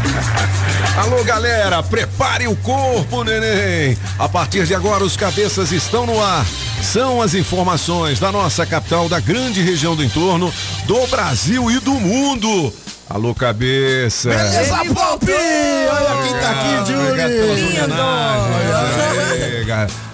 Alô, galera, prepare o corpo, neném. A partir de agora, os cabeças estão no ar. São as informações da nossa capital, da grande região do entorno, do Brasil e do mundo. Alô, cabeça. Beleza, Pop! Olha quem tá aqui, Júlio!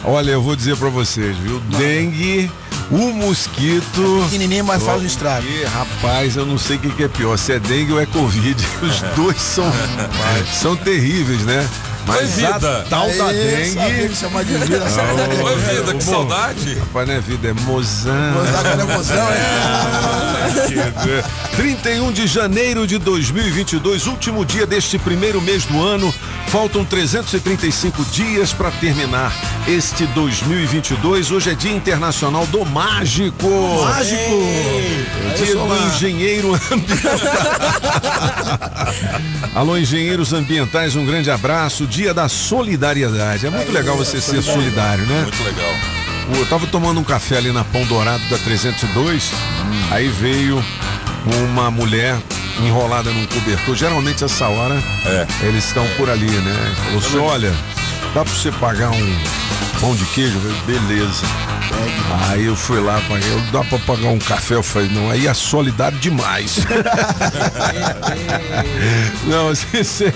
Olha, eu vou dizer pra vocês, viu? Dengue, o mosquito. Pequenininho, mas faz um estrago. Rapaz, eu não sei o que, que é pior, se é dengue ou é covid. Os dois são, são terríveis, né? Mas Oi, vida. tal da sabia dengue. chamar de vida, sabe? Oi, vida, que saudade. Rapaz, não é vida, é mozão. Tá com emoção, é? 31 de janeiro de 2022, último dia deste primeiro mês do ano. Faltam 335 dias para terminar este 2022. Hoje é Dia Internacional do Mágico. Mágico! É Aí, Dia do engenheiro ambiental. Alô, engenheiros ambientais, um grande abraço. Dia da solidariedade. É muito legal você ser solidário, né? Muito legal. Eu tava tomando um café ali na Pão Dourado da 302, aí veio uma mulher enrolada num cobertor. Geralmente essa hora É. eles estão por ali, né? Falou assim, olha, dá pra você pagar um pão de queijo? Eu falei, beleza. Aí eu fui lá, paguei, eu, dá pra pagar um café? Eu falei, não, aí é solidário demais. não, você, você-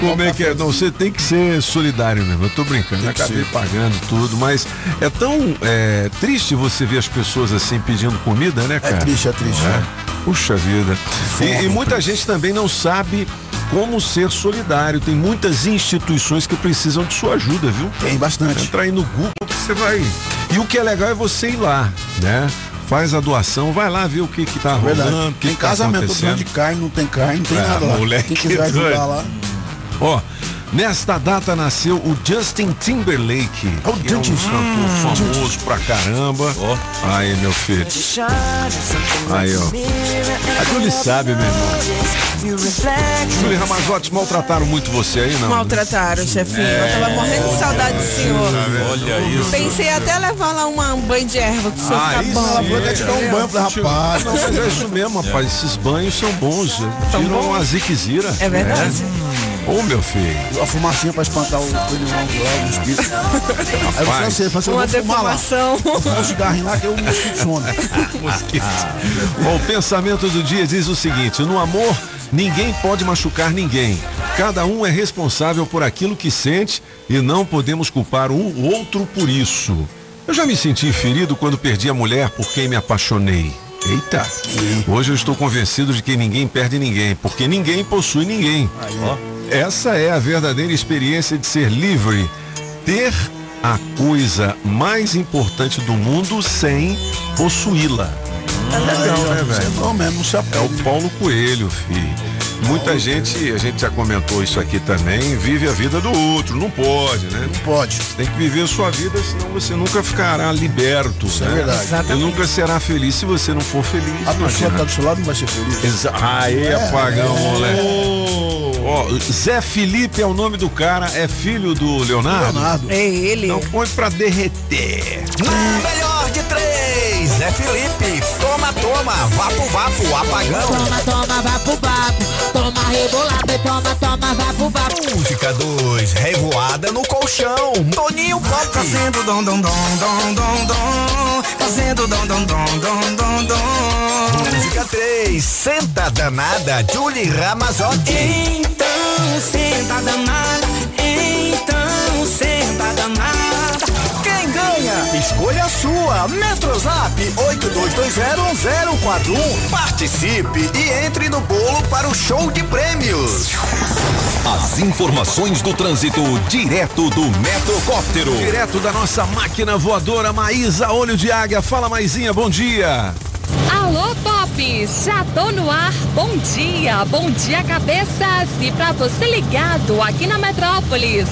como é que é? Não, você tem que ser solidário mesmo. Eu tô brincando, eu acabei pagando tudo, mas é tão é, triste você ver as pessoas assim pedindo comida, né, cara? triste, é triste. É. Puxa vida. E, e muita gente também não sabe como ser solidário. Tem muitas instituições que precisam de sua ajuda, viu? Tem bastante. Entra aí no Google que você vai. E o que é legal é você ir lá, né? Faz a doação, vai lá ver o que que tá Verdade. rolando, o que Tem que tá casamento, acontecendo. de carne, não tem carne, não tem Ah, nada lá. moleque, Quem quiser ajudar lá. Ó, nesta data nasceu o Justin Timberlake. Ó, o que é um Justin. cantor famoso pra caramba. Ó. Aí, meu filho. Aí, ó. A Julie sabe, meu irmão. Julie Ramazotti, maltrataram muito você aí, não? Maltrataram, chefinho. Eu tava morrendo de saudade do senhor. Olha isso. Pensei até levar lá uma, um banho de erva pro senhor Ah, ficar isso bom. Foi até te dar um banho, falei, rapaz. Não, mas é isso mesmo, rapaz. Esses banhos são bons. Tiram a ziquezira. É verdade. Ô, meu filho. A fumacinha pra espantar o coelho lá, o mosquito. Aí falei assim, eu Uma vou fumar lá. defumação. Vou fumar um cigarrinho lá que o mosquito some. Bom, o pensamento do dia diz o seguinte: no amor, ninguém pode machucar ninguém. Cada um é responsável por aquilo que sente e não podemos culpar o outro por isso. Eu já me senti ferido quando perdi a mulher por quem me apaixonei. Eita! Hoje eu estou convencido de que ninguém perde ninguém, porque ninguém possui ninguém. Essa é a verdadeira experiência de ser livre. Ter a coisa mais importante do mundo sem possuí-la. É legal, né, é velho? bom mesmo, se É o Paulo Coelho, filho. Muita gente, a gente já comentou isso aqui também, vive a vida do outro. Não pode, né? Pode. Tem que viver a sua vida, senão você nunca ficará liberto. Isso né? é verdade. E Exatamente. nunca será feliz se você não for feliz. A pessoa que imagina. tá do seu lado não vai ser feliz. Exa Aê, apagão, moleque. Ó, Zé Felipe é o nome do cara, é filho do Leonardo. Leonardo. É ele. Então põe pra derreter. Na melhor de três, é Felipe. Toma, toma, vapo, vapo, apagão. Toma, toma, vapo, vapo. Toma rebolada e toma, toma, vapo, vapo. Música 2, revoada no colchão. Toninho Pop. Fazendo dom, dom, dom, dom, dom, dom. Fazendo dom, dom, dom, dom, dom, dom. Música 3, senta danada, Julie Ramazotti. Então, senta danada. Então, senta danada. Escolha a sua. Metrozap 82201041. Participe e entre no bolo para o show de prêmios. As informações do trânsito direto do Metrocóptero. Direto da nossa máquina voadora Maísa Olho de Águia. Fala, Maisinha, bom dia. Alô, Pop! Já tô no ar. Bom dia, bom dia, cabeças. E pra você ligado aqui na Metrópolis,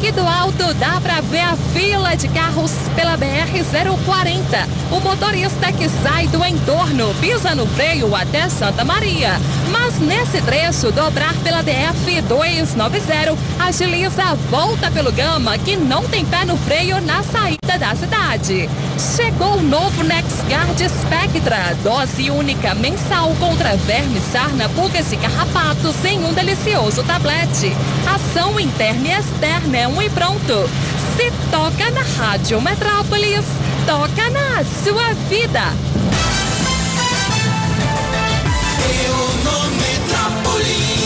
aqui do alto dá pra ver a fila de carros pela BR-040. O motorista que sai do entorno pisa no freio até Santa Maria. Mas nesse trecho, dobrar pela DF-290, agiliza, volta pelo Gama, que não tem pé no freio na saída da cidade. Chegou o novo NexGuard Spectra, dose única mensal contra vermes, sarna, pulgas e carrapatos em um delicioso tablete. Ação interna e externa é um e pronto. Se toca na Rádio Metrópolis, toca na sua vida.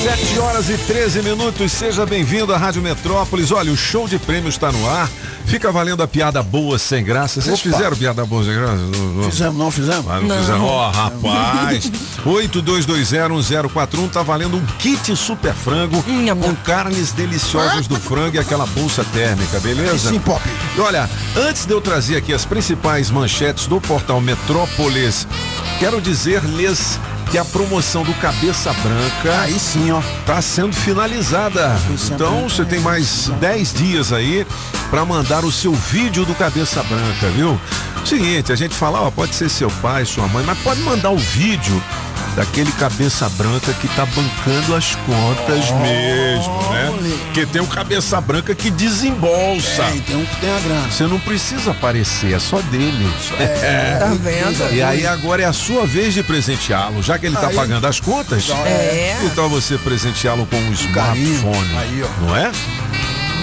Sete horas e 13 minutos, seja bem-vindo à Rádio Metrópolis. Olha, o show de prêmios está no ar. Fica valendo a piada boa sem graça. Vocês Opa. fizeram piada boa sem graça? Não, não. Fizemos, não fizemos? Ah, não, fizeram. Ó, rapaz. 82201041 tá valendo um kit super frango com carnes deliciosas do frango e aquela bolsa térmica, beleza? Sim, Pop. E olha, antes de eu trazer aqui as principais manchetes do portal Metrópolis, quero dizer-lhes que a promoção do Cabeça Branca Aí sim, ó. está sendo finalizada. Então você tem mais 10 dias aí para mandar o seu vídeo do Cabeça Branca, viu? Seguinte, a gente fala, ó, pode ser seu pai, sua mãe, mas pode mandar o vídeo daquele cabeça branca que tá bancando as contas mesmo, né? Porque tem um cabeça branca que desembolsa. É, tem um que tem a grana. Você não precisa aparecer, é só dele. Tá vendo? E aí agora é a sua vez de presenteá-lo, já que ele tá Aí. pagando as contas. É. Então você presenteá-lo com um smartphone, Aí, ó. não é?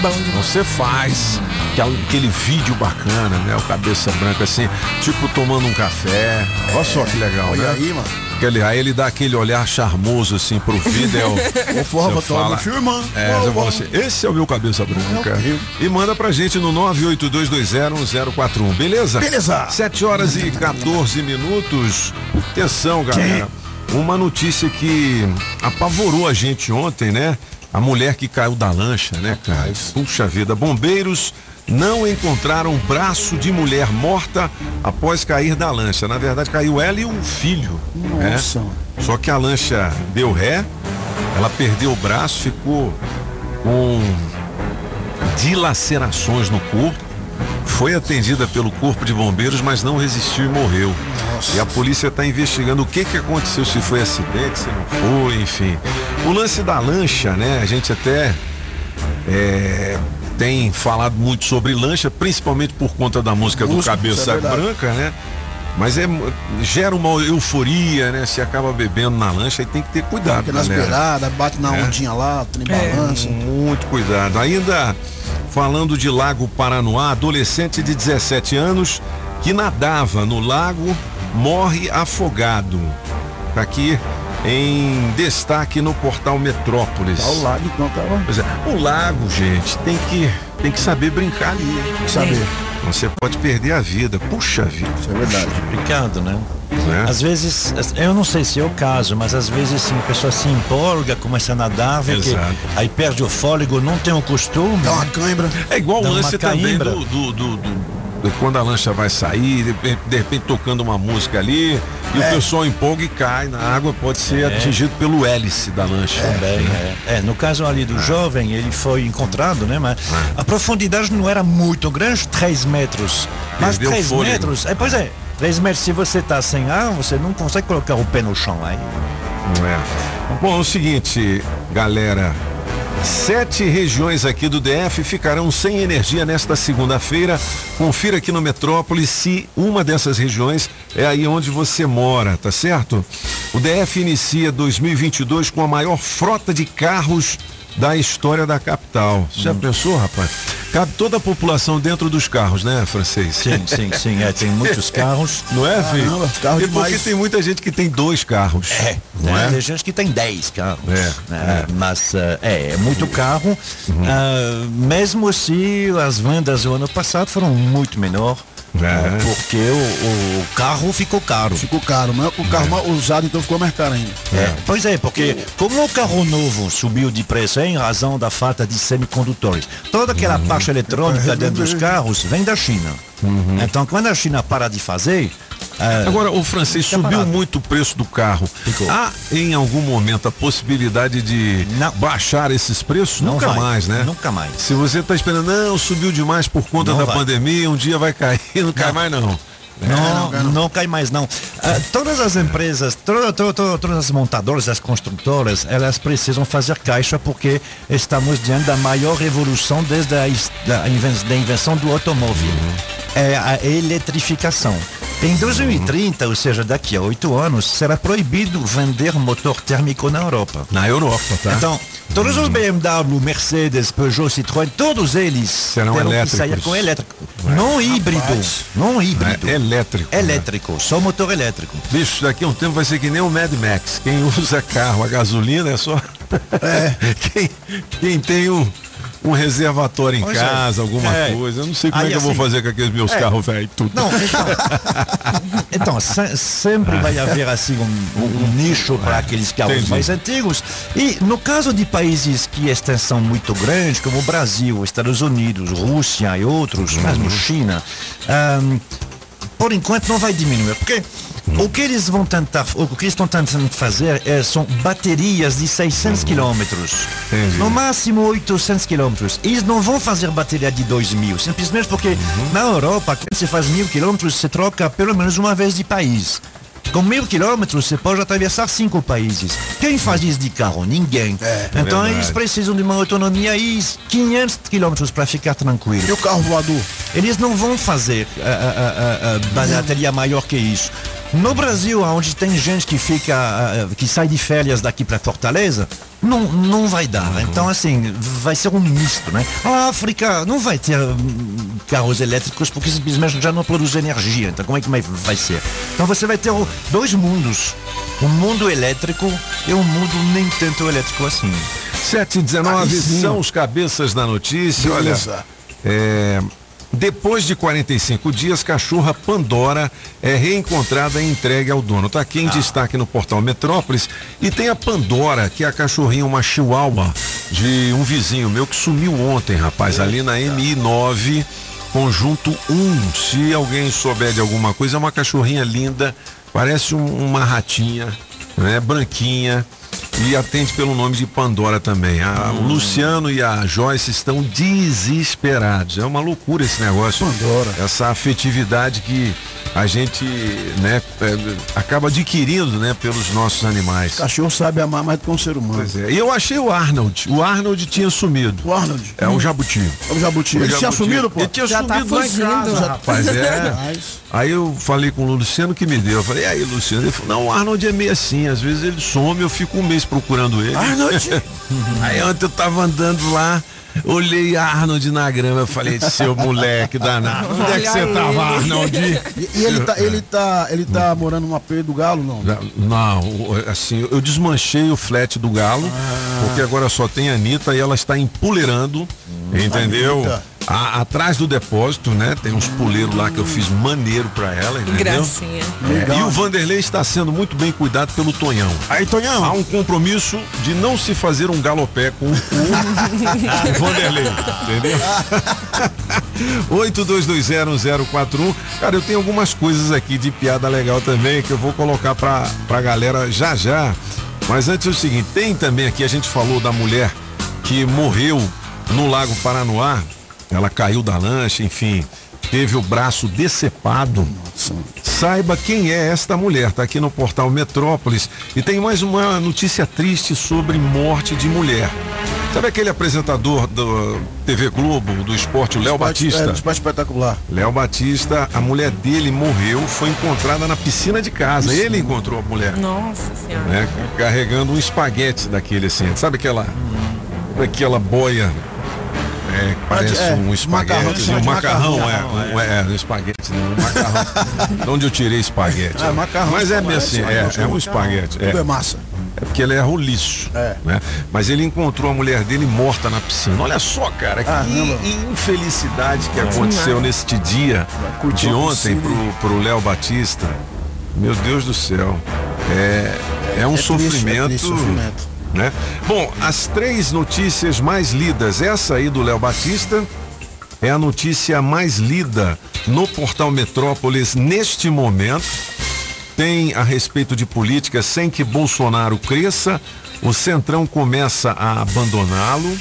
Bom. Você faz aquele vídeo bacana, né? O cabeça branca assim, tipo tomando um café. Olha só que legal, Olha né? aí, mano. Aquele, aí ele dá aquele olhar charmoso assim pro vídeo. Forma, Você toma fala- filma. É, você fala assim, esse é o meu cabeça branca. Meu E manda pra gente no 982201041, beleza? Beleza. 7 horas e 14 minutos. Atenção, galera. Uma notícia que apavorou a gente ontem, né? A mulher que caiu da lancha, né, cara? Puxa vida, bombeiros não encontraram braço de mulher morta após cair da lancha. Na verdade, caiu ela e um filho. né? Nossa. Só que a lancha deu ré, ela perdeu o braço, ficou com dilacerações no corpo. Foi atendida pelo corpo de bombeiros, mas não resistiu e morreu. E a polícia está investigando o que, que aconteceu, se foi acidente, se não foi, enfim. O lance da lancha, né? A gente até é, tem falado muito sobre lancha, principalmente por conta da música do Cabeça é. Branca, né? Mas é, gera uma euforia, né? Se acaba bebendo na lancha, aí tem que ter cuidado, Porque nas beiradas, bate na É. ondinha lá, tem É. balança. Muito cuidado. Ainda falando de Lago Paranoá, adolescente de 17 anos que nadava no lago morre afogado. Tá aqui em destaque no portal Metrópolis. Tá o lado, então tava. Pois é, o lago, gente, tem que, tem que saber brincar ali. Tem que saber. Você pode perder a vida. Puxa vida. Isso é verdade. complicado, né? Né? Às vezes, eu não sei se é o caso, mas às vezes assim, a pessoa se empolga, começa a nadar, vê que Exato. aí perde o fôlego, não tem o costume. Dá uma cãibra. É igual o lance também do, do- do- do- quando a lancha vai sair, de, repente- de repente tocando uma música ali, e o pessoal empolga e cai na água, pode ser atingido pelo hélice da lancha. Também, é. É, no caso ali do jovem, ele foi encontrado, né? Mas a profundidade não era muito grande, 3 metros. Mas Perdeu o 3 fôlego. metros, é, pois é, 3 metros, se você está sem ar, você não consegue colocar o pé no chão. Aí. Não é? Bom, é o seguinte, galera. Sete regiões aqui do DF ficarão sem energia nesta segunda-feira. Confira aqui no Metrópole se uma dessas regiões é aí onde você mora, tá certo? O DF inicia 2022 com a maior frota de carros da história da capital. Você já pensou, rapaz? Cabe toda a população dentro dos carros, né, francês? Sim, sim, sim. É, tem muitos carros. Não é, filho? Caramba, carro e porque demais. tem muita gente que tem dois carros. É, não é? Tem gente que tem 10 carros. É, né? Mas eh, é, é muito carro. Ah, mesmo se as vendas do ano passado foram muito menor. É. Porque o, o carro ficou caro. Ficou caro, mas o carro mal usado então ficou mais caro ainda. É. Pois é, porque como o carro novo subiu de preço em razão da falta de semicondutores, toda aquela Uhum. parte eletrônica dentro dos carros vem da China. Uhum. Então, quando a China para de fazer, Ah, Agora, o francês fica subiu muito o preço do carro. Ficou. Há em algum momento a possibilidade de Não. baixar esses preços? Não Nunca vai, mais, né? nunca mais. Se você está esperando, não, subiu demais por conta Não da vai. pandemia, um dia vai cair, não, cai mais não. Não, não, cai mais não. Ah, todas as empresas, to- to- to- todas as montadoras, as construtoras, elas precisam fazer caixa porque estamos diante da maior revolução desde a, da, inven- da invenção do automóvel. É a eletrificação. Em 2030, ou seja, daqui a oito anos, será proibido vender motor térmico na Europa. Na Europa, tá? Então, todos os BMW, Mercedes, Peugeot, Citroën, todos eles Serão elétricos. sair com elétrico. Não híbrido. Não híbrido. É elétrico. né? Elétrico, só motor elétrico. Bicho, daqui a um tempo vai ser que nem o Mad Max. Quem usa carro a gasolina é só. quem, quem tem um, um reservatório em Pois é. casa, alguma É. coisa. Eu não sei como Aí, é que eu vou assim, fazer com aqueles meus é. carros velhos tudo. Não, então, então se- sempre vai haver assim um, um- um nicho para aqueles carros Entendi. mais antigos. E no caso de países que extensão muito grande, como o Brasil, Estados Unidos, Rússia e outros, mesmo China, ahn, por enquanto não vai diminuir, porque o que eles vão tentar, o que eles estão tentando fazer é, são baterias de 600 quilômetros, no máximo 800 quilômetros. Eles não vão fazer bateria de 2000, simplesmente porque na Europa, quando você faz mil quilômetros, você troca pelo menos uma vez de país. Com mil quilômetros, você pode atravessar cinco países. Quem faz isso de carro? Ninguém. então verdade. eles precisam de uma autonomia e 500 quilômetros para ficar tranquilo. E o carro voador? Eles não vão fazer ah, ah, ah, ah, bateria maior que isso. No Brasil, onde tem gente que fica, ah, que sai de férias daqui para Fortaleza, não, não vai dar. Então, assim, vai ser um misto, né? A África não vai ter hum, carros elétricos porque simplesmente já não produz energia. Então, como é que vai- ser? Então, você vai ter dois mundos. Um mundo elétrico e um mundo nem tanto elétrico assim. 7 e 19 Aí sim. são os cabeças da notícia. Beleza. Olha, é, depois de 45 dias, cachorra Pandora é reencontrada e entregue ao dono. Tá aqui em destaque no portal Metrópolis. E tem a Pandora, que é a cachorrinha, uma chihuahua de um vizinho meu que sumiu ontem, rapaz, ali na MI9, conjunto 1. Se alguém souber de alguma coisa, é uma cachorrinha linda, parece um- uma ratinha, né? Branquinha e atende pelo nome de Pandora também. A- O Luciano e a Joyce estão desesperados. É uma loucura esse negócio. Pandora. Essa afetividade que a gente, né, é, acaba adquirindo, né, pelos nossos animais. Cachorro sabe amar mais do que um ser humano. Pois é. E eu achei o Arnold. O Arnold tinha sumido. O Arnold. É o Jabuti. É o Jabuti. Ele tinha Jabuti. sumido, pô? Ele tinha Já tá sumido lá em fugindo. casa, Já- rapaz. É. Aí eu falei com o Luciano que me deu. Eu falei, e aí, Luciano? Ele falou, não, o Arnold é meio assim. Às vezes ele some, eu fico um mês procurando ele. Arnold? Aí ontem eu tava andando lá, olhei Arnold na grama, eu falei, seu moleque danado. Onde é que você tava, Arnold? E, e ele, tá, ele, tá, ele tá morando numa AP do Galo, não? Não, assim, eu desmanchei o flat do Galo, porque agora só tem a Anitta e ela está empoleirando, entendeu? Anitta. A- atrás do depósito, né? Tem uns puleiros lá que eu fiz maneiro pra ela, entendeu? Gracinha. É, e o Vanderlei está sendo muito bem cuidado pelo Tonhão. Aí, Tonhão. Há um compromisso de não se fazer um galopé com o, o Vanderlei, entendeu? 82201041. Cara, eu tenho algumas coisas aqui de piada legal também que eu vou colocar pra, pra galera já já. Mas antes é o seguinte, tem também aqui, a gente falou da mulher que morreu no Lago Paranoá. Ela caiu da lancha, enfim, teve o braço decepado. Saiba quem é esta mulher, tá aqui no portal Metrópolis. E tem mais uma notícia triste sobre morte de mulher. Sabe aquele apresentador do TV Globo, do esporte, o Léo É, Batista? do esporte espetacular. Léo Batista, a mulher dele morreu, foi encontrada na piscina de casa. Ele encontrou a mulher, Nossa senhora. né? Carregando um espaguete daquele assim. Sabe aquela. Aquela boia. É, que parece é, um espaguete. assim, um macarrão, macarrão, é. Um, é, um espaguete, não, um macarrão. de onde eu tirei espaguete? É, macarrão, Mas é parece assim, é, é um espaguete. Tudo é É, massa. é porque ele é roliço. É. Né? Mas ele encontrou a mulher dele morta na piscina. Olha só, cara, que infelicidade que aconteceu neste dia de ontem pro, pro Léo Batista. Meu Deus do céu. É, é um É triste, sofrimento. é triste, sofrimento. Né? Bom, as três notícias mais lidas. Essa aí do Léo Batista é a notícia mais lida no portal Metrópolis neste momento. tem a respeito de política sem que Bolsonaro cresça. O Centrão começa a abandoná-lo.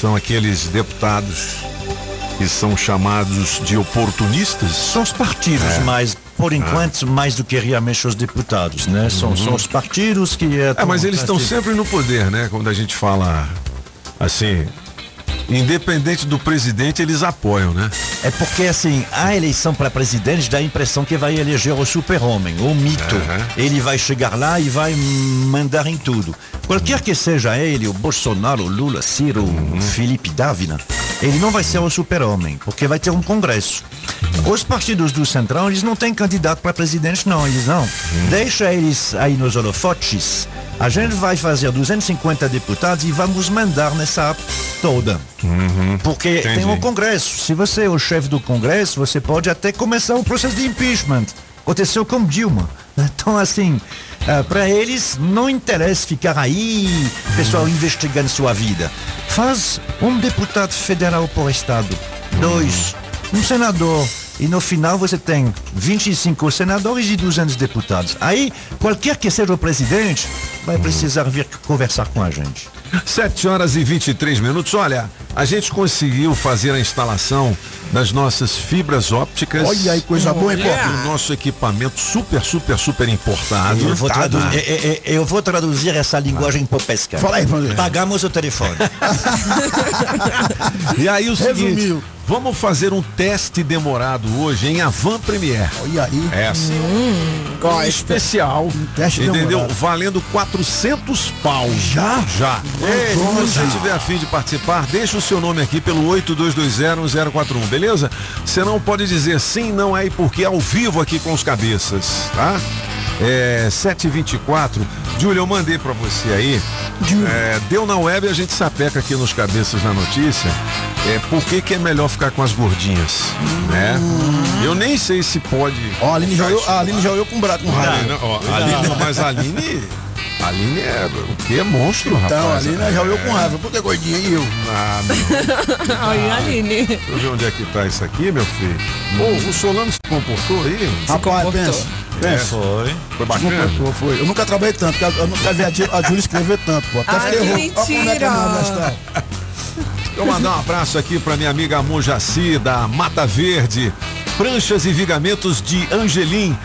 São aqueles deputados que são chamados de oportunistas. São os partidos, É. mas por enquanto mais do que realmente os deputados, né? São, são os partidos que é, É, mas eles estão sempre no poder, né? Quando a gente fala assim, independente do presidente, eles apoiam, né? É porque assim, a eleição para presidente dá a impressão que vai eleger o super-homem, o mito. Aham. Ele vai chegar lá e vai mandar em tudo. Qualquer que seja ele, o Bolsonaro, o Lula, Ciro, o Felipe Dávila, ele não vai ser o super-homem, porque vai ter um congresso. Os partidos do Centrão, eles não têm candidato para presidente, não. Eles não. Deixa eles aí nos holofotes. A gente vai fazer 250 deputados e vamos mandar nessa toda. Porque tem Entendi. um Congresso. Se você é o chefe do Congresso, você pode até começar o processo de impeachment. Aconteceu com Dilma. Então, assim, para eles não interessa ficar aí, pessoal investigando sua vida. Faz um deputado federal por estado, dois, um senador. E no final você tem 25 senadores e 200 deputados. Aí, qualquer que seja o presidente, vai precisar vir conversar com a gente. 7 horas e 23 minutos. Olha, a gente conseguiu fazer a instalação das nossas fibras ópticas. Olha aí, coisa boa, hein, Pop? O nosso equipamento super, super, super importado. Eu vou, Tá, tradu- tá. é- é- é- eu vou traduzir essa linguagem popesca. Fala aí, Fernando. Pagamos o telefone. E aí o seguinte, Resumiu. vamos fazer um teste demorado hoje em Avan Premier. Olha aí. É sim. Gosta. especial, teste entendeu? demorado. Valendo 400 pau. Já? Já. Ei, se você tiver afim de participar, deixa o seu nome aqui pelo 82201041, beleza? Você não pode dizer sim, não é e porque ao vivo aqui com os cabeças, tá? É 724. Júlio, eu mandei pra você aí. É, deu na web a gente sapeca aqui nos cabeças na notícia. É, por que, que é melhor ficar com as gordinhas? Né? Eu nem sei se pode. Ó, a Aline já olhou, a Aline já olhou com braço com Ah, raiva. não, ó, a Aline, não, mas a Aline. A Aline é o que? É monstro, Então, a rapaz. Aline já olhou com raiva. Por que gordinha e eu? Ah, não. Olha, Aline. Deixa eu ver onde é que tá isso aqui, meu filho. Ô, o Solano se comportou aí? Rapaz, comportou. pensa. Pensa. Foi. Foi Se bacana? comportou, foi. Eu nunca trabalhei tanto, porque eu nunca vi a, a Júlia escrever tanto, pô. Até Ai, fiquei que rouco. É que é mentira. Deixa eu mandar um abraço aqui pra minha amiga Mojaci, da Mata Verde. Pranchas e vigamentos de Angelim.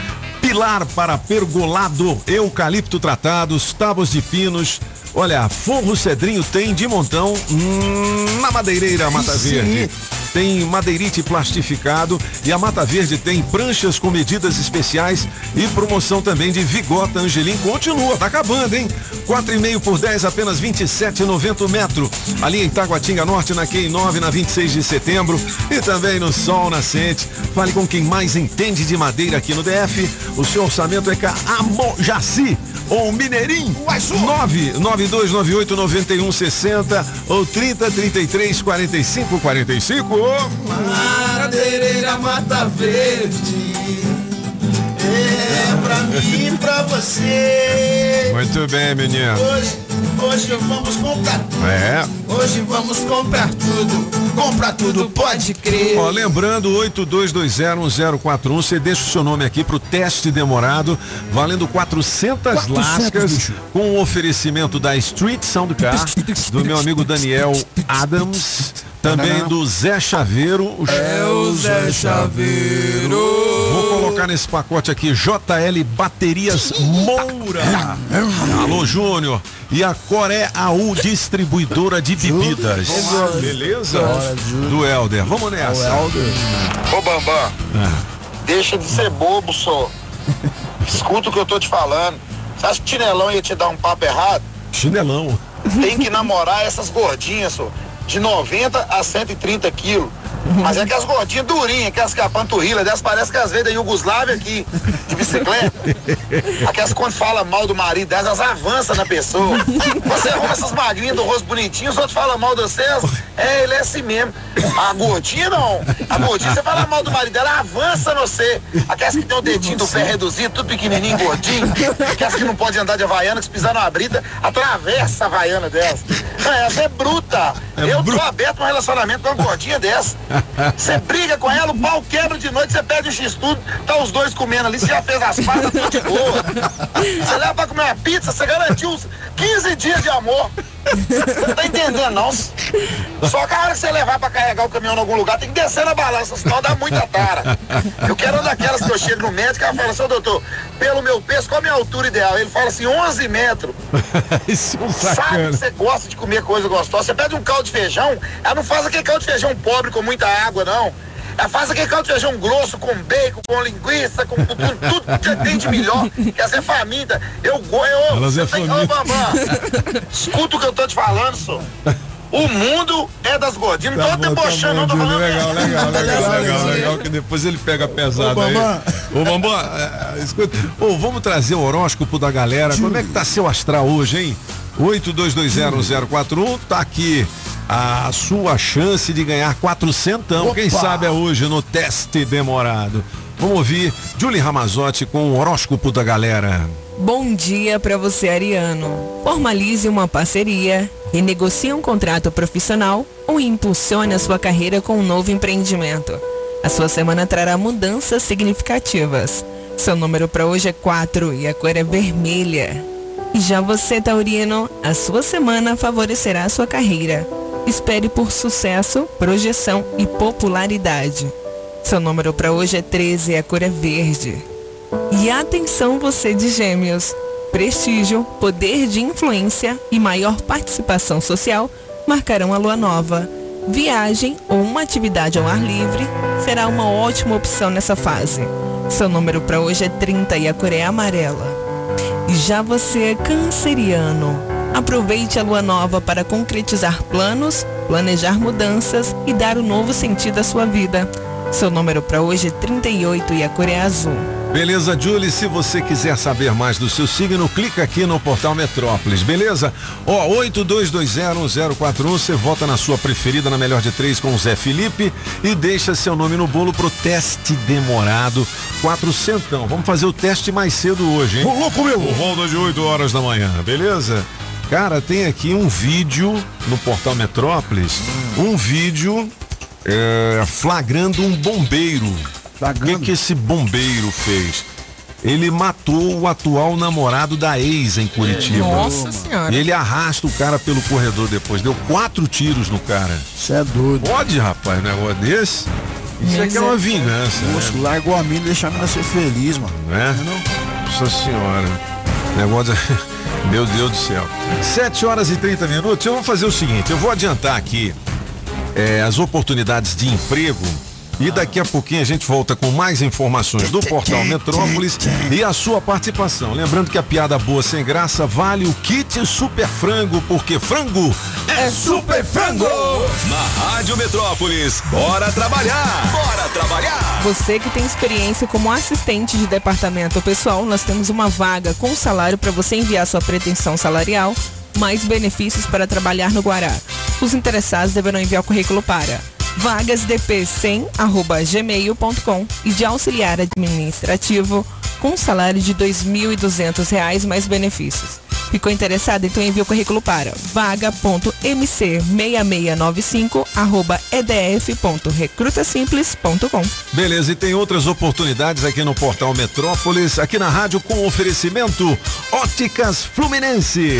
Pilar para pergolado, eucalipto tratados, tábuas de pinos. Olha, forro cedrinho tem de montão hum, na madeireira Mata. Verde. Tem madeirite plastificado e a Mata Verde tem pranchas com medidas especiais e promoção também de Vigota Angelim. Continua, tá acabando, hein? 4,5 por 10, apenas 27,90 o metro. Ali em Taguatinga Norte, na Q9, na 26 de setembro. E também no Sol Nascente. Fale com quem mais entende de madeira aqui no DF. O seu orçamento é com a Amojaci ou Mineirinho. 99298 9160 ou 30 33 45 45. Madeireira Mata Verde. É pra mim e pra você. Muito bem, menino. Hoje, hoje vamos comprar tudo. É. Hoje vamos comprar tudo. Comprar tudo, pode crer. Ó, lembrando, 82201041, você deixa o seu nome aqui pro teste demorado, valendo 400, 400, lascas, bicho. com o oferecimento da Street Soundcar, do meu amigo Daniel Adams, também do Zé Chaveiro. É o Zé Chaveiro. Vou colocar nesse pacote aqui JL Baterias Moura. Alô, Júnior. E a Coré AU Distribuidora de Bebidas. Beleza? Do Helder. Vamos nessa. Ô Bambam, deixa de ser bobo, só. Escuta o que eu tô te falando. Você acha que o chinelão ia te dar um papo errado? Chinelão. Tem que namorar essas gordinhas, só. De 90 a 130 quilos. Mas é aquelas gordinhas durinhas, aquelas que a panturrilha dessas parece que às vezes da Iugoslávia aqui, de bicicleta. Aquelas que quando fala mal do marido delas, elas avançam na pessoa. Você arruma essas magrinhas do rosto bonitinho, os outros falam mal de vocês. É, ele é assim mesmo. A gordinha não. A gordinha, você fala mal do marido dela, avança no você. Aquelas que tem o dedinho do pé reduzido, tudo pequenininho, gordinho. Aquelas que não pode andar de havaiana, que se pisar numa brita, atravessa a havaiana delas. Não, essa é bruta. Eu tô aberto pra um relacionamento com uma gordinha dessa. Você briga com ela, o pau quebra de noite, você pede o x-tudo, tá os dois comendo ali, você já fez as patas, tudo de boa. Você leva pra comer uma pizza, você garantiu uns 15 dias de amor. Você não tá entendendo, não. Só que a hora que você levar pra carregar o caminhão em algum lugar, tem que descer na balança, senão dá muita tara. Eu quero uma daquelas que eu chego no médico e ela fala assim, doutor, pelo meu peso, qual a minha altura ideal? Ele fala assim, 11 metros. Isso é um Sabe que você gosta de comer coisa gostosa. Você pede um caldo de feijão, ela não faz aquele caldo de feijão pobre com muita água, não. Ela faz aquele caldo de feijão grosso, com bacon, com linguiça, com, com tudo que tem de melhor. Quer ser faminta. Eu gosto. Elas é Ô, faminta. Bambam, escuta o que eu tô te falando, senhor. O mundo é das gordinhas. Não Tá tô bom, tá debochando, não bom, tô falando legal, legal, legal, legal, legal, que depois ele pega pesado Ô, aí. Ô, Bambam, é, escuta, ô, vamos trazer o horóscopo da galera. Como é que tá seu astral hoje, hein? 82201041, tá aqui a sua chance de ganhar 400, quem Opa! sabe é hoje no teste demorado. Vamos ouvir Julie Ramazotti com o horóscopo da galera. Bom dia para você, Ariano. Formalize uma parceria, renegocie um contrato profissional ou impulsione a sua carreira com um novo empreendimento. A sua semana trará mudanças significativas. Seu número para hoje é 4 e a cor é vermelha. E já você, Taurino, a sua semana favorecerá a sua carreira. Espere por sucesso, projeção e popularidade. Seu número para hoje é 13 e a cor é verde. E atenção você de gêmeos. Prestígio, poder de influência e maior participação social marcarão a lua nova. Viagem ou uma atividade ao ar livre será uma ótima opção nessa fase. Seu número para hoje é 30 e a cor é amarela. E já você é canceriano. Aproveite a lua nova para concretizar planos, planejar mudanças e dar um novo sentido à sua vida. Seu número para hoje é 38 e a cor é azul. Beleza, Julie? Se você quiser saber mais do seu signo, clica aqui no portal Metrópolis, beleza? Ó, 82201041, você vota na sua preferida, na melhor de três, com o Zé Felipe e deixa seu nome no bolo pro teste demorado 400. Vamos fazer o teste mais cedo hoje, hein? Ô, louco, meu! Por volta de 8 horas da manhã, beleza? Cara, tem aqui um vídeo no portal Metrópolis, um vídeo é, flagrando um bombeiro. O que, que esse bombeiro fez? Ele matou o atual namorado da ex em Curitiba. Nossa senhora. E ele arrasta o cara pelo corredor depois. Deu quatro tiros no cara. Você é doido. Pode, rapaz, um negócio desse? Isso aqui é uma vingança, né? Moço, largou a mina e deixa a mina ser feliz, mano. né? Nossa senhora. Negócio. Meu Deus do céu. 7 horas e 30 minutos. Eu vou fazer o seguinte: eu vou adiantar aqui eh, as oportunidades de emprego. E daqui a pouquinho a gente volta com mais informações do Portal Metrópolis e a sua participação. Lembrando que a piada boa sem graça vale o kit Super Frango, porque frango é super frango! Na Rádio Metrópolis, bora trabalhar! Bora trabalhar! Você que tem experiência como assistente de departamento pessoal, nós temos uma vaga com salário para você enviar sua pretensão salarial, mais benefícios para trabalhar no Guará. Os interessados deverão enviar o currículo para vagasdp100@gmail.com e de auxiliar administrativo com salário de R$ 2.200 mais benefícios. Ficou interessado? Então envie o currículo para vaga.mc6695@edf.recrutasimples.com. Beleza, e tem outras oportunidades aqui no Portal Metrópolis, aqui na rádio com oferecimento Óticas Fluminense.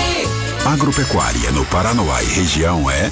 Agropecuária no Paranoá e região é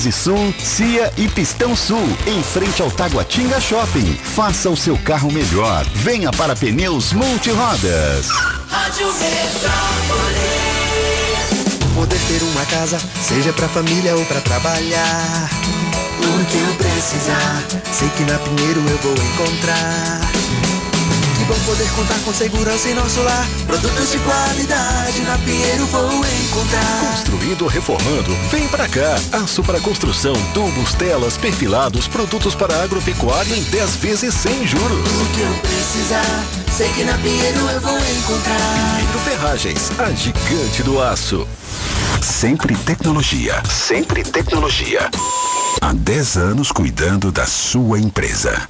Easy Sul, Cia e Pistão Sul, em frente ao Taguatinga Shopping. Faça o seu carro melhor. Venha para Pneus Multirodas. Rádio Metrópolis. Poder ter uma casa, seja pra família ou pra trabalhar. O que eu precisar, sei que na Pinheiro eu vou encontrar. Bom poder contar com segurança em nosso lar. Produtos de qualidade na Pinheiro vou encontrar. Construindo ou reformando, vem pra cá. Aço para construção, tubos, telas, perfilados, produtos para agropecuária em 10 vezes sem juros. O que eu precisar, sei que na Pinheiro eu vou encontrar. Pinheiro Ferragens, a gigante do aço. Sempre tecnologia, sempre tecnologia. Há 10 anos cuidando da sua empresa.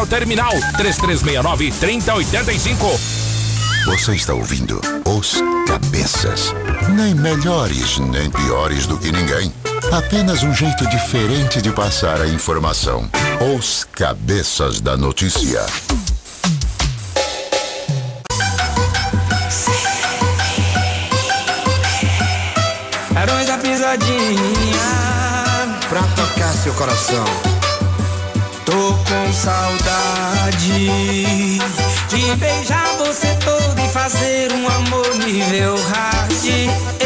ao terminal 3369 3085. Você está ouvindo Os Cabeças. Nem melhores, nem piores do que ninguém. Apenas um jeito diferente de passar a informação. Os Cabeças da Notícia. Barões da pisadinha pra tocar seu coração. Tô com saudade de beijar você todo e fazer um amor nível hard.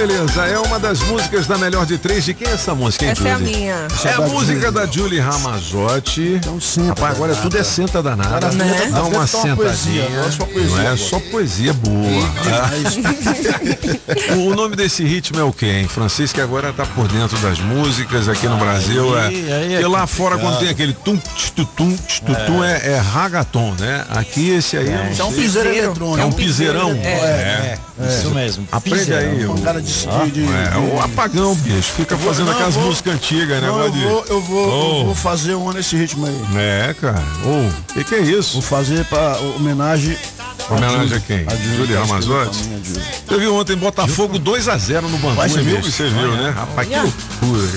Beleza, é uma das músicas da melhor de três. De quem é essa música, hein, Essa é a Julie? minha. É a música da Julie Ramazotti. Então Rapaz, agora tudo é senta danada. Né? Dá uma sentadinha. não é só poesia Não é agora. só poesia boa. o o nome desse ritmo é o quê, hein? Francisco que agora tá por dentro das músicas aqui no Brasil. É, é porque lá fora, quando tem aquele tum, tum, tum, é, é ragaton, né? Aqui esse aí é, é um piseiro eletrônico. É um piseirão. É, é, isso mesmo. Aprende aí. O- cara de- Ah, de- é, o apagão, bicho. Fica vou- fazendo não, aquelas eu vou- músicas antigas, né? Não, eu de- vou, eu vou, eu Oh. vou fazer uma nesse ritmo aí. É, cara. O que, que é isso? Vou fazer pra homenagem. Homenagem a quem? A Júlia, Júlia que Ramazotti? escreveu pra mim, a Júlia. Você viu ontem Botafogo 2x0 no Bangu, você viu? Você viu, né? Rapaz, que loucura.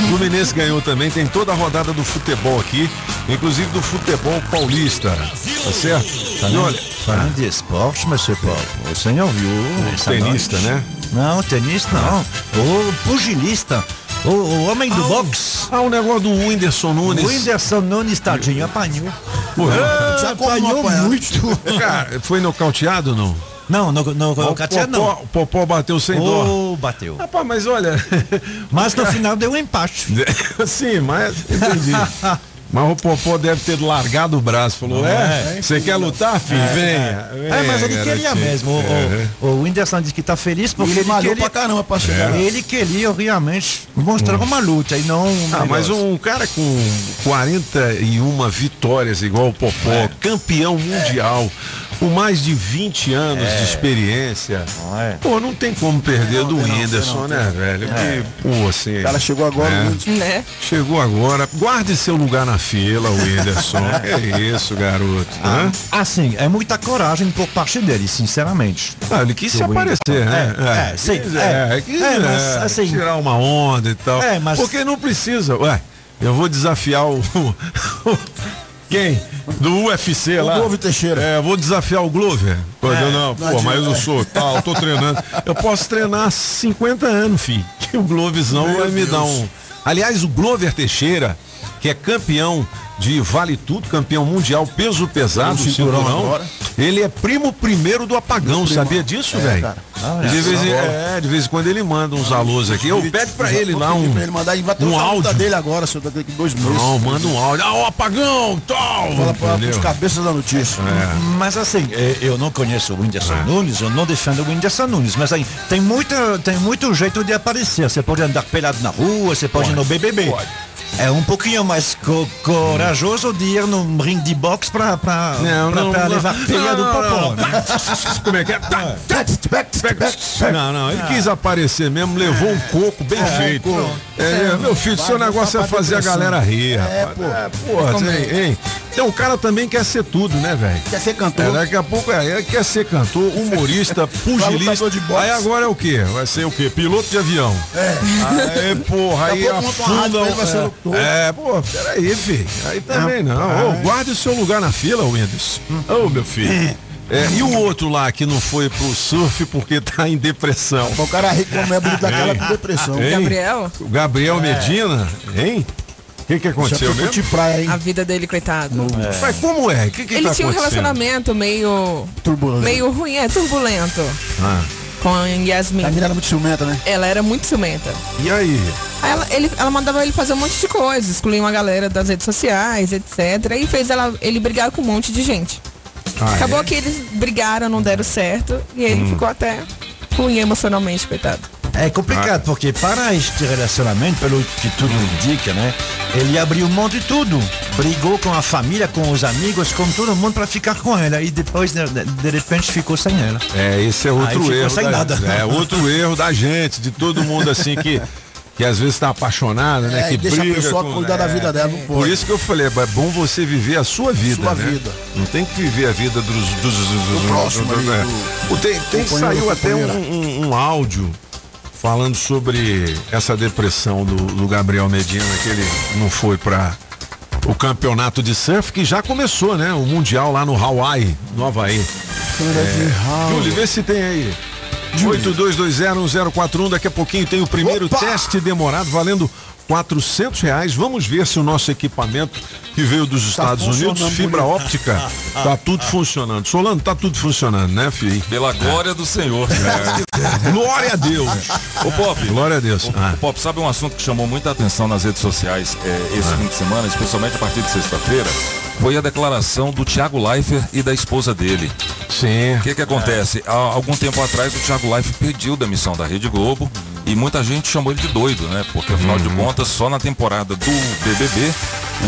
O Fluminense ganhou também, tem toda a rodada do futebol aqui, inclusive do futebol paulista. Tá certo? E olha, Falando de esporte, monsieur Paulo, o senhor viu essa tenista, noite? né? Não, tenista não. O pugilista. O, o homem do boxe. Ah, o negócio do Whindersson Nunes. O Whindersson Nunes, tadinho, apanhou. Pô, Já apanhou muito. Cara, foi nocauteado ou não? Não, no, no, o, Katia não. o Popó bateu sem dó. Oh, bateu. Rapaz, mas olha. Mas no final deu um empate. Sim, mas entendi. Mas o Popó deve ter largado o braço. Falou, é, você quer lutar, filho? Venha. É, mas ele queria garotinho." mesmo. O, É. o, o Whindersson disse que tá feliz porque Ele ele, malhou queria, pra caramba pra chegar. ele queria realmente mostrar uma luta e não um Ah, mas um cara com 41 vitórias igual o Popó, É. campeão mundial, com mais de 20 anos de experiência. Não é? Pô, não tem como perder do não, Whindersson, tem não, né, velho? Que, pô, assim. O cara chegou agora. É. muito- Né? Chegou agora. Guarde seu lugar na fila, Whindersson. que isso, garoto. Hã? Assim, é muita coragem por parte dele, sinceramente. Ah, ele quis se Do aparecer, né? É, é, sim, quis, é. quis, É, mas, é, assim- tirar uma onda e tal. É, mas- Porque não precisa. Ué, eu vou desafiar o. Quem? Do UFC O lá. Glover Teixeira. É, vou desafiar o Glover. Pô, eu não, pô, não mas eu sou tal, tô treinando. Eu posso treinar há 50 anos, filho. Que o Glovezão Meu vai me Deus. dar um. Aliás, o Glover Teixeira que é campeão de vale tudo, campeão mundial peso pesado, cinturão cinturão. agora. Ele é primo primeiro do apagão, Primo. sabia disso, É, velho? E de, vez em, é, de vez em quando ele manda uns alôs aqui. Eu pede pra ele lá um, Pra ele mandar e vai ter um áudio. dele agora, senhor, daqui dois meses. Não, manda um áudio. Ah, o apagão, tal. Fala para entendeu? os cabeças da notícia. Mas assim, eh, eu não conheço o Whindersson Nunes, eu não defendo o Whindersson Nunes, mas aí tem muita, tem muito jeito de aparecer. Você pode andar pelado na rua, você pode, ir no BBB. É um pouquinho mais co- corajoso de ir num ringue de boxe pra, pra, Não, pra, não, pra não. levar pilha do Não, não, popó. não. né? Como é que é? Não, não, ele quis aparecer mesmo, levou um coco bem feito. É, meu filho, seu negócio é fazer a galera rir, rapaz. É, porra, hein, hein? Então o cara também quer ser tudo, né, velho? Quer ser cantor. É, daqui a pouco é, ele quer ser cantor, humorista, pugilista. Aí agora é o quê? Vai ser o quê? Piloto de avião. É. Aí, porra, aí Daqui o- locutor. É, pô, peraí, filho. Aí também não. Ô, guarde o seu lugar na fila, Windows. Ô, meu filho. É, e o outro lá que não foi pro surf porque tá em depressão? O cara como é bonito daquela com depressão. Hein? Gabriel? O Gabriel Medina, hein? O que, que aconteceu é mesmo? de praia, hein? A vida dele, coitado. Mas como é? O que, que Ele tá tinha um relacionamento meio. Turbulento. meio ruim, é turbulento. Ah, Com a Yasmin. A menina era muito ciumenta, né? Ela era muito ciumenta. e aí? Aí ela, ele, ela mandava ele fazer um monte de coisas, excluir uma galera das redes sociais, etc. E fez ela, ele brigar com um monte de gente. Ah, Acabou é? que eles brigaram, não deram certo. E ele Hum. ficou até ruim emocionalmente, coitado. É complicado, porque para este relacionamento, pelo que tudo indica, né? Ele abriu mão de tudo. Brigou com a família, com os amigos, com todo mundo para ficar com ela. E depois, de, de repente, ficou sem ela. É, esse é outro erro. sem da- nada. É outro erro da gente, de todo mundo assim que. Que às vezes tá apaixonado, né? É, que e deixa a briga pessoa com- cuidar da é. vida dela, não Por isso que eu falei, é bom você viver a sua vida, Sua né? vida. Não tem que viver a vida dos, dos, dos, dos- próximo ali, é. do Tem, tem saiu até um, um- um áudio falando sobre essa depressão do, do Gabriel Medina, que ele não foi para o campeonato de surf que já começou, né? O mundial lá no Hawaii, no Havaí. É, Júlio, vê se tem aí. 82201041, daqui a pouquinho tem o primeiro Opa! teste demorado valendo 400 reais. Vamos ver se o nosso equipamento que veio dos Estados Unidos, fibra bonito. óptica, tá tudo funcionando. Solano, tá tudo funcionando, né, filho? Pela glória do Senhor. Glória a Deus. Ô Pop, Glória a Deus. Ô, Ah. Pop, sabe um assunto que chamou muita atenção nas redes sociais é, esse fim de semana, especialmente a partir de sexta-feira? Foi a declaração do Thiago Leifert e da esposa dele. Sim. O que que acontece? Há algum tempo atrás o Thiago Leifert pediu demissão da Rede Globo e muita gente chamou ele de doido, né? Porque afinal de contas, só na temporada do BBB,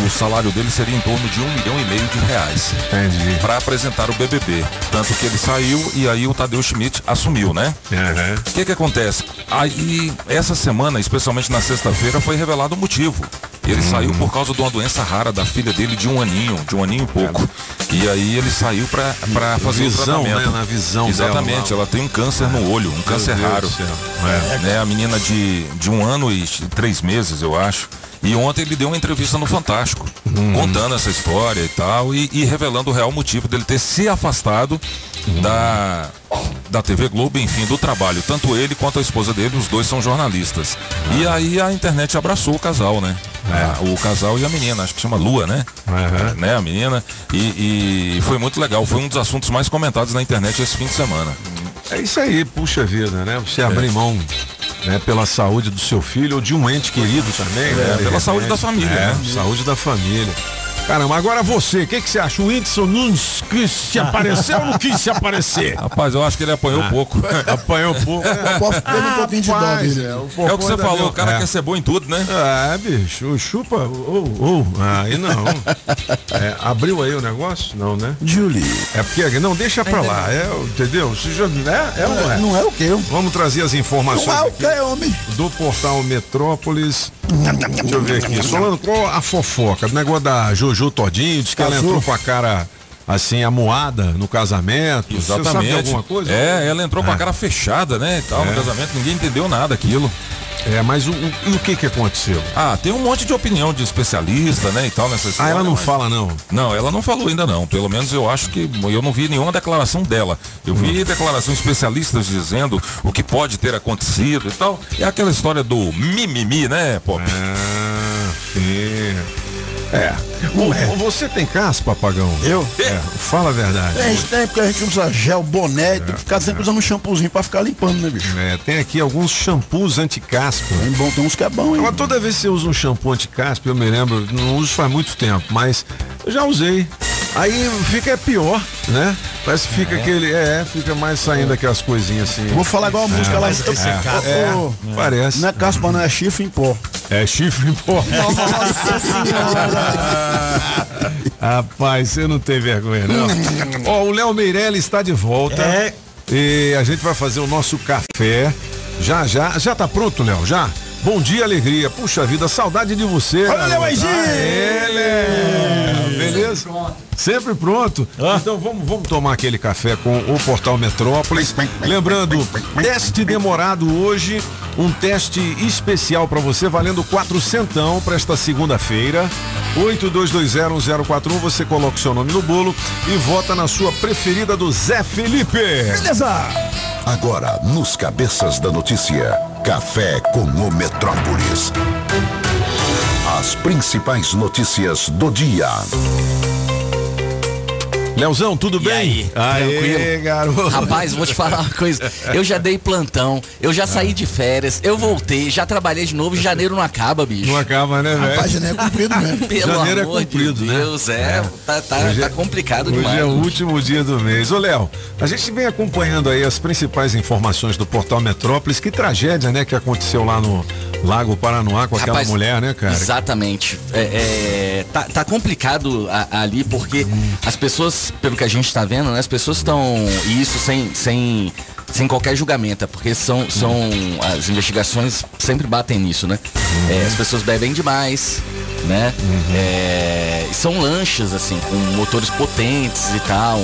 o salário dele seria em torno de um milhão e meio de reais Entendi. para apresentar o BBB. Tanto que ele saiu e aí o Tadeu Schmidt assumiu, né? Uhum. O que que acontece? Aí, essa semana, especialmente na sexta-feira, foi revelado o motivo. Ele saiu por causa de uma doença rara da filha dele de um aninho, de um aninho e pouco. E aí ele saiu pra, pra fazer Visão, o tratamento. né? Na visão Exatamente, dela ela tem um câncer no olho, um câncer Deus raro. É, né? Menina de, de um ano e três meses, eu acho. E ontem ele deu uma entrevista no Fantástico, Uhum. contando essa história e tal, e, e revelando o real motivo dele ter se afastado Uhum. da, da TV Globo, enfim, do trabalho. Tanto ele quanto a esposa dele, os dois são jornalistas. E aí a internet abraçou o casal, né? Ah, o casal e a menina, acho que chama Lua, né? Uhum. Né, a menina. E, e foi muito legal, foi um dos assuntos mais comentados na internet esse fim de semana. É isso aí, puxa vida, né? Você abrir mão né, pela saúde do seu filho ou de um ente querido também, né? De pela saúde da família, É, né? saúde da família. Caramba, agora você, o que, que você acha? O Whindersson Nunes quis se aparecer ou não quis se aparecer? Rapaz, eu acho que ele apanhou pouco. Apanhou pouco. O povo teve um pouquinho de dó dele. é, o É o que você falou, o cara é. quer ser bom em tudo, né? É, bicho, chupa. Ou, ou, aí não. É, abriu aí o negócio? Não, né? Julie. É porque, não, deixa pra lá, é, entendeu? Se já, é, é ou não é? Não é o quê? Vamos trazer as informações Não é o quê, homem? do portal Metrópolis. Deixa eu ver aqui. Solano, qual a fofoca? Do negócio da Jojo Todinho, diz que ela entrou com a cara assim, amoada no casamento. Você sabe de Exatamente. alguma coisa? É, ela entrou com a É. cara fechada, né? E tal, no É. casamento, ninguém entendeu nada aquilo. É, mas o, o- e o que que aconteceu? Ah, tem um monte de opinião de especialista, né? E tal nessa Ah, história. ela não mas- fala, não. Não, ela não falou ainda não. Pelo menos eu acho que eu não vi nenhuma declaração dela. Eu Hum. vi declarações especialistas dizendo o que pode ter acontecido e tal. É aquela história do mimimi, né, Pop? Ah, sim. É. O- Você tem caspa, Pagão? Eu? É, fala a verdade. É, a gente tem, porque a gente usa gel, boné, tem que ficar sempre usando um shampoozinho pra ficar limpando, né, bicho? É, tem aqui alguns shampoos anti-caspa. Tem bom, tem uns que é bom, hein? Toda vez que você usa um shampoo anti-caspa, eu me lembro, não uso faz muito tempo, mas eu já usei. Aí fica pior, né? Parece que fica aquele. É, fica mais saindo aquelas coisinhas assim. Vou falar igual a música lá. mas ressecado. É, parece. Não é caspa, não, é chifre em pó. É chifre em pó. Rapaz, você não tem vergonha, não. Ó, o Léo Meirelles está de volta. É. E a gente vai fazer o nosso café. Já, já. Já tá pronto, Léo? Já? Bom dia, alegria. Puxa vida, saudade de você. Olha. Léo Aigi! Beleza? Sempre pronto. Então vamos, vamos tomar aquele café com o Portal Metrópolis. Lembrando, teste demorado hoje, um teste especial para você, valendo quatrocentão para esta segunda-feira. 82201041, você coloca o seu nome no bolo e vota na sua preferida do Zé Felipe. Beleza! Agora, nos Cabeças da Notícia, Café com o Metrópolis. As principais notícias do dia. Leozão, tudo E bem? aí, Aê, tranquilo? garoto. Rapaz, vou te falar uma coisa. Eu já dei plantão, eu já saí de férias, eu voltei, já trabalhei de novo, janeiro não acaba, bicho. Não acaba, né, velho? Rapaz, janeiro é cumprido mesmo. Pelo janeiro é amor cumprido, de né? Deus, é, tá, tá, Hoje é- tá complicado Hoje demais. é o último dia do mês. Ô, Léo, a gente vem acompanhando aí as principais informações do Portal Metrópolis. Que tragédia, né, que aconteceu lá no Lago Paranoá com aquela Rapaz, mulher, né, cara? Exatamente. É, é, tá, tá complicado a- ali porque as pessoas, pelo que a gente tá vendo, né, as pessoas estão. E isso sem, sem, sem qualquer julgamento, é porque são, são. As investigações sempre batem nisso, né? É, as pessoas bebem demais, né? É, são lanchas, assim, com motores potentes e tal.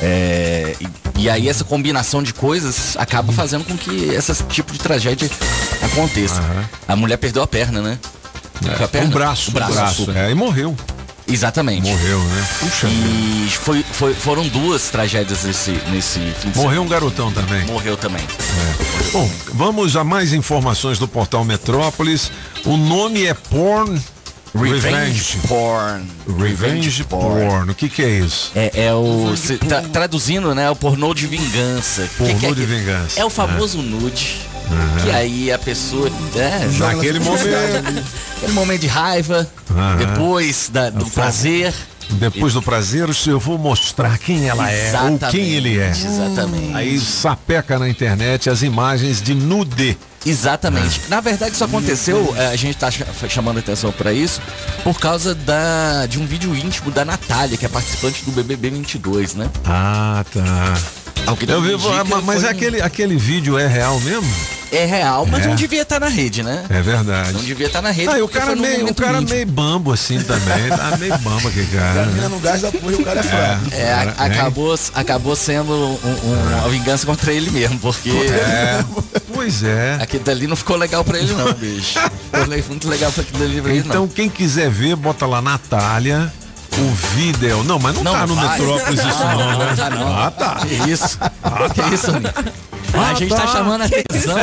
É, e, e aí essa combinação de coisas acaba fazendo com que esse tipo de tragédia aconteça. A mulher perdeu a perna, né? É, a perna? um braço, o braço, um braço, desculpa. é, e morreu. Exatamente. Morreu, né? Puxa E foi, foi- foram duas tragédias nesse, nesse fim de Morreu um garotão também. Morreu também. Bom, vamos a mais informações do Portal Metrópolis. O nome é Porn Revenge Porn. Revenge Porn. O que que é isso? É, é o. se- tra- traduzindo, né? É o pornô de vingança. Que Pornô que é de que- vingança. É o famoso nude. Aham. Que aí a pessoa. É, Naquele momento. Aquele momento de raiva. Aham. Depois da- do prazer. Depois do prazer, eu vou mostrar quem ela é ou Exatamente, quem ele é. exatamente. Aí sapeca na internet as imagens de nude. Exatamente. Na verdade, isso aconteceu, eh, a gente tá cha- chamando atenção pra isso, por causa da, de um vídeo íntimo da Natália, que é participante do BBB 22, né? Ah, tá. Ao que Eu vi, indica, mas mas foi aquele, aquele vídeo é real mesmo? É real, mas É. não devia estar na rede, né? É verdade. Não devia estar na rede. Ah, o cara, meio, o cara meio bambo assim também. Tá meio bambo aquele cara. né? no gás da porra e o cara é fraco. É, a- Cara, acabou, acabou sendo um- um- uma vingança contra ele mesmo, porque É, pois é. aquilo dali não ficou legal pra ele não, bicho. Ficou le- muito legal pra aquilo dali pra ele Então não. quem quiser ver, bota lá Natália. O vídeo. Não, mas não, Não, tá no vai. Metrópolis isso não, Não, né? tá não. Ah, tá. Que isso? que isso, Nico? Ah, a gente tá, tá. chamando a atenção.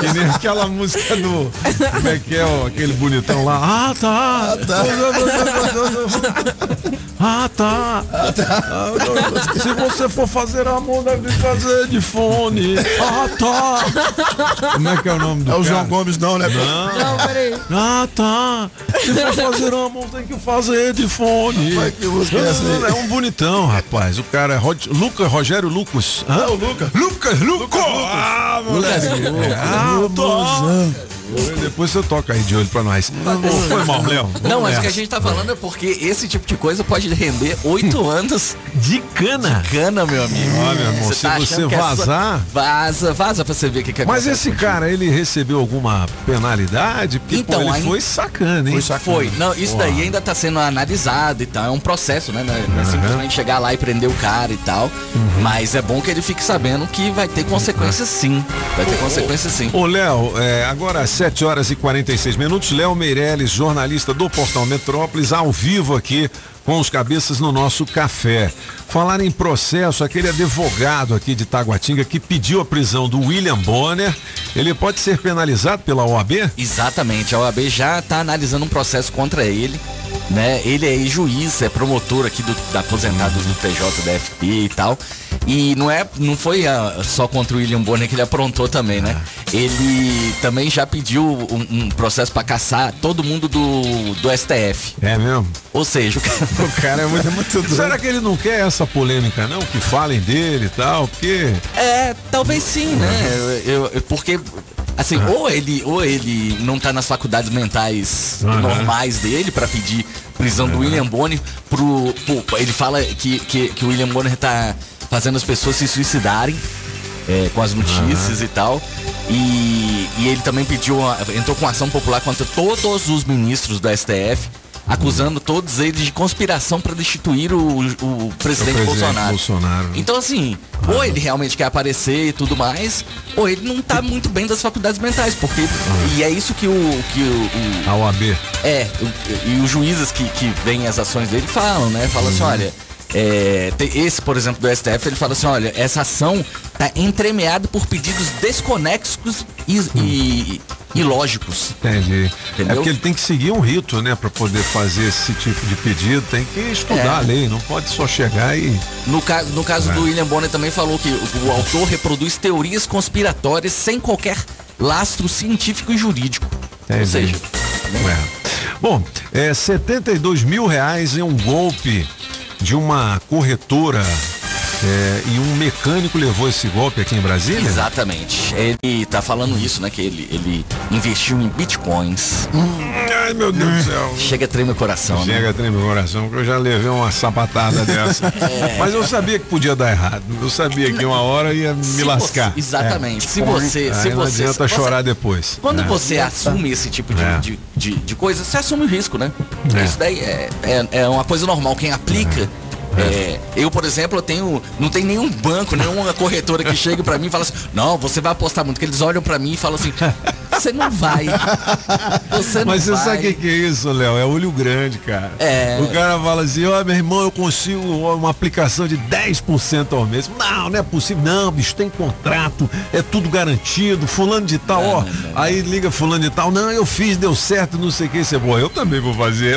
Que nem aquela música do. Como é que é ó, aquele bonitão lá? Ah, tá. Ah, tá. Se você for fazer amor, deve fazer de fone. Ah, tá. Como é que é o nome do É o cara? João Gomes, não, né? Não. Não, peraí. Ah, tá. Se for fazer amor, tem que fazer de fone. Mas que música é essa aí? É um bonitão, rapaz. O cara é Rod... Lucas, Rogério Lucas. Hã? É o Lucas. Lucas, Lucas. Ah, moleque. Ah, tô. Depois você toca aí de olho pra nós. Ô, Foi mal, Léo. Não, mas o que a gente tá falando é porque esse tipo de coisa pode render oito anos de cana. De cana, meu amigo. Olha, meu irmão, se achando você é vazar- Vaza, vaza pra você ver o que, que Mas esse cara, ele recebeu alguma penalidade? Porque Então, pô, ele aí- foi sacana, hein? Foi. Não, isso daí ainda tá sendo analisado e tal. É um processo, né? Não é- não é simplesmente chegar lá e prender o cara e tal. Uhum. Mas é bom que ele fique sabendo que vai ter consequências sim. Vai ter consequências sim. Ô, Léo, é, agora às 7 horas e 46 minutos, Léo Meirelles, jornalista do Portal Metrópolis, ao vivo aqui com os cabeças no nosso café. Falar em processo, aquele advogado aqui de Taguatinga que pediu a prisão do William Bonner, ele pode ser penalizado pela OAB? Exatamente, a OAB já está analisando um processo contra ele. né? Ele é juiz, é promotor aqui do, da aposentado do TJDFT e tal. E não é, não foi ah, só contra o William Bonner que ele aprontou também, né? Ele também já pediu um, um processo pra caçar todo mundo do, do STF. É mesmo? Ou seja, o cara, O cara é muito, muito doido. Será que ele não quer essa polêmica, não? Que falem dele e tal? Porque. É, talvez sim, né? Eu, eu- porque, assim, Ah. ou ele, ou ele não tá nas faculdades mentais Aham. normais dele pra pedir prisão do William Bonner pro, pro- Ele fala que, que, que o William Bonner tá fazendo as pessoas se suicidarem é, com as notícias e tal. E, e ele também pediu, uma- entrou com ação popular contra todos os ministros do STF. Acusando todos eles de conspiração para destituir o, o presidente, presidente Bolsonaro. Bolsonaro. Então, assim, ou ele realmente quer aparecer e tudo mais, ou ele não tá muito bem das faculdades mentais, porque. E é isso que o. Que o, o- A OAB. é, o- e os juízes que, que veem as ações dele falam, né? Falam assim, olha. É, esse, por exemplo, do STF, ele fala assim, olha, essa ação tá entremeada por pedidos desconexos e, e- e ilógicos. Entendi. Entendeu? É porque ele tem que seguir um rito, né? Pra poder fazer esse tipo de pedido. Tem que estudar É. a lei. Não pode só chegar e. No, ca no caso É. do William Bonner também falou que o, o autor reproduz teorias conspiratórias sem qualquer lastro científico e jurídico. Ou Entendi. seja, É. Bom, é 72 mil reais em um golpe de uma corretora é, e um mecânico levou esse golpe aqui em Brasília? Exatamente. Ele tá falando isso, né? Que ele, ele investiu em bitcoins. Ai, meu Deus do céu. Chega a tremer o coração. né? Chega a tremer o coração, que eu já levei uma sapatada dessa. É. Mas eu sabia que podia dar errado. Eu sabia que uma hora ia me Se lascar. você- exatamente. Se você- Aí se não você- adianta você- chorar depois. Quando É. você assume esse tipo de, É. de, de, de coisa, você assume o risco, né? É. Isso daí é, é, é uma coisa normal. Quem aplica. É, eu, por exemplo, eu tenho. Não tem nenhum banco, nenhuma corretora que chegue pra mim e fala assim, não, você vai apostar muito. Que eles olham pra mim e falam assim, você não vai. Você não Mas você vai. sabe o que, é isso, Léo? É olho grande, cara. É. O cara fala assim, ó, meu irmão, eu consigo uma aplicação de 10% ao mês. Não, não é possível. Não, bicho, tem contrato, é tudo garantido. Fulano de tal, ó. Aí liga fulano de tal, não, eu fiz, deu certo, não sei o que. Você, pô, eu também vou fazer.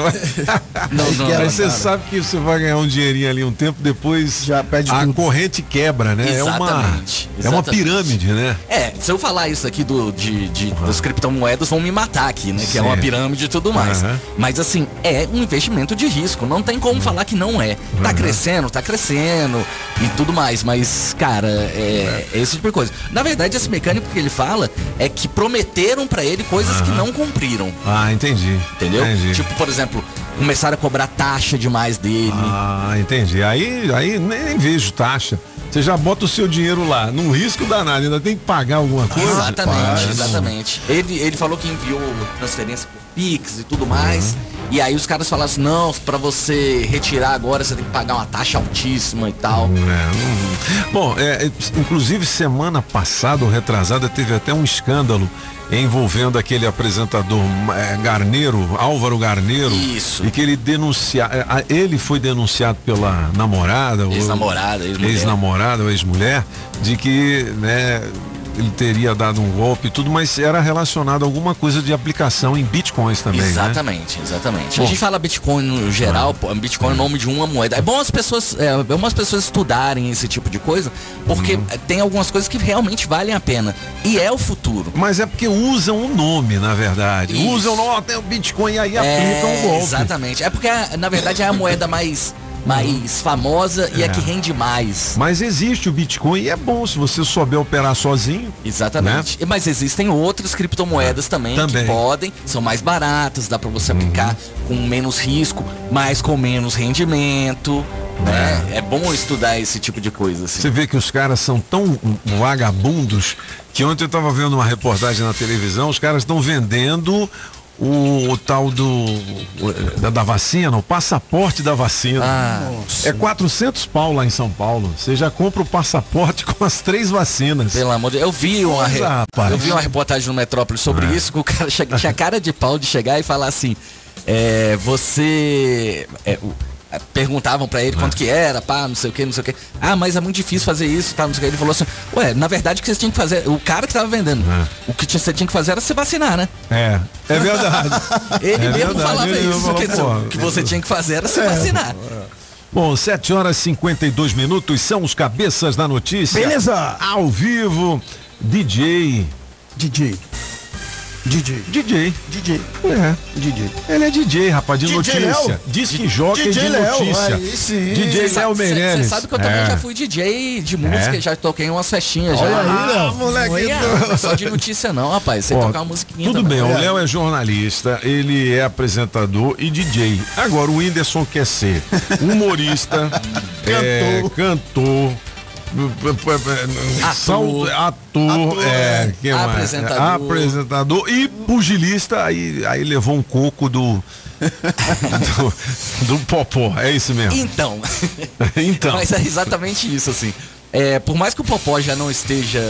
Não, não, Aí não, você sabe que você vai ganhar um dinheirinho ali um tempo, depois Já pede a tudo. corrente quebra, né? É uma, Exatamente, é uma exatamente. pirâmide, né? É, se eu falar isso aqui do, de, de- das criptomoedas, vão me matar aqui, né? Que é uma Sim. pirâmide e tudo mais. Aham. Mas assim, é um investimento de risco. Não tem como falar que não é. Tá crescendo, tá crescendo e tudo mais. Mas, cara, é, é esse tipo de coisa. Na verdade, esse mecânico que ele fala é que prometeram pra ele coisas que não cumpriram. Ah, entendi. Entendeu? Entendi. Tipo, por exemplo, começaram a cobrar taxa demais dele. Ah, entendi. Aí, aí nem vejo taxa. Você já bota o seu dinheiro lá, num risco danado, ainda tem que pagar alguma coisa. Exatamente, não. exatamente. Ele, ele falou que enviou transferência por Pix e tudo mais. E aí os caras falaram assim, não, pra você retirar agora você tem que pagar uma taxa altíssima e tal. É, não- Bom, é, inclusive semana passada ou retrasada teve até um escândalo envolvendo aquele apresentador é, Garneiro, Álvaro Garneiro. Isso. E que ele denuncia, a- ele foi denunciado pela namorada, ou- Ex-namorada, ex-mulher. ex-namorada ou ex-mulher, de que, né, ele teria dado um golpe e tudo, mas era relacionado a alguma coisa de aplicação em bitcoins também, né? exatamente, exatamente. Bom. A gente fala Bitcoin no geral, pô, Bitcoin é o nome de uma moeda. É bom as pessoas, é, é bom as pessoas estudarem esse tipo de coisa, porque Uhum. tem algumas coisas que realmente valem a pena. E é o futuro. Mas é porque usam o nome, na verdade. Isso. Usam, ó, tem o Bitcoin e aí É, aplicam o golpe. Exatamente. É porque, na verdade, é a moeda mais, mais famosa e a É. que rende mais. Mas existe o Bitcoin e é bom se você souber operar sozinho. Exatamente. Mas existem outras criptomoedas também, Né? Também. que podem, são mais baratas, dá pra você aplicar com menos risco, mas com menos rendimento. Né? É bom estudar esse tipo de coisa. Assim. Você vê que os caras são tão vagabundos que ontem eu estava vendo uma reportagem na televisão, os caras estão vendendo o, o tal do da, da vacina, o passaporte da vacina. Ah, é 400 pau lá em São Paulo. Você já compra o passaporte com as três vacinas. Pelo amor de Deus. Eu vi uma, re- Coisa, rapaz. eu vi uma reportagem no Metrópole sobre É. isso, que o cara che- tinha cara de pau de chegar e falar assim. É, você. é, perguntavam pra ele quanto que era, pá, não sei o que, não sei o que. Ah, mas é muito difícil fazer isso, tá, não sei o que. Ele falou assim, ué, na verdade o que você tinha que fazer, o cara que tava vendendo, o que você tinha que fazer era se vacinar, né? É, é verdade. Ele É mesmo verdade, falava ele isso, falou, que, pô, o que você tinha que fazer era se É. vacinar. Bom, 7 horas e 52 minutos são os cabeças da notícia. Beleza. Ao vivo, DJ. DJ. DJ. DJ. DJ. É. DJ. Ele é DJ, rapaz, de DJ notícia. Léo. Diz que joga DJ de Léo, notícia. aí sim. DJ Cê Léo Meirelles. Você sabe que eu também É. já fui DJ de música, É? já toquei em umas festinhas Olha já. aí, Léo. Ah, moleque. Olha. Não é só de notícia não, rapaz. Você tocar uma musiquinha Tudo também. bem, o Léo é jornalista, ele é apresentador e DJ. Agora o Whindersson quer ser humorista, é, cantor. Ator, ator, é, que mais? Apresentador. apresentador e pugilista, aí, aí levou um coco do, do, do Popó, é isso mesmo. Então. então. Mas é exatamente isso, assim. É, por mais que o Popó já não esteja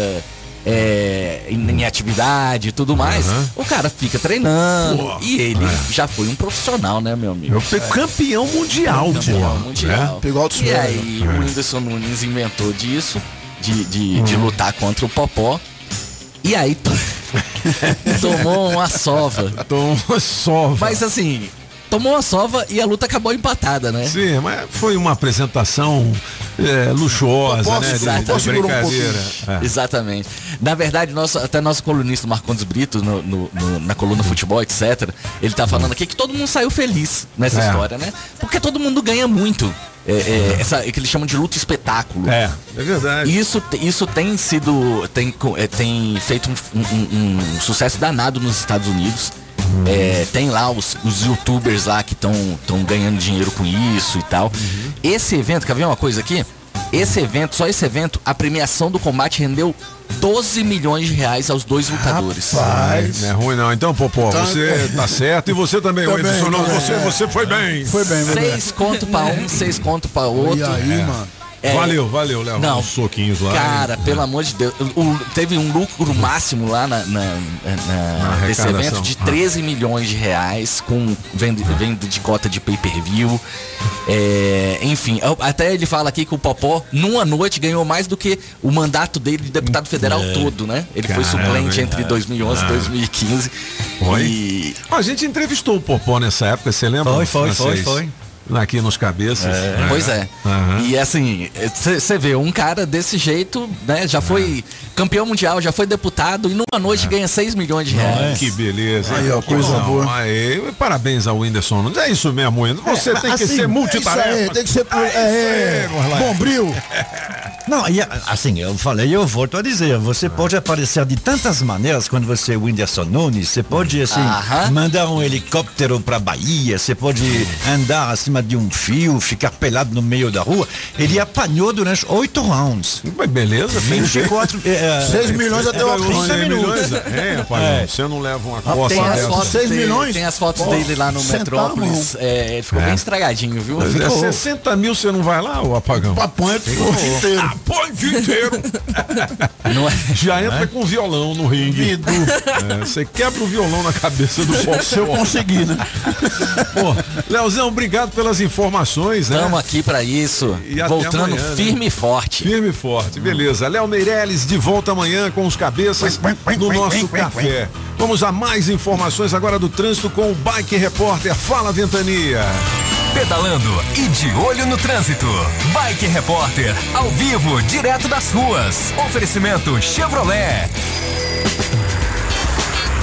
é, em, em atividade e tudo mais, Aham. o cara fica treinando. Pô, e ele é. já foi um profissional, né, meu amigo? Eu fui campeão mundial, Campeão pô, mundial. né? Pegou altos E aí né? o Whindersson Nunes inventou disso, de, de, de Hum. lutar contra o Popó. E aí to- tomou uma sova. Tomou uma sova. Mas assim, tomou uma sova e a luta acabou empatada, né? Sim, mas foi uma apresentação é, luxuosa, né? de- De, brincadeira. É. Exatamente. Na verdade, nosso, até nosso colunista Marcondes Brito, no, no- no- na coluna Futebol, etc., ele tá falando aqui que todo mundo saiu feliz nessa É. história, né? Porque todo mundo ganha muito. É, é, essa, é que eles chamam de luta espetáculo. É, é verdade. Isso, isso tem sido. Tem, é, tem feito um, um- um sucesso danado nos Estados Unidos. Uhum. É, tem lá os, os youtubers lá que estão ganhando dinheiro com isso e tal. Uhum. Esse evento, quer ver uma coisa aqui? Esse evento, só esse evento, a premiação do combate rendeu 12 milhões de reais aos dois lutadores. Não é ruim não. Então, Popó, Tá. você tá certo e você também, Também, Whindersson. Não, também. você, você foi bem. Foi bem, Seis conto pra um, seis conto pra outro. E aí, É. mano? É. Valeu, valeu, Léo. Não. Uns soquinhos lá. Cara, hein? pelo amor de Deus. o- teve um lucro máximo lá na, na- na- Na nesse arrecadação. evento de Ah. 13 milhões de reais com venda, venda de cota de pay-per-view. É, enfim, até ele fala aqui que o Popó, numa noite, ganhou mais do que o mandato dele de deputado federal É. todo, né? Ele foi Caramba, suplente hein? entre 2011 e Ah. 2015. Foi? E A gente entrevistou o Popó nessa época, você lembra? Foi, foi, foi, foi. Aqui nos cabeças. né? Pois é. Aham. E assim, você vê, um cara desse jeito, né, já foi campeão mundial, já foi deputado e numa noite ganha 6 milhões de reais. Que beleza. Aí, ó, Que coisa bom. boa. Aí, parabéns ao Whindersson. Nunes. É isso mesmo, Whindersson. Você tem que Assim, ser é multitarefa. aí, tem que ser. É, é, Gorlai. bombril. Não, e, assim, eu falei, eu volto a dizer, você pode aparecer de tantas maneiras quando você é o Whindersson Nunes, você pode, assim, Aham. mandar um helicóptero pra Bahia, você pode andar acima de um fio, ficar pelado no meio da rua. Ele apanhou durante oito rounds. Mas beleza, tem 24... é, Seis milhões até o Ganhou 30 seis minutos. milhões? É, rapaz, É. você não leva uma costa Tem as, fotos Seis dele, milhões? tem as fotos Pô, dele lá no Metrópolis. É, ele ficou É. bem estragadinho, viu? É Ficou- 60 mil você não vai lá, o apagão? Apanha o dia inteiro. Apanha o dia inteiro. Não é? Já entra com violão no ringue. É, Você quebra o violão na cabeça do. Se eu conseguir, né? Pô, Leozão, obrigado pelas informações, né? Estamos aqui pra isso. E Voltando amanhã, né? firme e forte. Firme e forte, beleza. Léo Meirelles de volta amanhã com os cabeças no nosso café. Vamos a mais informações agora do trânsito com o Bike Repórter. Fala, Ventania. Pedalando e de olho no trânsito. Bike Repórter, ao vivo, direto das ruas. Oferecimento Chevrolet.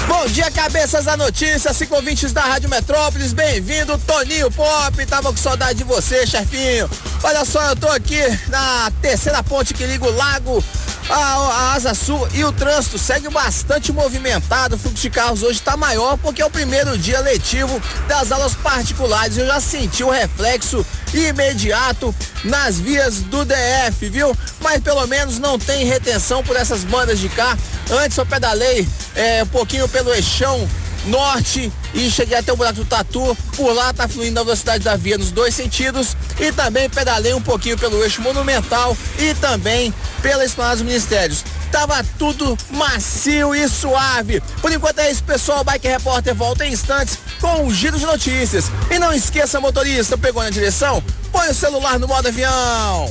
Bom dia, cabeças da notícia, cinco ouvintes da Rádio Metrópolis, bem-vindo, Toninho Pop, tava com saudade de você, chefinho. Olha só, eu tô aqui na terceira ponte que liga o lago a, a Asa Sul e o trânsito segue bastante movimentado, o fluxo de carros hoje tá maior porque é o primeiro dia letivo das aulas particulares, eu já senti o reflexo imediato nas vias do DF, viu? Mas pelo menos não tem retenção por essas bandas de cá. Antes eu pedalei é, um pouquinho pelo eixão norte e cheguei até o buraco do Tatu. Por lá tá fluindo a velocidade da via nos dois sentidos e também pedalei um pouquinho pelo eixo monumental e também pela Esplanada dos Ministérios. tava tudo macio e suave. Por enquanto é isso, pessoal. O Bike Repórter volta em instantes com um giro de notícias. E não esqueça, motorista, pegou na direção? Põe o celular no modo avião.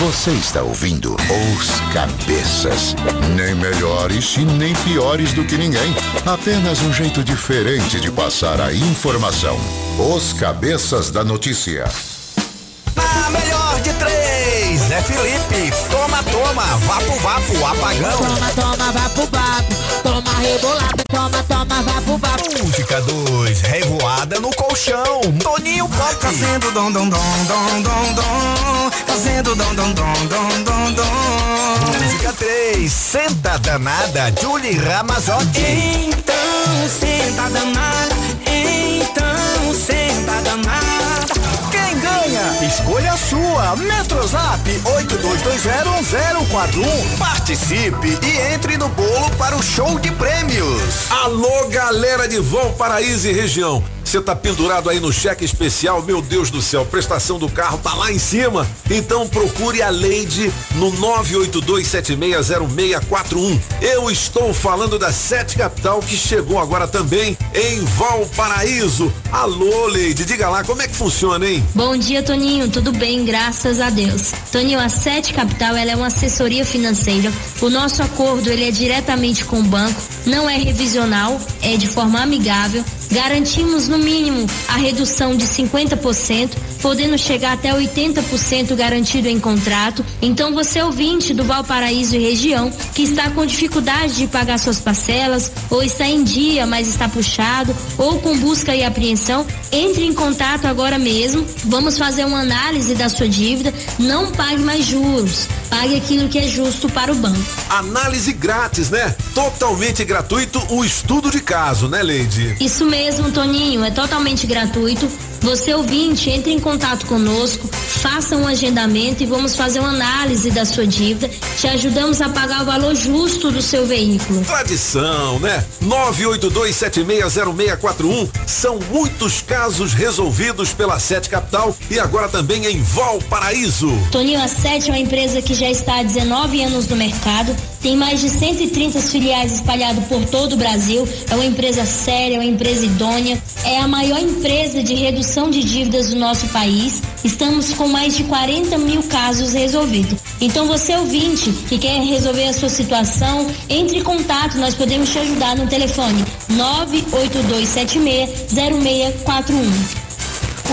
Você está ouvindo Os Cabeças. Nem melhores e nem piores do que ninguém. Apenas um jeito diferente de passar a informação. Os Cabeças da Notícia. A melhor de três é Felipe. Toma, toma, vapo, vapo, apagão. Toma, toma, vapo, vapo. Toma rebolada, toma, toma, vapo, vapo. Música 2, revoada no colchão. Toninho Pop. Fazendo dom, dom, dom, dom, dom, dom. Fazendo dom, dom, dom, dom, dom, dom. Música 3, senta danada, Julie Ramazotti. Então, senta danada. Então, senta danada. Quem ganha? Escolha a sua. Metrozap 82201041. Participe e entre no bolo para o show de prêmios. Alô, galera de Valparaíso e região. Você tá pendurado aí no cheque especial, meu Deus do céu, prestação do carro tá lá em cima. Então procure a Leide no 982760641. Eu estou falando da Sete Capital que chegou agora também em Valparaíso. Alô, Leide, diga lá como é que funciona, hein? Bom dia, Toninho. Tudo bem, graças a Deus. Toninho, a Sete Capital ela é uma assessoria financeira. O nosso acordo ele é diretamente com o banco, não é revisional, é de forma amigável. Garantimos no mínimo a redução de 50%, podendo chegar até 80% garantido em contrato. Então, você ouvinte do Valparaíso e região que está com dificuldade de pagar suas parcelas, ou está em dia, mas está puxado, ou com busca e apreensão, entre em contato agora mesmo. Vamos fazer uma análise da sua dívida. Não pague mais juros. Pague aquilo que é justo para o banco. Análise grátis, né? Totalmente gratuito o estudo de caso, né, Leide? Isso mesmo, Toninho, é totalmente gratuito. Você ouvinte, entre em contato conosco, faça um agendamento e vamos fazer uma análise da sua dívida. Te ajudamos a pagar o valor justo do seu veículo. Tradição, né? 982760641 são muitos casos resolvidos pela Sete Capital e agora também em Valparaíso. Toninho, a Sete é uma empresa que já está há 19 anos no mercado, tem mais de 130 filiais espalhadas por todo o Brasil. É uma empresa séria, é uma empresa idônea, é a maior empresa de redução de dívidas do nosso país. Estamos com mais de 40 mil casos resolvidos. Então, você ouvinte que quer resolver a sua situação, entre em contato, nós podemos te ajudar no telefone 982760641.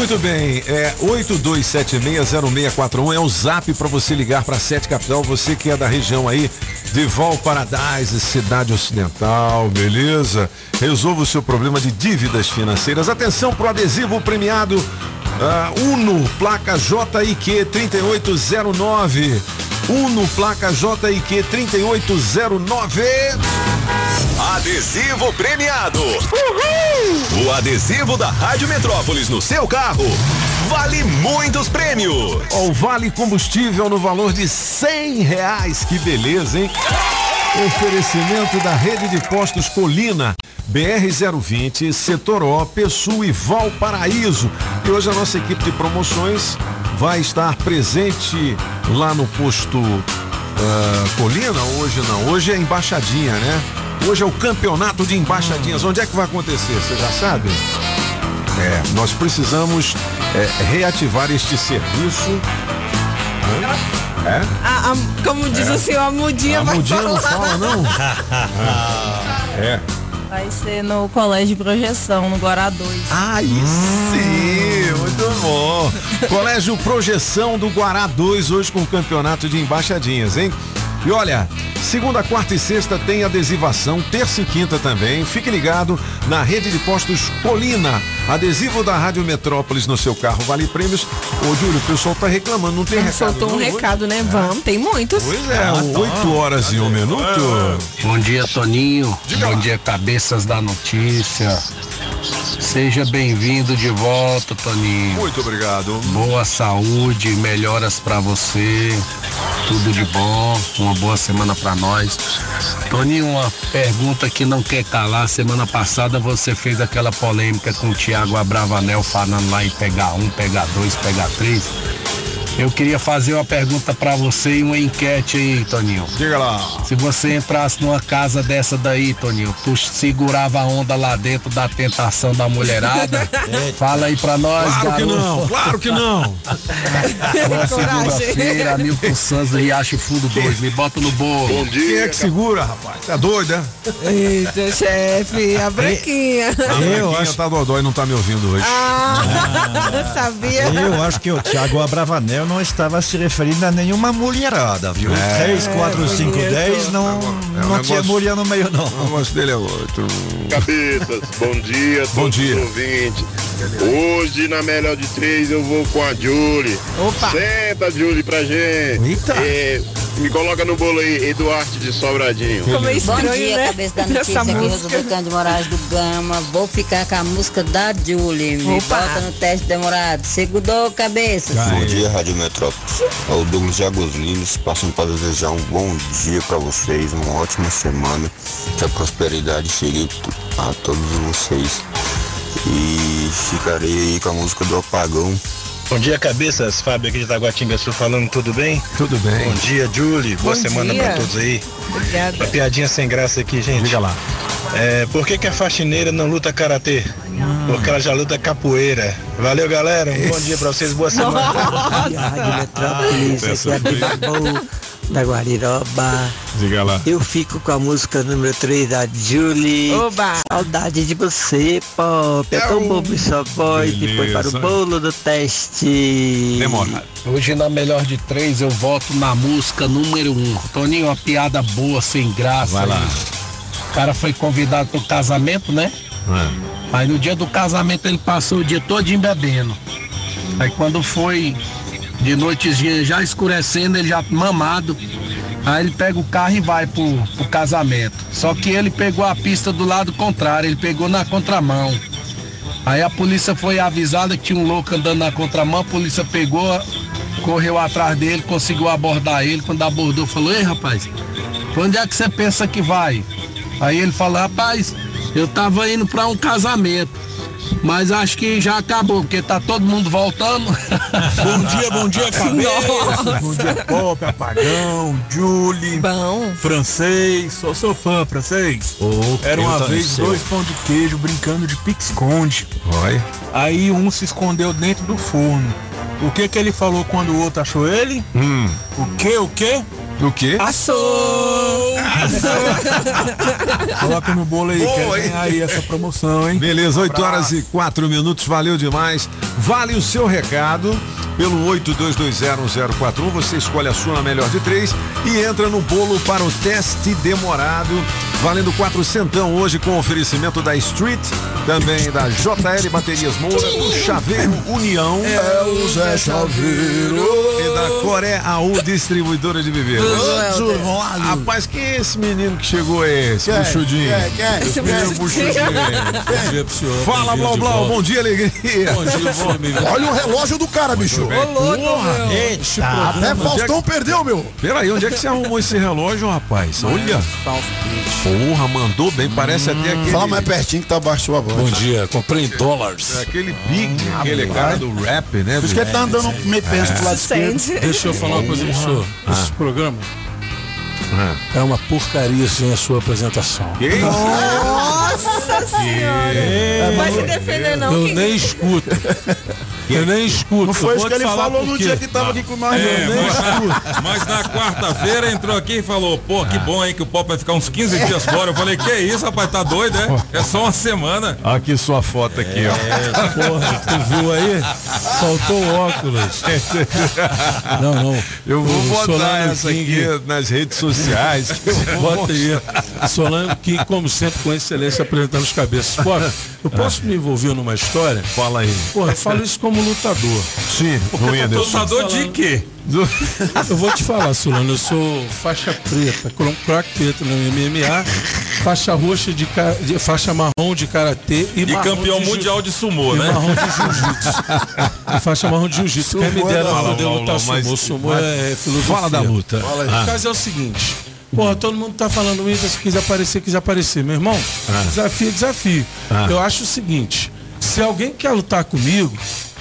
Muito bem, é 82760641 é o zap para você ligar para Sete Capital, você que é da região aí de Valparadise, cidade ocidental, beleza? Resolva o seu problema de dívidas financeiras. Atenção pro adesivo premiado uh, Uno, placa JIQ 3809. Uno, placa JIQ 3809. Adesivo premiado. Uhul! O adesivo da Rádio Metrópolis no seu carro vale muitos prêmios. O Vale Combustível no valor de cem reais. Que beleza, hein? Oferecimento da rede de postos Colina, BR-020, Setor O, Pessul e Valparaíso. E hoje a nossa equipe de promoções vai estar presente lá no posto uh, Colina. Hoje não, hoje é embaixadinha, né? Hoje é o campeonato de embaixadinhas. Onde é que vai acontecer? Você já sabe? É, nós precisamos é, reativar este serviço. É? A- a- como diz É. o senhor, a mudinha A vai mudinha não falar. fala, não? É. Vai ser no Colégio de Projeção, no Guará 2. Aí sim, muito bom. Colégio Projeção do Guará 2, hoje com o campeonato de embaixadinhas, hein? E olha, segunda, quarta e sexta tem adesivação, terça e quinta também. Fique ligado na rede de postos Colina. Adesivo da Rádio Metrópolis no seu carro vale prêmios. Ô, Júlio, o pessoal tá reclamando, não tem recado. Soltou um não, hoje? recado, né? Vamos, tem muitos. Pois é, 8 horas e um minuto. Bom dia, Toninho. Bom dia, cabeças da notícia. Seja bem-vindo de volta, Toninho. Muito obrigado. Boa saúde, melhoras pra você. Tudo de bom. Uma boa semana pra nós. Toninho, uma pergunta que não quer calar. Semana passada você fez aquela polêmica com o Thiago Abravanel falando lá em pegar um, pegar dois, pegar três. Eu queria fazer uma pergunta pra você e uma enquete aí, Toninho. Diga lá. Se você entrasse numa casa dessa daí, Toninho, tu segurava a onda lá dentro da tentação da mulherada? Fala aí pra nós, Claro que garoto. não, claro que não. Boa segunda-feira, Milton Santos Riacho Fundo 2. Me bota no bolo. Bom dia. Quem é que segura, rapaz? Tá doido, é? Eita, chefe, a branquinha. A eu acho... tá dodói e não tá me ouvindo hoje. Ah, sabia? Eu acho que o Thiago Abravanel não estava se referindo a nenhuma mulherada, viu? É. 3, 4, 5, bonito. 10 não, É um não negócio- tinha mulher no meio, não. O negócio dele é outro. Cabeças, bom dia, Bom dia. os ouvintes. Hoje, na melhor de três, eu vou com a Julie. Opa! Senta, Julie, pra gente. Eita! É, me coloca no bolo aí, Eduardo de Sobradinho. Como é Bom estranho, dia, né? cabeça da Essa notícia aqui, música. Rosa Cândido Moraes do Gama. Vou ficar com a música da Julie. Me Opa. bota no teste demorado. Segurou, cabeça. Bom dia, Rádio Metrópolis. É o Douglas Lindas, passando para desejar um bom dia para vocês, uma ótima semana, que a prosperidade chegue a todos vocês. E ficarei aí com a música do Apagão. Bom dia, cabeças. Fábio aqui de Taguatinga Sul falando, tudo bem? Tudo bem. Bom dia, Julie. Boa Bom semana dia. pra todos aí. Obrigada. Uma piadinha sem graça aqui, gente. Diga lá. É, por que, que a faxineira não luta karatê? Porque ela já luta capoeira. Valeu, galera. Um bom dia pra vocês. Boa semana. Rádio Metrópolis, aqui é a Bibu da Guariroba. Diga lá. Eu fico com a música número 3 da Julie. Oba! Saudade de você, Pop. É tão bobo e só pode. Foi para o bolo do teste. Demorado. Hoje, na melhor de três, eu voto na música número um. Toninho, uma piada boa, sem graça. Vai lá. aí. O cara foi convidado pro casamento, né? É. Aí no dia do casamento ele passou o dia todinho bebendo. Aí quando foi de noitezinha já escurecendo, ele já mamado. Aí ele pega o carro e vai pro, pro casamento. Só que ele pegou a pista do lado contrário, ele pegou na contramão. Aí a polícia foi avisada que tinha um louco andando na contramão, a polícia pegou, correu atrás dele, conseguiu abordar ele. Quando abordou, falou, ei rapaz, onde é que você pensa que vai? Aí ele falou, rapaz, eu tava indo pra um casamento. Mas acho que já acabou, porque tá todo mundo voltando. Bom dia, bom dia, cabeça. Bom dia, Pop, Apagão, Julie. Bom. Francês, sou seu fã, francês. Era uma vez sei. dois pão de queijo brincando de pique-esconde. Vai. Aí um se escondeu dentro do forno. O que que ele falou quando o outro achou ele? Hum. O que, o que? O quê? Assou! Coloca no bolo aí, Boa, hein? aí essa promoção, hein? Beleza, 8 horas e 4 minutos, valeu demais. Vale o seu recado pelo 82201041. Você escolhe a sua na melhor de três e entra no bolo para o teste demorado. Valendo 4 centão hoje com oferecimento da Street, também da JL Baterias Moura, do Chaveiro União. É o Zé Chaveiro. E da Coré AU Distribuidora de Bebidas. Rapaz, quem é esse menino que chegou aí? Esse senhor. Fala, Blau Blau, bom dia, alegria. Bom dia, bom. Olha o relógio do cara, bicho. Porra. Eita, até Faustão perdeu, meu. Peraí, onde é que você arrumou esse relógio, rapaz? Olha. Porra, mandou bem, parece até aquele... Fala mais pertinho que tá baixo sua voz. Bom dia, comprei em dólares. É aquele Big, aquele cara do rap, né? Por isso que ele tá andando meio penso pro lado esquerdo. Deixa eu falar uma coisa pro senhor. Esse programa Ah. é uma porcaria sem a sua apresentação. Nossa senhora. Vai se defender não, Eu nem escuto. Eu nem escuto. Não foi isso que ele falou no dia que tava aqui com nós. É, Eu nem mas-. Mas na quarta-feira entrou aqui e falou, pô, que bom, hein, que o Pop vai ficar uns 15 dias fora. Eu falei, que isso, rapaz, tá doido, é? É só uma semana. Aqui sua foto aqui, ó. Porra, tu viu aí? Faltou o óculos. Não, não. Eu vou O botar Solano essa King- aqui nas redes sociais. que Bota aí. Solano King, como sempre, com excelência, apresentando os cabeças. Pô, eu posso me envolver numa história? Fala aí. Pô, eu falo isso como lutador. Sim, tô Whindersson. falando- Lutador de quê? Eu vou te falar, Solano, eu sou faixa preta, crack preto no MMA, faixa roxa de, ca- de- faixa marrom de karatê e, E campeão de mundial de sumô, e né? marrom de jiu-jitsu. Faixa marrom de jiu-jitsu. Quem me é dera poder lutar mas- sumô. Sumô mas- é filosofia. fala da luta. Fala aí. O Ah. caso é o seguinte. Porra, todo mundo tá falando isso, se quiser aparecer, quiser aparecer. Meu irmão, desafio é desafio. Ah. Eu acho o seguinte, se alguém quer lutar comigo,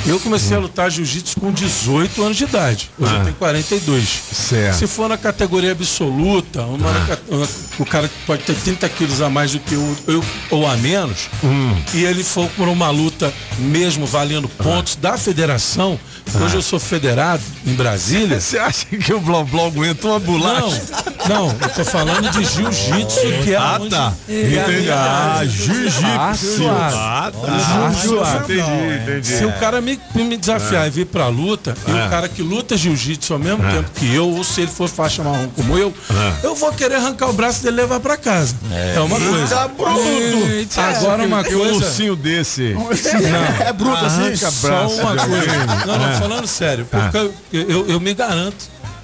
eu comecei a lutar jiu-jitsu com 18 anos de idade. Hoje Ah. eu tenho 42. Certo. Se for na categoria absoluta, uma ca- uma- o cara que pode ter 30 quilos a mais do que eu, eu ou a menos, Hum. e ele for por uma luta mesmo valendo pontos da federação, hoje eu sou federado em Brasília. Você acha que o Blá Blá aguenta uma bolacha? Não, não, eu tô falando de jiu-jitsu, que é Ah, onde- tá. é Ah, jiu-jitsu. Ah. Ah, tá. Ah, Ah, suave. entendi, entendi. Se o cara me, me desafiar É. e vir pra luta, e É. o cara que luta jiu-jitsu ao mesmo É. tempo que eu, ou se ele for faixa marrom como eu, É. eu vou querer arrancar o braço dele e levar pra casa. É, uma Eita, coisa. bruto. Eita, Agora uma Que um coisa. ursinho desse. Não. É bruto assim? Só braço uma coisa. Não, não, É. falando sério, porque eu, eu, eu me garanto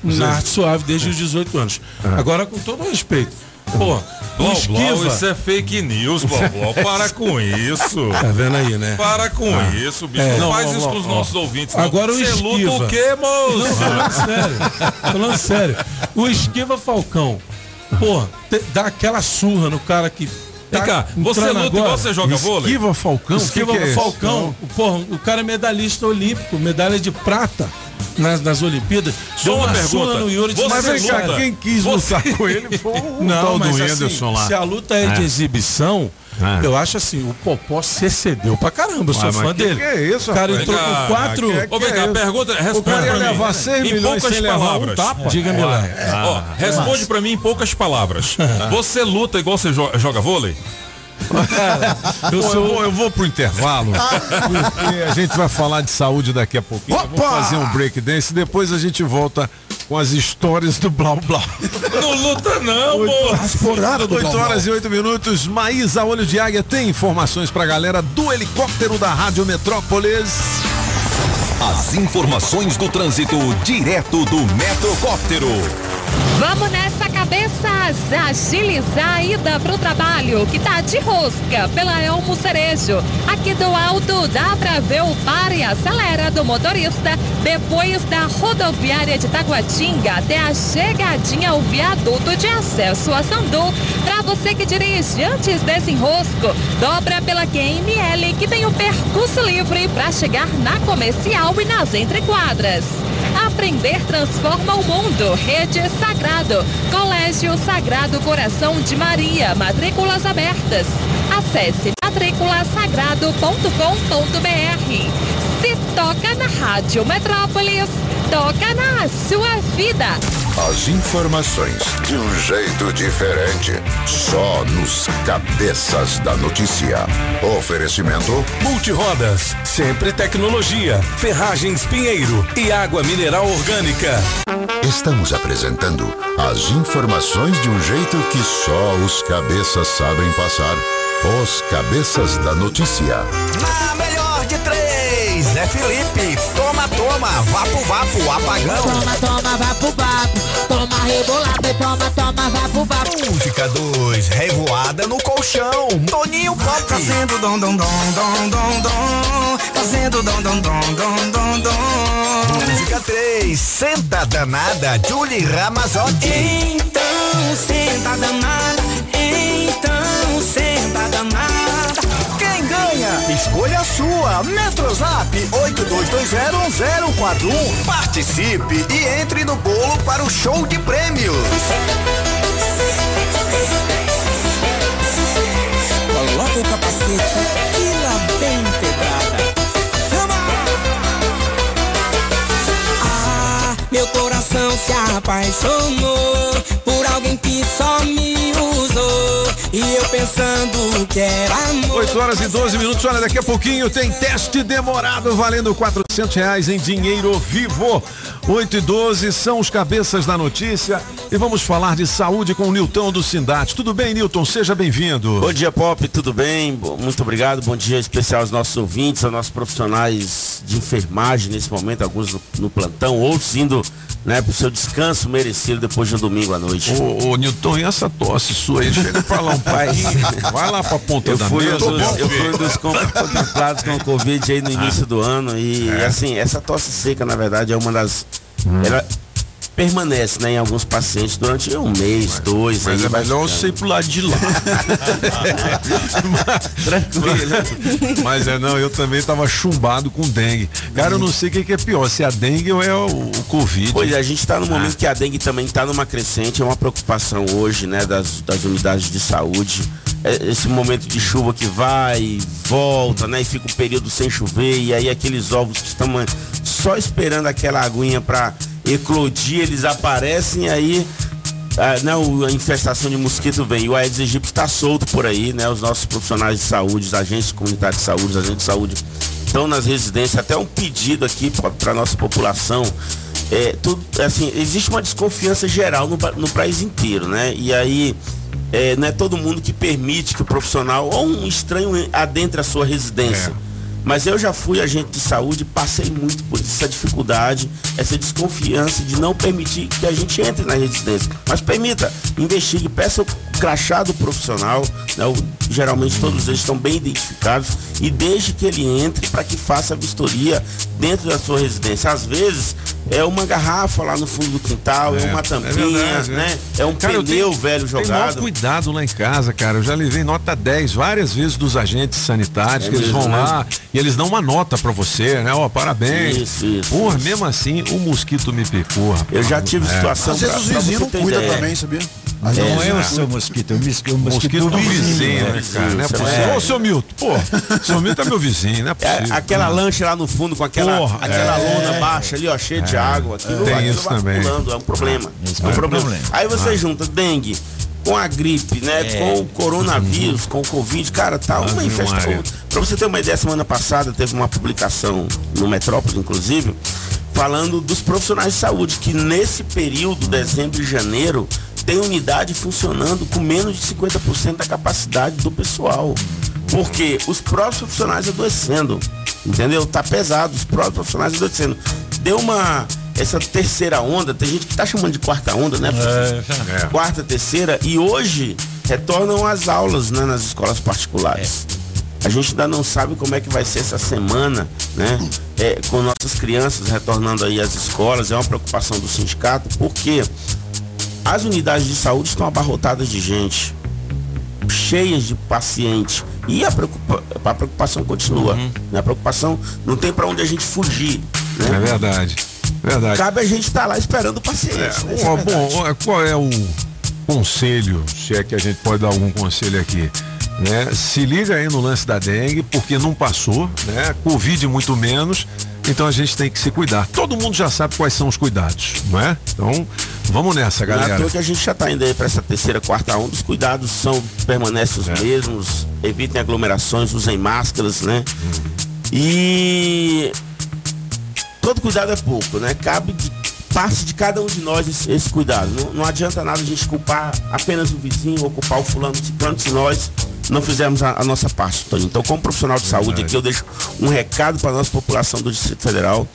na arte suave desde os 18 anos. Agora, com todo o respeito. Pô, o Blá Blá, esquiva. isso é fake news, Blá Blá. Para com isso. Tá vendo aí, né? Para com Ah. isso, bicho. É. não, Não, faz isso com os nossos ouvintes. não. Agora o Você esquiva. luta o quê, moço? Não, falando sério. Falando sério. O esquiva Falcão. Pô, te- dá aquela surra no cara que. Vem cá, você luta igual você joga vôlei? Esquiva Falcão? Esquiva O que que é? Falcão. Porra, o cara é medalhista olímpico, medalha de prata nas, nas Olimpíadas. Só Deu uma surra pergunta. no Yuri de Mas vem cá, quem quis Você- lutar com ele foi o Não, tal do mas assim, lá. Se a luta é, de É. exibição, É. eu acho assim, o Popó se excedeu pra caramba. Eu sou Ué, fã que dele. que é isso, o cara rapaz? entrou com quatro. que- Ô, vem cá, pergunta, responde O cara ia levar 6 Em milhões poucas sem levar um palavras. tapa. Diga-me lá. Ó, responde pra mim em poucas palavras. Você luta igual você jo- joga vôlei? eu, sou- eu, vou, eu vou pro intervalo, porque a gente vai falar de saúde daqui a pouquinho. Vamos fazer um break dance e depois a gente volta com as histórias do Blau Blau. Não luta não, Oito- pô. 8 horas e 8 minutos. Maísa Olho de Águia tem informações pra galera do helicóptero da Rádio Metrópolis. As informações do trânsito direto do Metrocóptero. Vamos nessa, cabeças! Agilizar a ida pro trabalho, que tá de rosca pela Elmo Cerejo. Aqui do alto dá pra ver o pare e acelera do motorista depois da rodoviária de Taguatinga até a chegadinha ao viaduto de acesso a Sandu. Pra você que dirige antes desse enrosco, dobra pela QML que tem o percurso livre para chegar na comercial e nas entrequadras. Aprender transforma o mundo. Rede Sagrado. Colégio Sagrado Coração de Maria. Matrículas abertas. Acesse matriculasagrado.com.br. Se toca na Rádio Metrópolis, toca na sua vida. As informações de um jeito diferente. Só nos cabeças da notícia. Oferecimento Multirodas, sempre tecnologia, ferragens Pinheiro e água mineral orgânica. Estamos apresentando as informações de um jeito que só os cabeças sabem passar. Os cabeças da notícia. Na melhor de três, é Felipe. Toma, toma, vapo, vapo, apagão. Toma, toma, vapo, vapo. Toma rebolada e toma, toma, vapo, vapo. Música 2, revoada no colchão. Toninho Pop. Fazendo dom, dom, dom, dom, dom, dom. Fazendo dom, dom, dom, dom, dom, dom. Música 3, senta danada, Julie Ramazotti. Então, senta danada. Então sentada nada. Quem ganha? Escolha sua. Metrozap 82201041. Participe e entre no bolo para o show de prêmios. Coloca o capacete e lá bem pedrada. Ah, meu coração se apaixonou por alguém que só me pensando que era amor. 8 horas e 12 minutos. Olha, daqui a pouquinho tem teste demorado valendo 400 reais em dinheiro vivo. 8 e 12 são os cabeças da notícia e vamos falar de saúde com o Nilton do Sindate. Tudo bem, Nilton? Seja bem-vindo. Bom dia, Pop, tudo bem? Muito obrigado. Bom dia especial aos nossos ouvintes, aos nossos profissionais de enfermagem nesse momento, alguns no, plantão, outros indo né, pro seu descanso merecido depois de um domingo à noite. Ô, ô, Nilton, e essa tosse sua aí? Chega pra lá um pouquinho. Vai lá pra ponta Eu da fui, mesa. dos, eu fui um dos con- contemplados com o Covid aí no início do ano e É. assim, essa tosse seca, na verdade, é uma das. Ela permanece né, em alguns pacientes durante um mês, dois. mas aí é melhor você ir pro lado de lá. Tranquilo. Mas é não, eu também tava chumbado com dengue. Cara, eu não sei o que, que é pior, se é a dengue ou é o, o Covid. Pois é, a gente está no momento Ah. que a dengue também está numa crescente, é uma preocupação hoje, né, das, das unidades de saúde. É, Esse momento de chuva que vai e volta, né, e fica um período sem chover, e aí aqueles ovos que estão eh, só esperando aquela aguinha para eclodir, eles aparecem aí ah, né, a infestação de mosquito vem. E o Aedes aegypti está solto por aí, né? Os nossos profissionais de saúde, os agentes comunitários de saúde, os agentes de saúde estão nas residências. Até um pedido aqui para a nossa população. É, tudo, assim, existe uma desconfiança geral no, no país inteiro, né? E aí é, não é todo mundo que permite que o profissional ou um estranho adentre a sua residência. Mas eu já fui agente de saúde, passei muito por essa dificuldade, essa desconfiança de não permitir que a gente entre na residência. Mas permita, investigue, peça o crachá do profissional, né? O- geralmente todos eles estão bem identificados, e deixe que ele entre para que faça a vistoria dentro da sua residência. Às vezes é uma garrafa lá no fundo do quintal, é, uma tampinha, verdade, né? É um Cara, eu pneu tenho- velho jogado. cuidado lá em casa, cara. Eu já levei nota 10 várias vezes dos agentes sanitários, É que eles mesmo, vão né? lá e eles dão uma nota pra você, né? Ó, parabéns. Isso, isso, Porra, isso. mesmo assim, o mosquito me picou, rapaz. Eu já tive É. situação Às vezes os vizinhos não cuidam também, sabia? Não é, o é. seu mosquito, é o mosquito, o mosquito, do vizinho, né, vizinho, cara? Não é possível. é. Ô, seu Milton, pô, seu Milton é meu vizinho, não é É, aquela lancha lá no fundo com aquela, Porra, aquela é. lona baixa ali, ó, cheia de É. água. Aquilo, Tem aquilo isso também. é um problema. É um é um problema. problema. Aí você Ah. junta dengue com a gripe, né? É. Com o coronavírus, com o Covid, cara, tá uma infestação. Pra você ter uma ideia, semana passada teve uma publicação no Metrópole, inclusive, falando dos profissionais de saúde, que nesse período, dezembro e janeiro, tem unidade funcionando com menos de 50% da capacidade do pessoal. Porque os próprios profissionais adoecendo, entendeu? Tá pesado, os próprios profissionais adoecendo. Deu uma. Essa terceira onda, tem gente que tá chamando de quarta onda, né? Francisco? É. Quarta, terceira, e hoje retornam as aulas né, nas escolas particulares. A gente ainda não sabe como é que vai ser essa semana, né? É, com nossas crianças retornando aí às escolas, é uma preocupação do sindicato, porque as unidades de saúde estão abarrotadas de gente, cheias de pacientes. E a, preocupa- a preocupação continua. né? A preocupação não tem para onde a gente fugir. Né? É verdade. Verdade. Cabe a gente estar lá esperando o paciente. né? É a Ó, verdade. bom, qual é o conselho, se é que a gente pode dar algum conselho aqui? Né? Se liga aí no lance da dengue, porque não passou, né? Covid muito menos, então a gente tem que se cuidar. Todo mundo já sabe quais são os cuidados, não é? Então, vamos nessa, Não é galera. toa que a gente já está indo aí para essa terceira, quarta onda. Os cuidados são permanecem É. os mesmos. Evitem aglomerações, usem máscaras, né? E todo cuidado é pouco, né? Cabe de parte de cada um de nós esse, esse cuidado. Não, não adianta nada a gente culpar apenas o vizinho ou culpar o fulano ciclano se nós não fizermos a, a nossa parte, Tony. Então, como profissional de saúde aqui, eu deixo um recado para a nossa população do Distrito Federal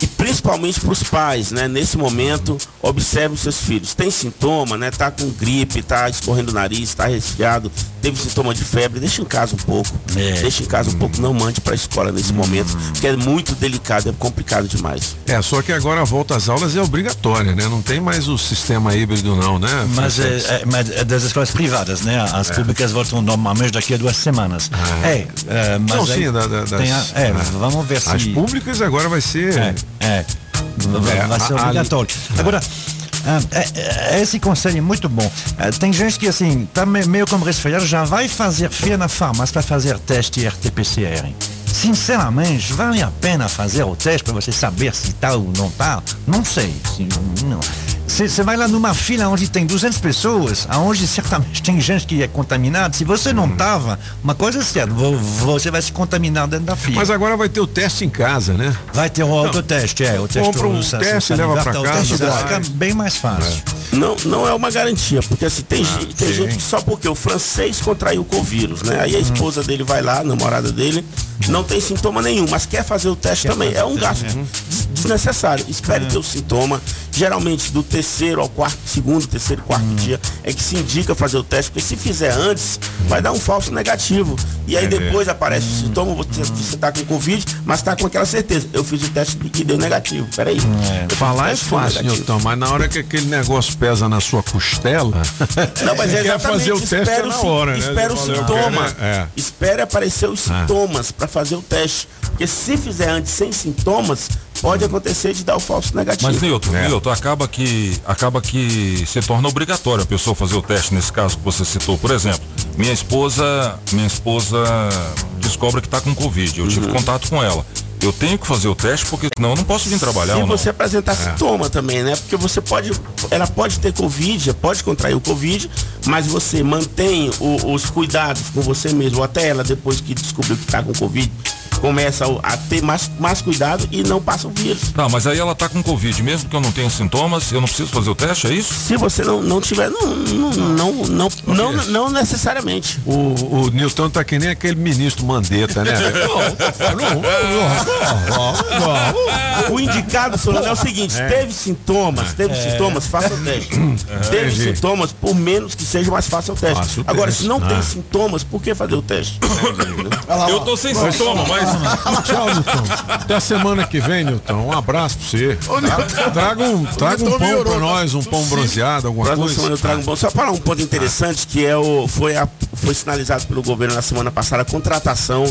e principalmente para os pais, né? Nesse momento, observe os seus filhos. Tem sintoma, né? Tá com gripe, tá escorrendo o nariz, tá resfriado, teve sintoma de febre, deixa em casa um pouco. Deixa em casa um pouco, não mande para a escola nesse momento, porque é muito delicado, é complicado demais. É, só que agora a volta às aulas é obrigatória, né? Não tem mais o sistema híbrido não, né? Mas, é, é, mas é das escolas privadas, né? As É. públicas voltam normalmente daqui a duas semanas. É, é, mas Não, aí sim, da- da- das- tem a- é, é. vamos ver se. As públicas agora vai ser. É, é. Vai, ser obrigatório. Agora, é- é- esse conselho é muito bom. Tem gente que assim, tá me- meio como resfriado, já vai fazer fila na farmácia para fazer teste RT-PCR. Sinceramente, vale a pena fazer o teste para você saber se tá ou não tá? Não sei. Se, não. Você vai lá numa fila onde tem 200 pessoas, aonde certamente tem gente que é contaminada. Se você não tava, uma coisa é certa, vo- você vai se contaminar dentro da fila. Mas agora vai ter o teste em casa, né? Vai ter o autoteste, é. O teste Compra um teste, salivar, leva tá, o casa, teste vai. fica bem mais fácil. Não, não é uma garantia, porque assim, tem, gente, tem gente que só porque o francês contraiu com o vírus, né? Aí a esposa dele vai lá, a namorada dele, não tem sintoma nenhum, mas quer fazer o teste Quer também. É o um teste, gasto des- desnecessário. Espere ter o sintoma. Geralmente do terceiro ao quarto, segundo, terceiro, quarto dia é que se indica fazer o teste, porque se fizer antes, vai dar um falso negativo. E aí É depois aparece o sintoma, você, você tá com Covid, mas tá com aquela certeza. Eu fiz o teste e deu negativo. Peraí. O Falar é fácil. Nilton, mas na hora que aquele negócio pesa na sua costela, Não, mas é quer fazer o teste espera é na hora, né? Espera o sintoma. quero, é. Espere aparecer os sintomas para fazer o teste. Porque se fizer antes sem sintomas, pode acontecer de dar o falso negativo. Mas Nilton, Nilton, acaba que acaba que se torna obrigatório a pessoa fazer o teste nesse caso que você citou. Por exemplo, minha esposa, minha esposa descobre que está com Covid. Eu Uhum. tive contato com ela. Eu tenho que fazer o teste porque senão eu não posso vir trabalhar. Se você apresentar sintoma também, né? Porque você pode, ela pode ter Covid, pode contrair o Covid, mas você mantém o- os cuidados com você mesmo, até ela depois que descobriu que está com Covid, começa a ter mais, mais cuidado e não passa o vírus. Tá, mas aí ela tá com Covid, mesmo que eu não tenha sintomas, eu não preciso fazer o teste, é isso? Se você não, não tiver, não, não, não, não, não, não necessariamente. O, o Nilton tá que nem aquele ministro Mandetta, né? O indicado, Solano, é o seguinte: É. teve sintomas, teve É. sintomas, faça o teste. teve entendi. sintomas, por menos que seja mais fácil o teste. Faça o Agora, teste. se não Ah. tem sintomas, por que fazer o teste? Eu tô sem sintoma, mas. Tchau, Nilton. Até a semana que vem, Nilton. Um abraço pra você. Tra- Traga um, traga um pão pra nós, um pão bronzeado, alguma Próxima coisa. eu trago um bom. Só falar um ponto interessante que é o, foi, a- foi sinalizado pelo governo na semana passada a contratação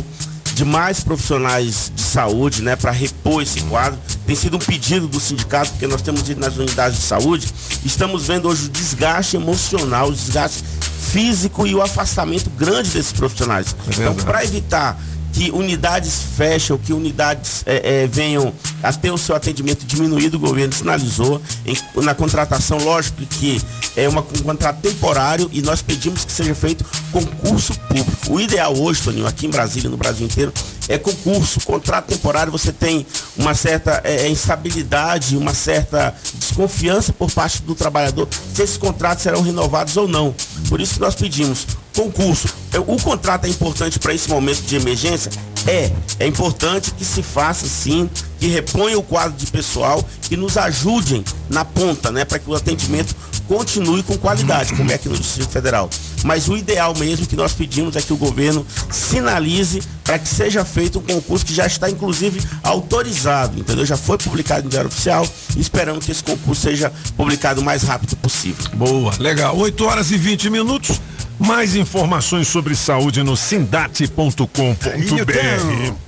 de mais profissionais de saúde, né, para repor esse quadro. Tem sido um pedido do sindicato, porque nós temos ido nas unidades de saúde, estamos vendo hoje o desgaste emocional, o desgaste físico e o afastamento grande desses profissionais. então, verdade. para evitar que unidades fecham, que unidades é, é, venham a ter o seu atendimento diminuído, o governo sinalizou em- na contratação, lógico que é uma, um contrato temporário e nós pedimos que seja feito concurso público. O ideal hoje, Toninho, aqui em Brasília, no Brasil inteiro, é concurso, contrato temporário, você tem uma certa é, é, instabilidade, uma certa desconfiança por parte do trabalhador se esses contratos serão renovados ou não. Por isso que nós pedimos concurso. O contrato é importante para esse momento de emergência? É. É importante que se faça sim, que reponha o quadro de pessoal, que nos ajudem na ponta, né? Para que o atendimento continue com qualidade, como é aqui no Distrito Federal. Mas o ideal mesmo que nós pedimos é que o governo sinalize para que seja feito um concurso que já está inclusive autorizado, entendeu? Já foi publicado em Diário Oficial e esperamos que esse concurso seja publicado o mais rápido possível. Boa, legal. 8 horas e 20 minutos. Mais informações sobre saúde no sindate.com.br.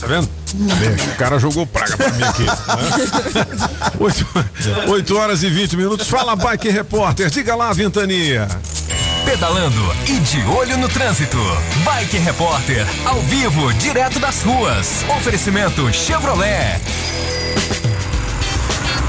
Tá vendo? O cara jogou praga pra mim aqui. né? 8, horas e 20 minutos. Fala, Bike Repórter. Diga lá, Ventania. Pedalando e de olho no trânsito. Bike Repórter, ao vivo, direto das ruas. Oferecimento Chevrolet.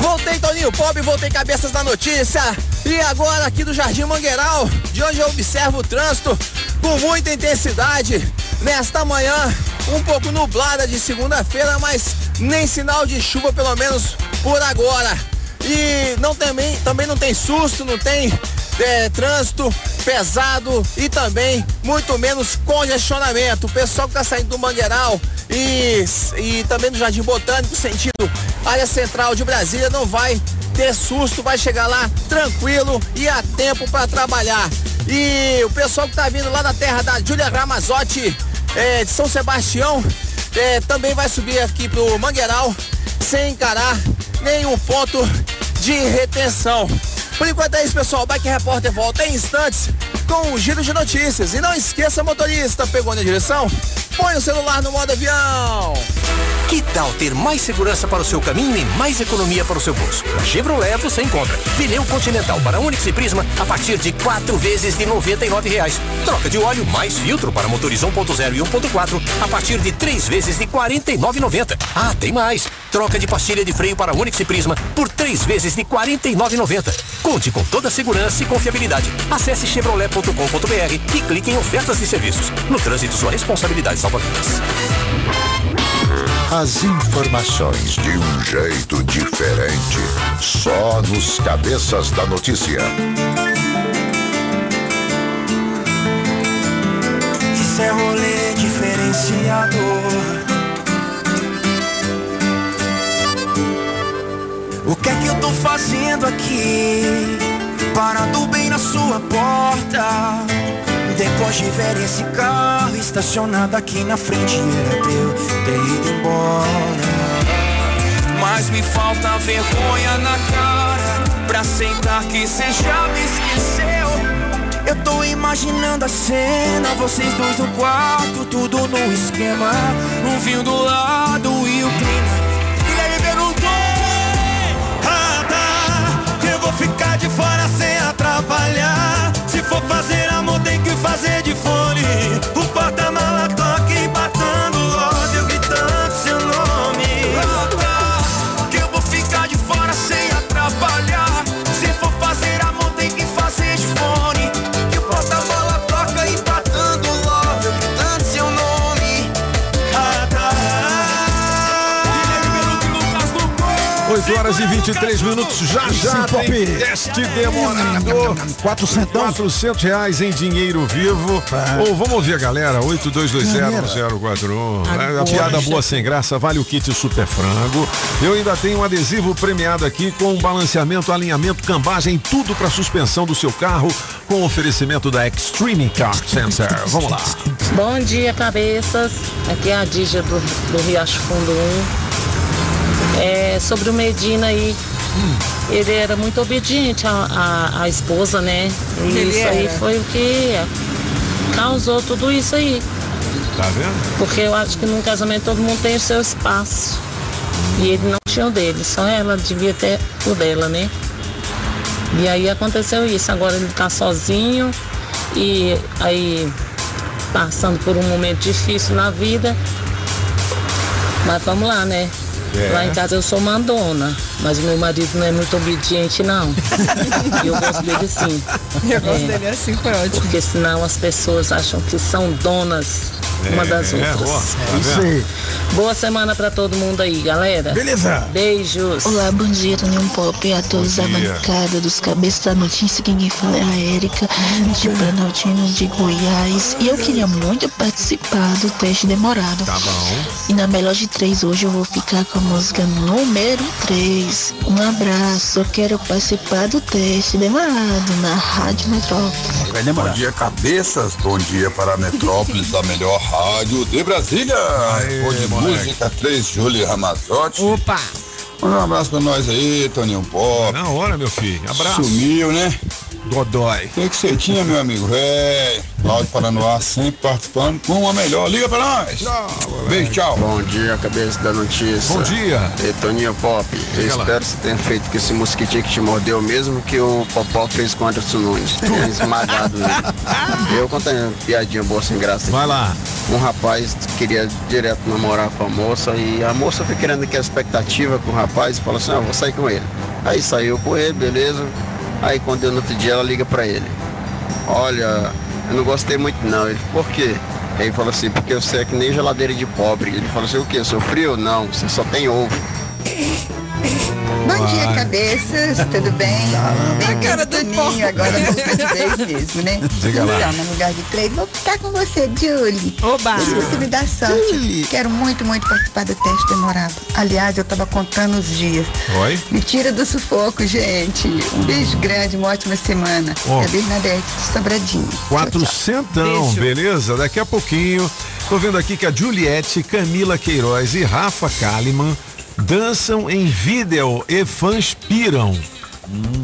Voltei, Toninho Pop, voltei cabeças da notícia. E agora aqui do Jardim Mangueiral, de onde eu observo o trânsito com muita intensidade. Nesta manhã, um pouco nublada de segunda-feira, mas nem sinal de chuva, pelo menos por agora. E não também, também não tem susto, não tem é, trânsito pesado e também muito menos congestionamento. O pessoal que está saindo do Mangueiral e, e também do Jardim Botânico, sentido área central de Brasília, não vai ter susto, vai chegar lá tranquilo e a tempo para trabalhar. E o pessoal que está vindo lá da terra da Júlia Ramazotti, é, de São Sebastião, é, também vai subir aqui pro Mangueiral sem encarar nenhum ponto de retenção. Por enquanto é isso, pessoal. O Bike Repórter volta em instantes com um giro de notícias. E não esqueça, motorista, pegou na direção? Põe o celular no modo avião. Que tal ter mais segurança para o seu caminho e mais economia para o seu bolso? Na Chevrolet você encontra pneu Continental para Onix e Prisma a partir de quatro vezes de 99 reais. Troca de óleo mais filtro para motores 1.0 e 1.4 a partir de três vezes de R$ 49,90. Ah, tem mais! Troca de pastilha de freio para Onix e Prisma por três vezes de R$ 49,90. Conte com toda a segurança e confiabilidade. Acesse chevrolet.com.br e clique em ofertas de serviços. No trânsito, sua responsabilidade salva vidas. As informações de um jeito diferente. Só nos cabeças da notícia. Isso é rolê diferenciador. O que é que eu tô fazendo aqui? Parado bem na sua porta. Depois de ver esse carro estacionado aqui na frente, era pra eu ter ido embora. Mas me falta vergonha na cara pra aceitar que cê já me esqueceu. Eu tô imaginando a cena, vocês dois no quarto, tudo no esquema. Um vinho do lado de fora sem atrapalhar. Se for fazer horas e 23 minutos, já já Sim, tem teste demorado. 400. 400 reais em dinheiro vivo. Ou vamos ouvir a galera, 82201041. Agora. A piada boa sem graça vale o kit super frango. Eu ainda tenho um adesivo premiado aqui com um balanceamento, alinhamento, cambagem, tudo para suspensão do seu carro com oferecimento da Extreme Car Center. Vamos lá. Bom dia, cabeças. Aqui é a Dígia do, do Riacho Fundo 1. É, sobre o Medina aí. Ele era muito obediente à, à, à esposa, né? E Ele isso aí era. foi o que causou tudo isso aí. Tá vendo? Porque eu acho que num casamento todo mundo tem o seu espaço. E ele não tinha o dele, só ela devia ter o dela, né? E aí aconteceu isso. Agora ele tá sozinho e aí passando por um momento difícil na vida. Mas vamos lá, né? É. Lá em casa eu sou mandona, mas o meu marido não é muito obediente, não. e eu gosto dele sim. Eu gosto dele assim, foi ótimo. Porque senão as pessoas acham que são donas uma das É, outras. tá É isso aí. Boa semana pra todo mundo aí, galera. Beleza. Beijos. Olá, bom dia, Toninho Pop e a todos da bancada dos cabeças da notícia. Quem fala é a Érica, de Planaltino de Goiás. E eu queria muito participar do teste demorado. Tá bom. E na melhor de três hoje eu vou ficar com a música número 3. Um abraço, eu quero participar do teste demorado na Rádio Metrópole. Bom dia, cabeças. Bom dia para a Metrópolis, a melhor rádio de Brasília. Bom de música 3, Júlio Ramazotti. Opa! Manda um abraço pra nós aí, Toninho Pop. Na hora, meu filho. Abraço. Sumiu, né? Godói. Tem que você tinha, meu amigo. É, Cláudio Paranoá sempre participando com uma melhor. Liga pra nós. Beijo, tchau. Bom dia, cabeça da notícia. Bom dia. E Toninho Pop, eu Diga lá. espero que você tenha feito com esse mosquitinho que te mordeu mesmo que o Popó fez com o Anderson Nunes. Tenha esmagado ele. Eu contei uma piadinha boa sem graça. Vai lá. Um rapaz queria direto namorar com a moça e a moça foi querendo que a expectativa com o rapaz e falou assim, ah, vou sair com ele. Aí saiu com ele, beleza. Aí quando deu no outro dia ela liga pra ele. Olha, eu não gostei muito não. Ele, por quê? Aí ele falou assim, porque você é que nem geladeira de pobre. Ele falou assim, o quê? Sou frio? Não, você só tem ovo. Bom dia, cabeças, tudo bem? Bem A cara do Toninho, agora vou ficar de vez mesmo, né? Diga lá. Então, no lugar de três, vou ficar com você, Julie. Oba! Se você me dá sorte. Quero muito, muito participar do teste demorado. Aliás, eu tava contando os dias. Oi? Me tira do sufoco, gente. Um beijo grande, uma ótima semana. Ó. É a Bernadette de Sobradinho. Quatrocentão, beleza? Daqui a pouquinho. Tô vendo aqui que a Juliette, Camila Queiroz e Rafa Kalimann dançam em vídeo e fãs piram.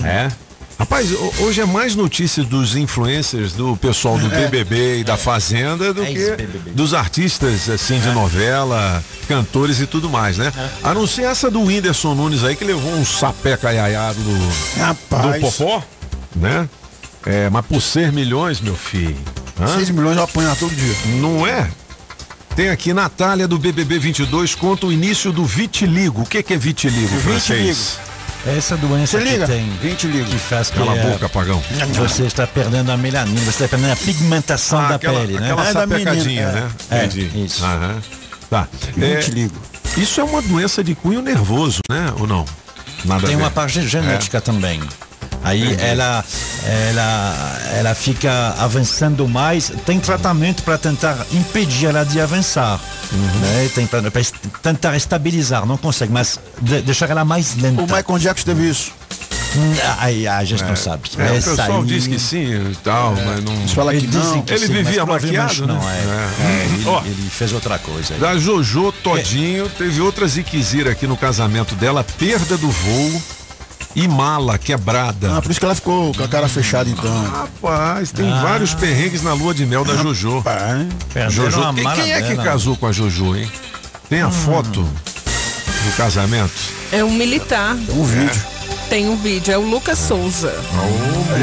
É? Rapaz, ho- hoje é mais notícia dos influencers, do pessoal do É. BBB e da Fazenda do É que dos artistas, assim, de novela, cantores e tudo mais, né? A não ser essa do Whindersson Nunes aí, que levou um sapé caiaiado do, Rapaz. do Popó, né? É, mas por ser milhões, meu filho. hã? 6 milhões eu apanhar todo dia. Não é? Tem aqui Natália do BBB 22 conta o início do vitiligo. O que, que é vitiligo, francês? Essa doença que liga. tem, que faz que Cala a é, boca, pagão. você está perdendo a melanina, você está perdendo a pigmentação Ah, da aquela, pele, né? aquela sapecadinha, né? É, Entendi. isso. Aham. Tá. É, Vitiligo. isso é uma doença de cunho nervoso, né? Ou não? Nada Tem a ver. uma parte genética também. Aí ela, ela, ela fica avançando mais. Tem tratamento para tentar impedir ela de avançar. Uhum. Né? Tem para tentar estabilizar, não consegue, mas de- deixar ela mais lenta. O Michael Jackson teve isso. Hum, Aí a gente não sabe. É, o pessoal aí- diz que sim e tal, mas não. Eles falam que não. que Ele sim, vivia maquiado, né? não, é. É. É, ele, Ó. ele fez outra coisa. aí. Da Jojo todinho, teve outra ziquezira aqui no casamento dela, perda do voo e mala quebrada. Ah, por isso que ela ficou com a cara fechada então. Rapaz, tem Ah. vários perrengues na lua de mel da Jojo. Perderam Jojo. a Quem, quem é que dela. casou com a Jojo, hein? Tem a foto do casamento? É um militar. Tem um vídeo. Tem um vídeo, é o Lucas Souza.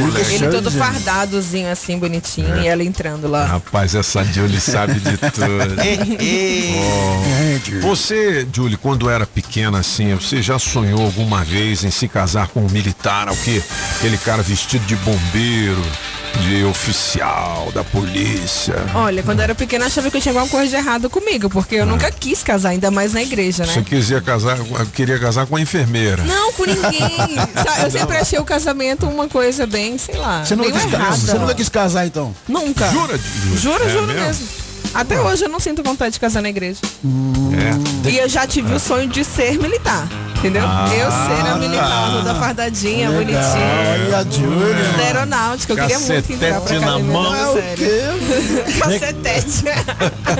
moleque. Ele todo fardadozinho assim, bonitinho, e ela entrando lá. Rapaz, essa Julie sabe de tudo. Oh. Você, Julie, quando era pequena assim, você já sonhou alguma vez em se casar com um militar, o quê? Aquele cara vestido de bombeiro, de oficial da polícia. Olha, quando eu era pequena, achava que eu tinha alguma coisa de errado comigo, porque eu nunca quis casar, ainda mais na igreja, né? Você quisia casar, queria casar com a enfermeira. Não, com ninguém. Eu sempre achei o casamento uma coisa bem, sei lá, Você nunca, quis, errada. você nunca quis casar então? Nunca. Jura, Júlia? Juro, É juro mesmo? mesmo. Até hoje eu não sinto vontade de casar na igreja. É. E eu já tive o sonho de ser militar. Entendeu? Ah, eu ser a militar, tá. toda fardadinha, Legal, bonitinha. olha a Julia. Da aeronáutica, eu queria muito entrar pra Cacetete na mão. não, É o. Cacetete.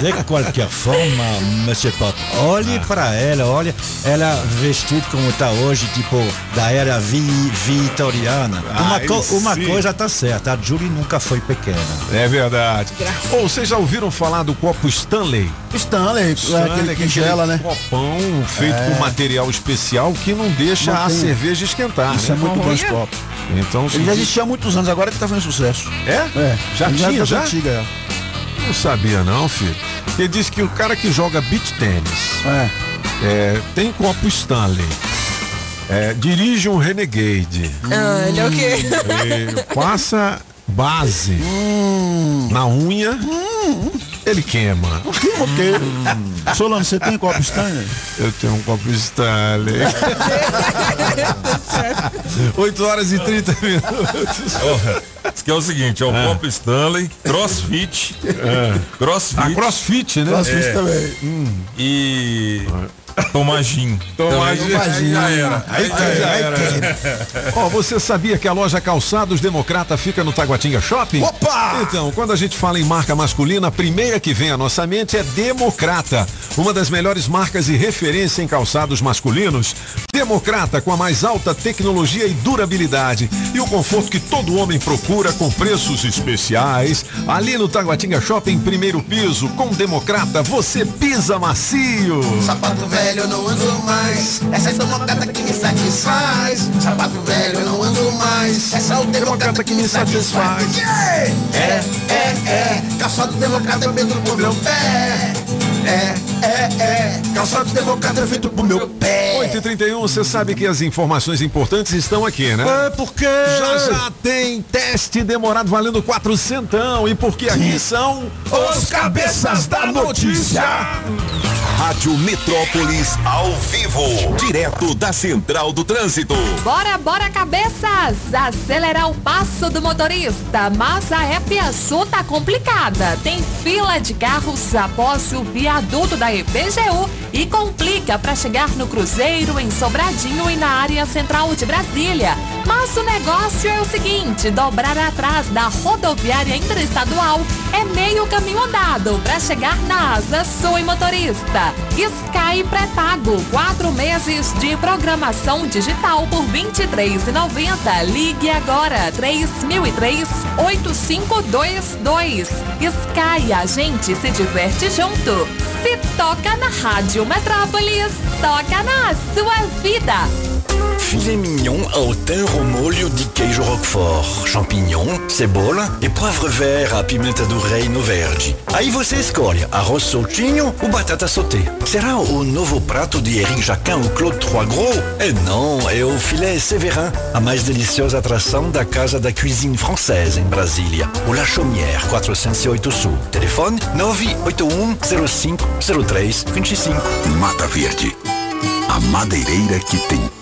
De qualquer forma, Monsieur Pop, olhe pra ela, olha, ela vestida como tá hoje, tipo, da era vi, vitoriana. uma Ai, co- uma coisa tá certa, a Julie nunca foi pequena. É verdade. Ou vocês já ouviram falar do copo Stanley? Stanley, é aquele que gela, né? copão feito É. com material especial que não deixa a Mantém. cerveja esquentar. Isso né? é muito bom esse copo. Então, Ele já existia há muitos anos, agora que tá fazendo sucesso. É? É. Já Ele tinha, é já? antiga, é. Não sabia não, filho. Ele disse que o cara que joga beach tênis É. é, tem copo Stanley. É, dirige um Renegade. Ah, ele é o quê? passa base na unha, ele queima. Por quê? Porque... Solano, você tem copo Stanley? Eu tenho um copo Stanley. 8 horas e 30 minutos. Diz que é o seguinte, é o Pop Stanley, Crossfit, Crossfit. A crossfit, né? Crossfit É. também. E tomar gin. Tomar. Aí já era. Aí já era. Ó, você sabia que a loja Calçados Democrata fica no Taguatinga Shopping? Opa! Então, quando a gente fala em marca masculina, a primeira que vem à nossa mente é Democrata, uma das melhores marcas e referência em calçados masculinos. Democrata com a mais alta tecnologia e durabilidade e o conforto que todo homem procura com preços especiais. Ali no Taguatinga Shopping, primeiro piso, com Democrata, você pisa macio. Sapato velho eu não ando mais. Essa é democrata que me satisfaz. Sapato velho eu não ando mais. Essa é o democrata que me satisfaz. É, é, é. Calçado democrata é feito pro meu pé. É, é, é. Calçado democrata é feito pro meu pé. 8h31, você sabe que as informações importantes estão aqui, né? É porque Já já tem teste demorado valendo 400 e porque aqui são Os cabeças da notícia. Rádio Metrópolis ao vivo, direto da Central do Trânsito. Bora, bora, cabeças! Acelerar o passo do motorista, mas a Épia Sul tá complicada. Tem fila de carros após o viaduto da EPGU e complica para chegar no Cruzeiro, em Sobradinho e na área central de Brasília. Mas o negócio é o seguinte: dobrar atrás da rodoviária interestadual é meio caminho andado para chegar na Asa Sul e Motorista. Sky pré-pago, quatro meses de programação digital por R$ 23,90. Ligue agora, 3003 8522. Sky, a gente se diverte junto. Se toca na Rádio Metrópolis, toca na sua vida. Filet mignon ao thym ao molho de queijo roquefort, champignon, cebola e poivre vert à pimenta do reino verde. Aí você escolhe arroz soltinho ou batata sauté. Será o novo prato de Eric Jacquin ou Claude Trois Gros? E não, é o filé Séverin, a mais deliciosa atração da Casa da Cuisine Française em Brasília. O La Chaumière, 408 Sul. Telefone 981 05 03 25. Mata Verde, a madeireira que tem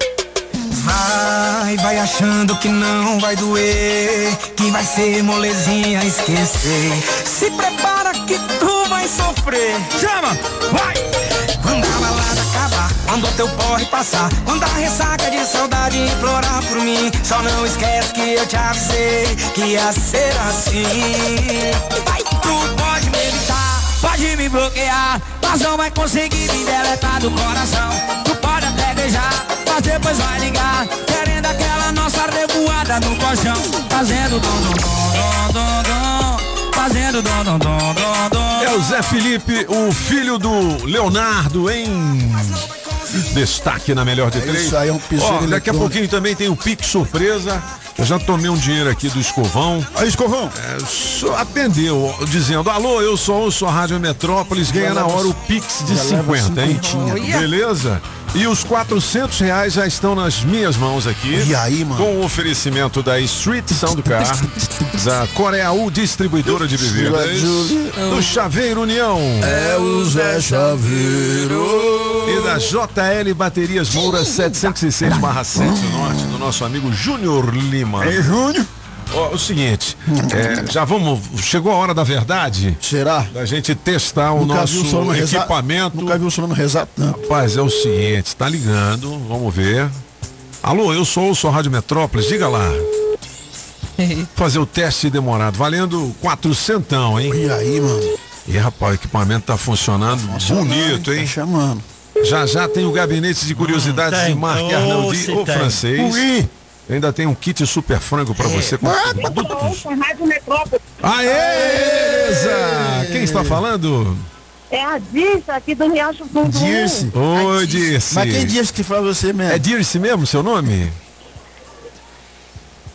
Vai, vai achando que não vai doer, que vai ser molezinha esquecer. Se prepara que tu vai sofrer. Chama, vai! Quando a balada acabar, quando o teu porre passar, quando a ressaca de saudade implorar por mim, só não esquece que eu te avisei que ia ser assim. Vai, tu pode me evitar, pode me bloquear, mas não vai conseguir me deletar do coração. No colchão, fazendo dom dom dom dom dom, fazendo dom dom dom dom dom. É o Zé Felipe, o filho do Leonardo, em destaque na melhor de É três. isso aí, é um piseiro Ó, Daqui a pouquinho também tem o Pix Surpresa. Eu já tomei um dinheiro aqui do Escovão. Aí, Escovão. É, só atendeu, dizendo, alô, eu sou o sou a Rádio Metrópolis, ganha na hora o Pix de já leva 50, hein? Beleza? E os 400 reais já estão nas minhas mãos aqui. E aí, mano? Com o oferecimento da Street Sound Car, da Coreaú Distribuidora de Bebidas, do Chaveiro União. É o Zé Chaveiro. E da JL Baterias Moura 706 barra 7 Norte, do nosso amigo Júnior Lima. É, Júnior. Ó, o seguinte, é, já vamos. Chegou a hora da verdade? Será? Da gente testar o Nunca o nosso rezar- equipamento. Nunca vi o sono rezar tanto. Rapaz, é o seguinte, tá ligando, vamos ver. Alô, eu sou o sou Rádio Metrópolis, diga lá. Fazer o teste demorado, valendo quatrocentão, hein? E aí, mano? E rapaz, o equipamento tá funcionando bonito, hein? Tá chamando. Já já tem o gabinete de curiosidades Hum, de Marc Oh, Arnaldi, se o francês. Ui. Ainda tem um kit super frango pra você com produtos. Rádio Metrópole. Aê, beleza! Quem está falando? É a Dirce aqui do Riacho Fundo. Dirce. Oi, Dirce. Mas quem disse que foi você mesmo? É Dirce mesmo seu nome?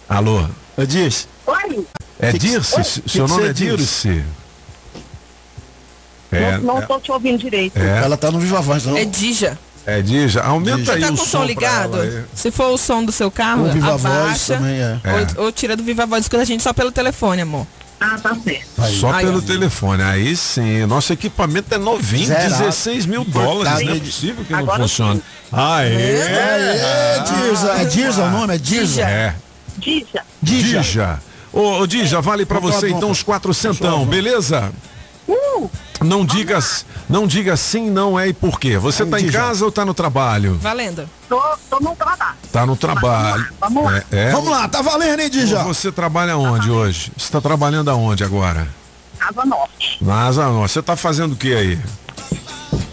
Alô? É Dirce. Oi? É Dirce? Seu que nome é? Dirce? É, não, não tô te ouvindo direito. É. Ela tá no Viva Voz, não? É Dija. É Dija. Aumenta Dija. aí Tá o com o som som ligado? aí. Se for o som do seu carro, abaixa. também é. Ou, ou tira do Viva Voz, escuta a gente só pelo telefone, amor. Ah, tá certo. Só Aí, pelo ó. telefone. Aí sim. Nosso equipamento é novinho, Zerado. 16 mil dólares. Não é possível que não funcione. Aê! É, Dirza. É Dirza o nome? É Dirza? É. Dija. Dija. Dija. Ô, Dija, vale lá, você então os quatrocentão, beleza? Uh, Não diga, não diga sim, não é e por quê. Você Aí, tá em casa ou tá no trabalho? Valendo. tô, tô no trabalho. Tá no trabalho. Vamos lá. É, é. Vamos lá, tá valendo, hein, Dija? Você trabalha onde hoje? Você tá trabalhando aonde agora? Asa Norte. Na Asa Norte. Você tá fazendo o que aí?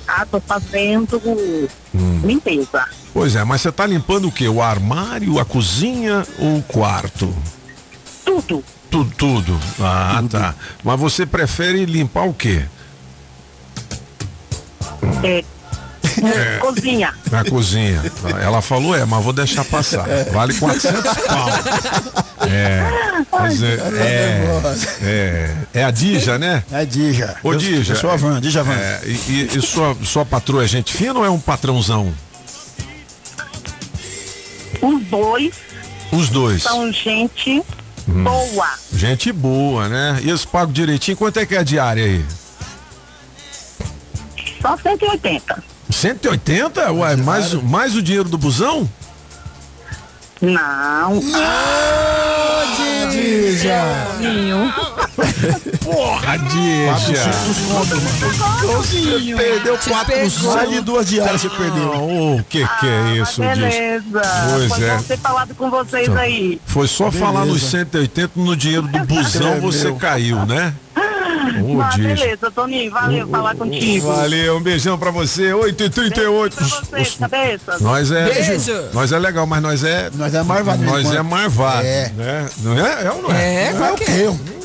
Ah, tô fazendo limpeza. Pois é, mas você tá limpando o quê? O armário, a cozinha ou o quarto? Tudo. Tudo, tudo. Ah, tá. Mas você prefere limpar o quê? É, Cozinha. Na cozinha. Ela falou, é, mas vou deixar passar. Vale 400 pau. É. Mas é, é, é, é a Dija, né? É Dija. Ô, Eu- Dija. Eu sou a Van, Dija Van. É, e, e- e sua, sua patroa é gente fina ou é um patrãozão? Os dois Os dois. são gente Boa. Gente boa, né? E eles pagam direitinho. Quanto é que é a diária aí? Só 180. 180? Ué, mais, mais o dinheiro do busão? Não. Porra, Dija! Você perdeu Te 400 pegou. e duas diárias você perdeu. O que que é isso, Dija? Beleza. Pois Foi é. ter falado com vocês Então, aí. Foi só Beleza. falar nos 180 no dinheiro do busão, você caiu, né? Dija. beleza, Toninho, valeu falar contigo. Valeu, um beijão pra você. 8h38. Pra vocês, cabeças. Nós é. Beijo. Nós é legal, mas nós é. Nós é marvado. Nós é marvado. É. Né? Não é? É ou não é? É, Não o quê?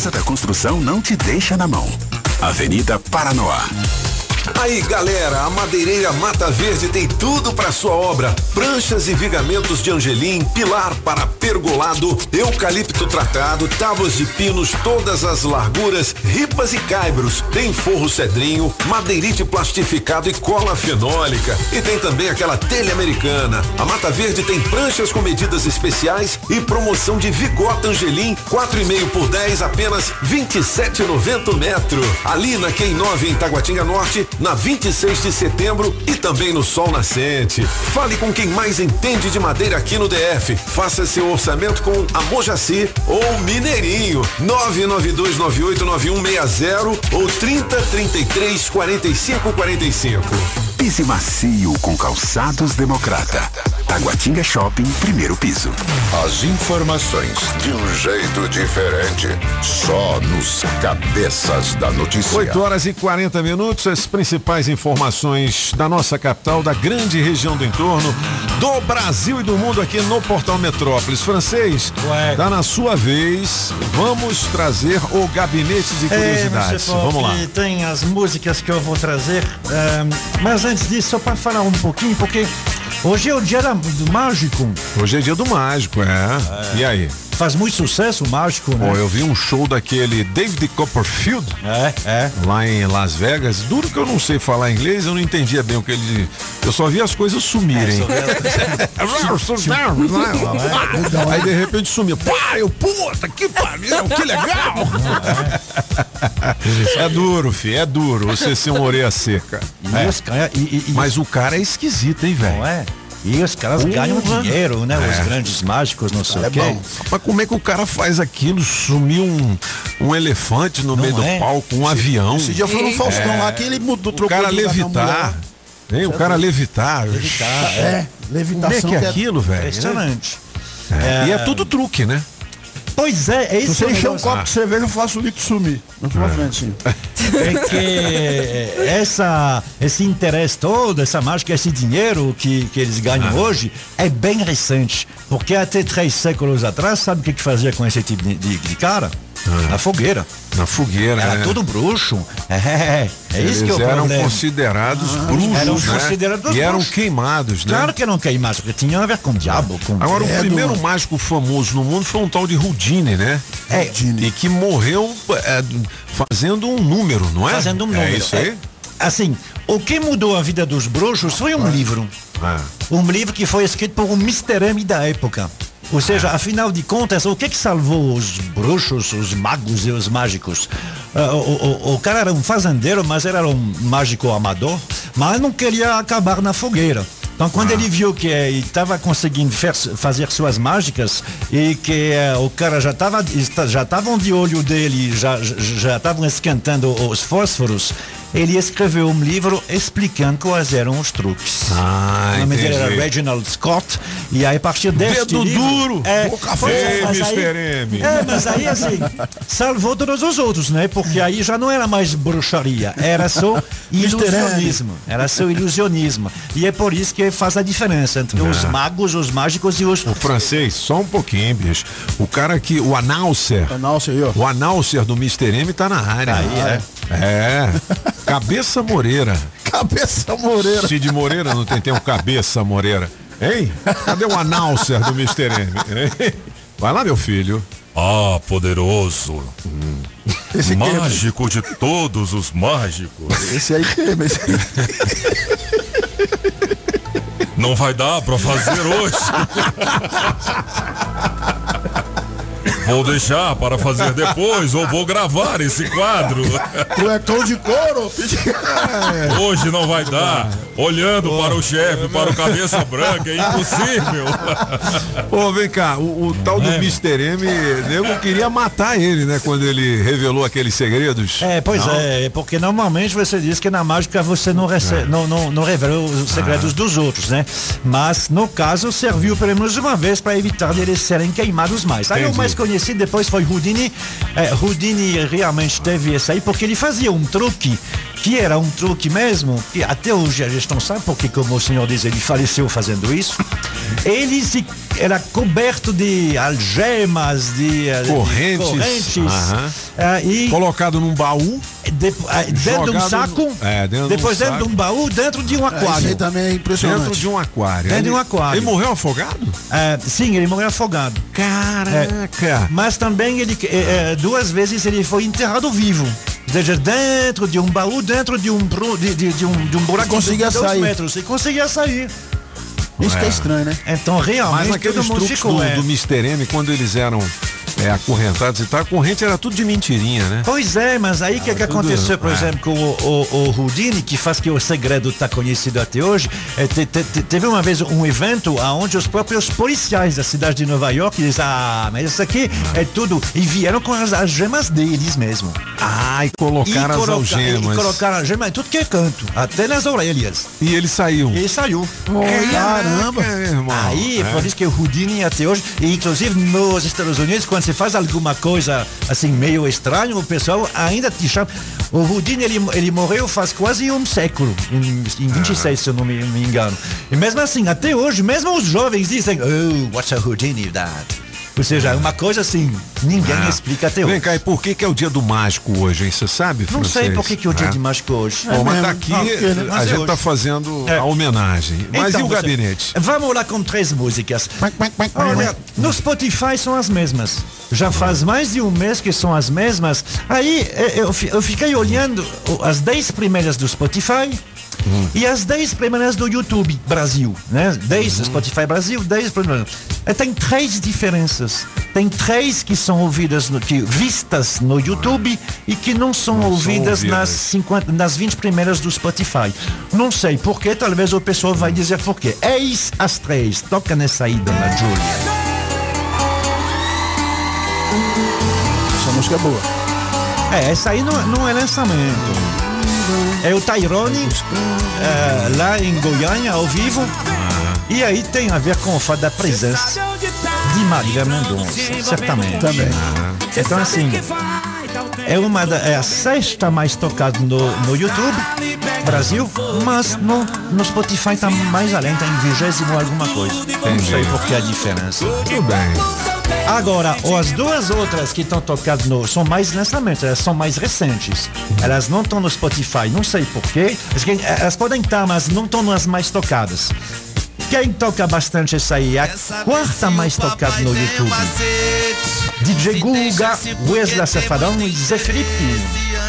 Casa da Construção não te deixa na mão. Avenida Paranoá. Aí, galera, a Madeireira Mata Verde tem tudo para sua obra: pranchas e vigamentos de angelim, pilar para pergolado, eucalipto tratado, tábuas de pinos, todas as larguras, ripas e caibros. Tem forro cedrinho, madeirite plastificado e cola fenólica. E tem também aquela telha americana. A Mata Verde tem pranchas com medidas especiais e promoção de Vigota Angelim, 4,5 por 10, apenas 27,90 metro. Ali na Quem 9 em Taguatinga Norte, na 26 de setembro e também no Sol Nascente. Fale com quem mais entende de madeira aqui no DF. Faça seu orçamento com a Mojaci ou Mineirinho. 992989160 ou 3033 45 45. Pise macio com calçados democrata. Taguatinga Shopping, primeiro piso. As informações de um jeito diferente, só nos cabeças da notícia. 8 horas e 40 minutos, as principais informações da nossa capital, da grande região do entorno, do Brasil e do mundo aqui no Portal Metrópolis. Francês, tá na sua vez. Vamos trazer o gabinete de É, curiosidades. você falou Vamos lá. tem as músicas que eu vou trazer. eh, mas antes disso, só para falar um pouquinho, porque hoje é o dia do mágico. Hoje é dia do mágico, é. E aí? Faz muito sucesso o mágico, né? Pô, eu vi um show daquele David Copperfield. É, é. Lá em Las Vegas. Duro que eu não sei falar inglês, eu não entendia bem o que ele. Eu só vi as coisas sumirem. Aí de repente sumiu. Pá, eu, puta, que pariu, que legal! É duro, fi, é duro você ser uma orelha seca. É. e- e- e- Mas o cara é esquisito, hein, velho? Não é? E os caras ganham Porra. dinheiro, né? Os É. grandes mágicos, não sei É o quê. bom. Mas como é que o cara faz aquilo? Sumiu um, um elefante no meio é? do palco, um avião. Esse dia foi no Faustão lá que ele mudou, O trocou cara de lugar com a levitar. Hein, o cara levitar. Levitar, É, levitação. Como é que é aquilo, velho? Impressionante. É, E é tudo truque, né? Pois é, é Se isso você que encher um copo de cerveja, eu faço o litro sumir. Na sua frente. É que essa, esse interesse todo, essa mágica, esse dinheiro que, que eles ganham hoje é bem recente. Porque até três séculos atrás, sabe o que, que fazia com esse tipo de, de- de cara? Na fogueira. Na fogueira, Era né? tudo bruxo. É, é isso que é o Eles eram problema. considerados bruxos, eram né? considerados E eram queimados, né? Claro que não queimados, porque tinha a ver com o diabo, com Agora, o credo. primeiro mágico famoso no mundo foi um tal de Houdini, né? É. E que morreu é, fazendo um número, não é? Fazendo um número. É isso aí? É, assim, o que mudou a vida dos bruxos foi um livro. Um livro que foi escrito por um Mr. M da época. Ou seja, afinal de contas, o que que salvou os bruxos, os magos e os mágicos? Ah, o, o- o cara era um fazendeiro, mas era um mágico amador, mas não queria acabar na fogueira. Então, quando ele viu que estava conseguindo fer- fazer suas mágicas e que eh, o cara já estava já estavam de olho dele, já já estavam esquentando os fósforos, ele escreveu um livro explicando quais eram os truques. Ah, o nome dele era. Reginald Scott e aí a partir deste Dedo livro, duro, é, boca é, feia, mas aí- Mr. M. É, mas aí assim, salvou todos os outros, né? Porque aí já não era mais bruxaria, era só ilusionismo. Era só ilusionismo. E é por isso que faz a diferença entre os Ah. magos, os mágicos e os. O francês, só um pouquinho, bicho. O cara que. O announcer. O announcer do Mr. M tá na área. Aí, é. É. Cabeça Moreira. Cabeça Moreira. Cid Moreira não tem, tem um Cabeça Moreira. Hein? Cadê o announcer do Mr. M? Hein? Vai lá, meu filho. Ah, poderoso. É- Mágico de todos os mágicos. Esse aí queima, esse aí. Não vai dar pra fazer hoje. Vou deixar para fazer depois ou vou gravar esse quadro. Cuecão de couro. Hoje não vai dar. Olhando para o chefe, para o cabeça branca, é impossível. Pô, vem cá, o, o tal do Mr. M, nego queria matar ele, né? Quando ele revelou aqueles segredos. É, pois Não? é, porque normalmente você diz que na mágica você não, recebe, não, não, não revela os segredos dos outros, né? Mas no caso serviu pelo menos uma vez para evitar deles serem queimados mais. Aí o mais conhecido depois foi Houdini. É, Houdini realmente teve esse aí, porque ele fazia um truque que era um truque mesmo, que até hoje a gente não sabe, porque como o senhor diz, ele faleceu fazendo isso. Ele se, era coberto de algemas, de, eh, de Correntes. correntes Aham. ah, e Colocado num baú. de- ah, dentro de um saco, no- é, dentro de um depois dentro saco. de um baú, dentro de um aquário. aí também é impressionante. Dentro de um aquário. Dentro de Ele- um aquário. Ele morreu afogado? É, sim, ele morreu afogado. Caraca! mas também ele duas vezes ele foi enterrado vivo. Ou seja, dentro de um baú, dentro de um, de, de, de um, de um buraco Conseguia de dois sair. metros. E conseguia sair. Isso que é É. estranho, né? Então Mas realmente aqueles todo mundo truques ficou. do, é. do Mr. M, quando eles eram é, acorrentados e tal, a corrente era tudo de mentirinha, né? Pois é, mas aí o que, que tudo- aconteceu, por é. exemplo, com o, o, o Houdini, que faz que o segredo está conhecido até hoje, é, te- te- te- teve uma vez um evento onde os próprios policiais da cidade de Nova York dizem, ah, mas isso aqui é tudo, e vieram com as algemas deles mesmo. Ah, e colocaram as coloca- algemas. E colocaram algemas em tudo que é canto, até nas orelhas. E ele saiu. E ele saiu. Caramba. É, irmão. Aí, É. por isso que o Houdini até hoje, e inclusive nos Estados Unidos, quando você faz alguma coisa assim meio estranho, o pessoal ainda te chama. O Houdini, ele, ele morreu faz quase um século, em, em 26, se eu não me, me engano. E mesmo assim, até hoje, mesmo os jovens dizem, oh, what's a Houdini that? Ou seja, é uma coisa assim, ninguém Ah. explica até hoje. Vem cá, e por que, que é o dia do mágico hoje, hein? Você sabe, Não sei francês? por que, que é o dia É. de mágico hoje. Bom, mas mesmo. tá aqui, né, a é gente hoje. tá fazendo É. a homenagem. Mas Então, e o você- gabinete? Vamos lá com três músicas. Olha, no Spotify são as mesmas. Já faz mais de um mês que são as mesmas. Aí eh, eu, fi- eu fiquei olhando as 10 primeiras do Spotify. E as 10 primeiras do YouTube Brasil, né? 10 do Spotify Brasil, 10 primeiras. Eh, Tem três diferenças. Tem três que são ouvidas, no, que, vistas no YouTube e que não são Não são ouvidas ouvidas. nas 50, nas 20 primeiras do Spotify. Não sei porquê, talvez o pessoal vai dizer porquê. Eis as três. Toca nessa aí, dona Julia. Essa música é boa. É, essa aí não, não é lançamento. É o Tyrone, é, lá em Goiânia, ao vivo. E aí tem a ver com o fato da presença de Marília Mendonça, certamente. Também. Então, assim, é, uma da, é a sexta mais tocada no, no YouTube, Brasil, mas no, no Spotify tá mais além, tá em vigésimo alguma coisa. Não sei por que a diferença. Tudo bem. Agora, as duas outras que estão tocadas no, são mais lançamentos, elas são mais recentes. Elas não estão no Spotify, não sei porquê. Elas podem estar, mas não estão nas mais tocadas. Quem toca bastante essa aí? é A quarta mais tocada no YouTube. DJ Guga, Wesley Safadão e Zé Felipe.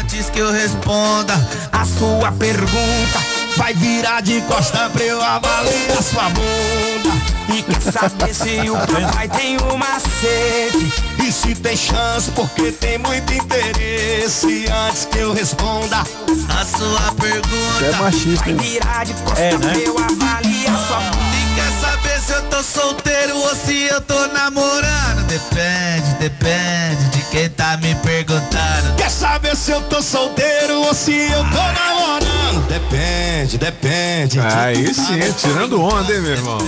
Antes que eu responda a sua pergunta, vai virar de costa pra eu avaliar sua bunda. E quer saber se o papai tem um macete? E se tem chance, porque tem muito interesse. Antes que eu responda a sua pergunta, É machista, vai virar de costa É, né? pra eu avaliar quer saber se eu tô solteiro ou se eu tô namorando? Depende, depende de quem tá me perguntando. Quer saber se eu tô solteiro ou se eu tô namorando? Depende, depende. Aí sim, tirando onda, hein, meu irmão?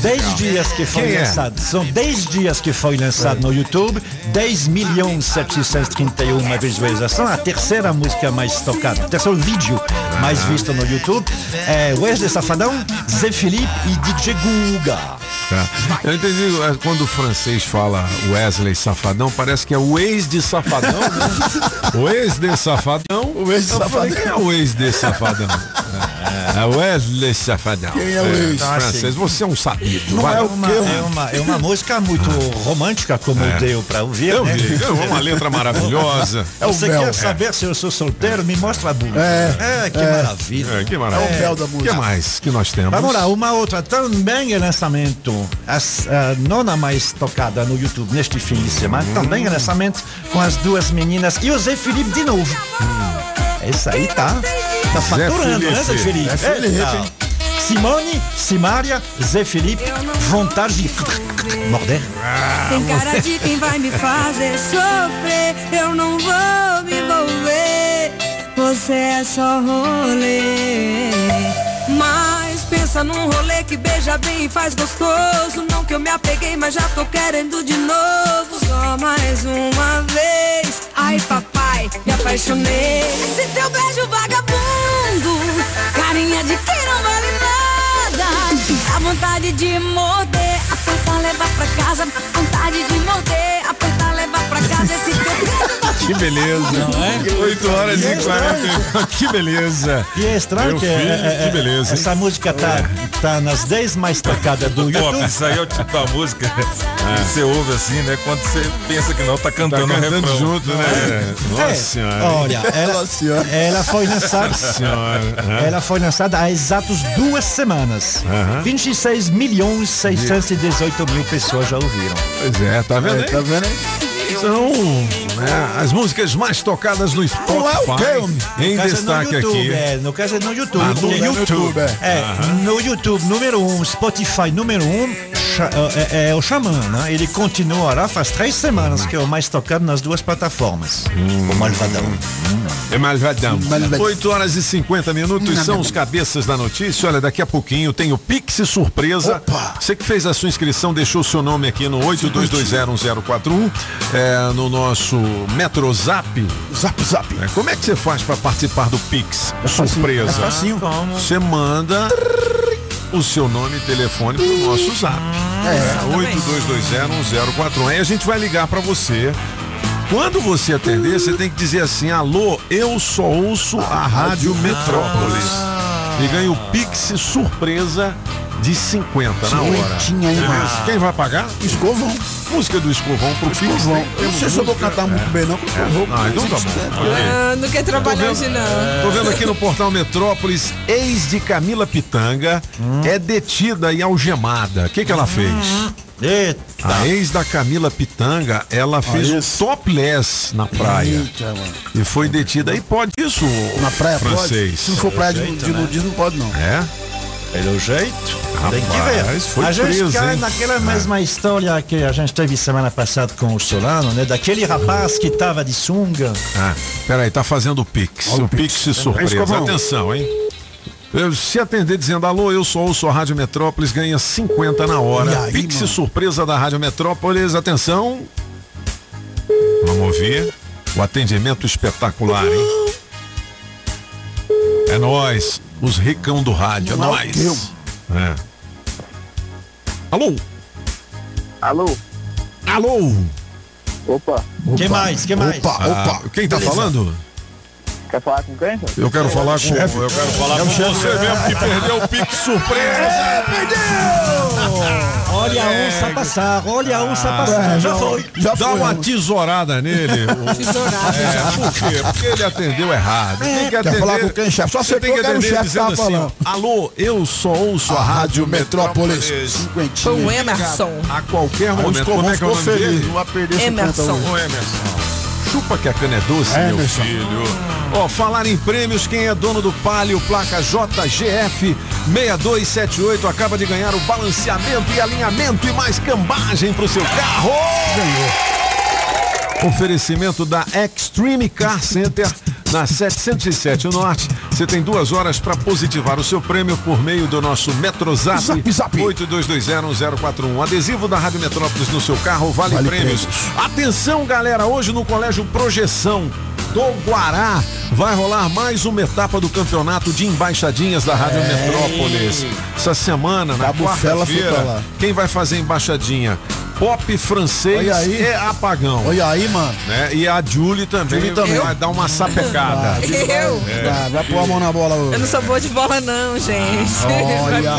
10 dias que foi Quem é? lançado. São 10 dias que foi lançado no YouTube. 10 milhões 731 visualizações. A terceira música mais tocada, o terceiro vídeo mais visto no YouTube. É Wesley Safadão, Zé Felipe e DJ Guga. Tá. Eu entendi é, quando o francês fala Wesley Safadão, parece que é o ex de Safadão, né? O ex de Safadão. O ex de falei, Safadão. Quem é o ex de Safadão? É Wesley Safadão. Quem é o ex? Então, assim, francês, você é um sabido. Não vai. é, uma, é, uma, é uma música muito romântica, como É. deu pra ouvir. Eu né? vi, é uma letra maravilhosa. É Você Bel. quer saber se eu sou solteiro? Me mostra a bunda. É. É, que É. maravilha. É, que maravilha. É o Bel da O que música. mais que nós temos? Vamos lá, uma outra também é lançamento, a, a nona mais tocada no YouTube neste fim de semana, também é lançamento com as duas meninas e o Zé Felipe de novo. Esse aí tá, tá Zé faturando, né, Zé Felipe. Zé Felipe, hein? Simone, Simária, Zé Felipe, vontade de morder. Tem cara de quem vai me fazer sofrer. Eu não vou me envolver. Você é só rolê. Mas pensa num rolê que beija bem e faz gostoso. Não que eu me apeguei, mas já tô querendo de novo. Só mais uma vez. Ai, papai, me apaixonei. Esse teu beijo vagabundo. Carinha de quem não vale nada. Dá vontade de morder. Apertar, levar pra casa. Vontade de morder. Apertar, levar pra casa. Esse teu Que beleza. Não é? 8 horas E é e 40. Que beleza. E é estranho que, filho, é- é- que beleza, hein? essa música tá, tá nas 10 mais tocadas do YouTube. isso aí é o tipo da música que você ouve assim, né? Quando você pensa que não, tá Tá cantando o cantando refrão. junto, né? Nossa É, senhora. Olha, ela, Nossa senhora. ela foi lançada. Nossa senhora. Aham. Ela foi lançada há exatos duas semanas. Aham. 26 milhões 618 mil pessoas já ouviram. Pois é, tá vendo É, aí? tá vendo aí? São né, as músicas mais tocadas no Spotify. Não é o? Em No é destaque no YouTube, aqui. É, no caso é no YouTube. Ah, no Porque- YouTube. É, no YouTube, número 1, um, Spotify, número 1, um, cha- é, é o Xamã, né? Ele continuará faz três semanas que é o mais tocado nas duas plataformas. O Malvadão. É Malvadão. Malvadão. 8 horas e 50 minutos são os cabeças da notícia. Olha, daqui a pouquinho tem o Pix Surpresa. Opa! Você que fez a sua inscrição, deixou o seu nome aqui no 82201041, é, no nosso Metrozap. Zap, zap. É, como é que você faz para participar do Pix Surpresa? É facinho. Você manda o seu nome e telefone pro nosso zap. É, 82201041. Aí a gente vai ligar para você. Quando você atender, você tem que dizer assim: alô, eu só ouço a Rádio Metrópolis. E ganha o Pix surpresa de 50 na hora. Mano? Quem vai pagar? Escovão. Música do Escovão pro Pix. Escovão. Eu não sei se eu vou cantar muito é. bem, não. porque eu vou- Ah, então tá bom. Ah, não quer trabalhar hoje não. Tô vendo aqui no portal Metrópolis, ex de Camila Pitanga é detida e algemada. O que, que ela fez? Eita. A ex da Camila Pitanga, ela fez um topless na praia Eita, mano. e foi detida. E pode isso, Na praia francês? pode? Se não for praia de, de nudismo, não pode não. É? Pelo jeito, tem que ver. Rapaz, a gente preso, cai hein? naquela mesma história que a gente teve semana passada com o Solano, né? Daquele rapaz que tava de sunga. Ah, peraí, tá fazendo o Pix. O Pix, Pix. surpresa. É. Atenção, hein? Se atender dizendo alô, eu sou ouço a Rádio Metrópolis, ganha 50 na hora. Aí, Pix mano? surpresa da Rádio Metrópolis, atenção. Vamos ouvir. O atendimento espetacular, hein? É nós, os ricão do rádio, é Não é nós. É. Alô? Alô? Alô? Opa, Que mais? Que mais? Opa, Ah, opa. quem tá Beleza. falando? Quer falar com quem? Eu quero falar com chefe. eu quero falar com você mesmo que perdeu o Pix surpresa. Olha a onça passar, olha a onça passar. É, Já foi. Já Dá foi. uma não. tesourada nele. o- Tesourada. É, por quê? Porque ele atendeu errado. Tem que atender. falar com quem, chefe? Só você tem que o atender chefe dizendo tava assim, alô, eu só ouço a, A Rádio Metrópolis. Com Emerson. A qualquer o momento. Como é que é o nome dele? Não vai perder 50 Emerson. Ô, Emerson. Chupa que a cana é doce, meu Emerson. filho. Ó, falar em prêmios, quem é dono do Palio, placa JGF 6278 acaba de ganhar o balanceamento e alinhamento e mais cambagem pro seu carro. Ganhou. Oferecimento da Extreme Car Center na 707 Norte. Você tem duas horas para positivar o seu prêmio por meio do nosso Metrozap Zap, zap. 82201041. Adesivo da Rádio Metrópolis no seu carro vale, Vale prêmios. Atenção, galera, hoje no Colégio Projeção do Guará vai rolar mais uma etapa do campeonato de embaixadinhas da Rádio É. Metrópolis. Essa semana, na quarta-feira, quem vai fazer embaixadinha? Pop francês Olha aí. é apagão. Olha aí, mano. Né? E a Julie também, Julie também. vai dar uma sapecada. Eu? É. Vai, vai pôr a mão na bola hoje. Eu não sou boa de bola não, gente. Vai Olha.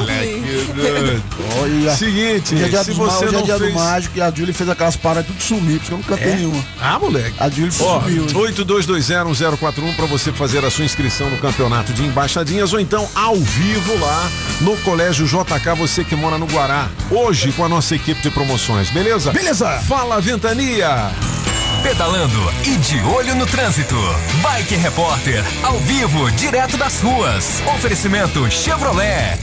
Olha. Seguinte, Hoje é dia, se do, você hoje é não dia fez- do mágico e a Julie fez aquelas paradas tudo sumir, porque eu não cantei É? nenhuma. Ah, moleque. A Julie Ó, sumiu. hein? 82201041 para você fazer a sua inscrição no campeonato de embaixadinhas ou então ao vivo lá no Colégio JK, você que mora no Guará. Hoje com a nossa equipe de promoções, beleza? Beleza. Fala Ventania. Pedalando e de olho no trânsito. Bike Repórter, ao vivo, direto das ruas. Oferecimento Chevrolet.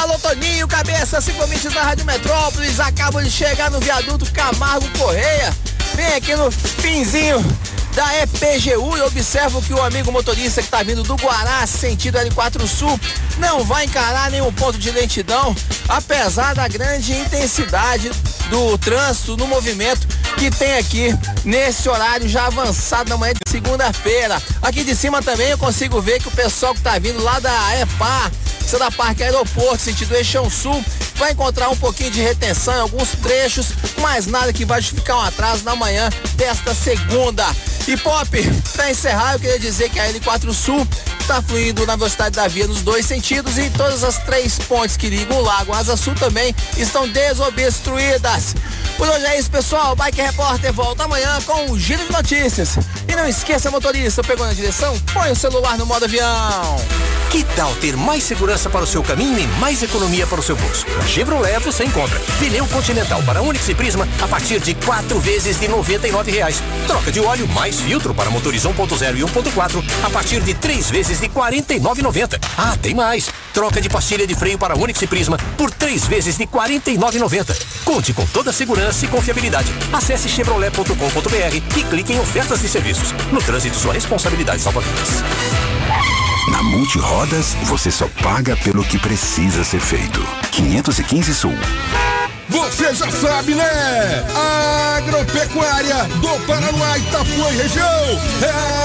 Alô, Toninho, cabeça, cinco ouvintes da Rádio Metrópolis. Acabo de chegar no viaduto Camargo Correia. Vem aqui no finzinho da EPGU e observo que o amigo motorista que está vindo do Guará, sentido L4 Sul, não vai encarar nenhum ponto de lentidão, apesar da grande intensidade do trânsito no movimento que tem aqui nesse horário já avançado na manhã de segunda-feira. Aqui de cima também eu consigo ver que o pessoal que está vindo lá da EPA você da Parque Aeroporto, sentido Eixão Sul, vai encontrar um pouquinho de retenção em alguns trechos, mas nada que vai justificar um atraso na manhã desta segunda. E Pop, para encerrar, eu queria dizer que a L4 Sul está fluindo na velocidade da via nos dois sentidos e todas as três pontes que ligam o Lago Asa Sul também estão desobstruídas. Por hoje é isso, pessoal. Bike Repórter volta amanhã com um giro de notícias. E não esqueça, motorista, pegou na direção? Põe o celular no modo avião. Que tal ter mais segurança para o seu caminho e mais economia para o seu bolso? Na Chevrolet você encontra pneu Continental para Onix e Prisma a partir de quatro vezes de 99 reais. Troca de óleo mais filtro para motores 1.0 e 1.4 a partir de três vezes de R$ 49,90. Ah, tem mais! Troca de pastilha de freio para Onix e Prisma por três vezes de R$ 49,90. Conte com toda a segurança e confiabilidade. Acesse chevrolet.com.br e clique em ofertas de serviços. No trânsito, sua responsabilidade salva vidas. Na Multirodas, você só paga pelo que precisa ser feito. 515 Sul. Você já sabe, né? Agropecuária do Paraná, Itapuã e região. É.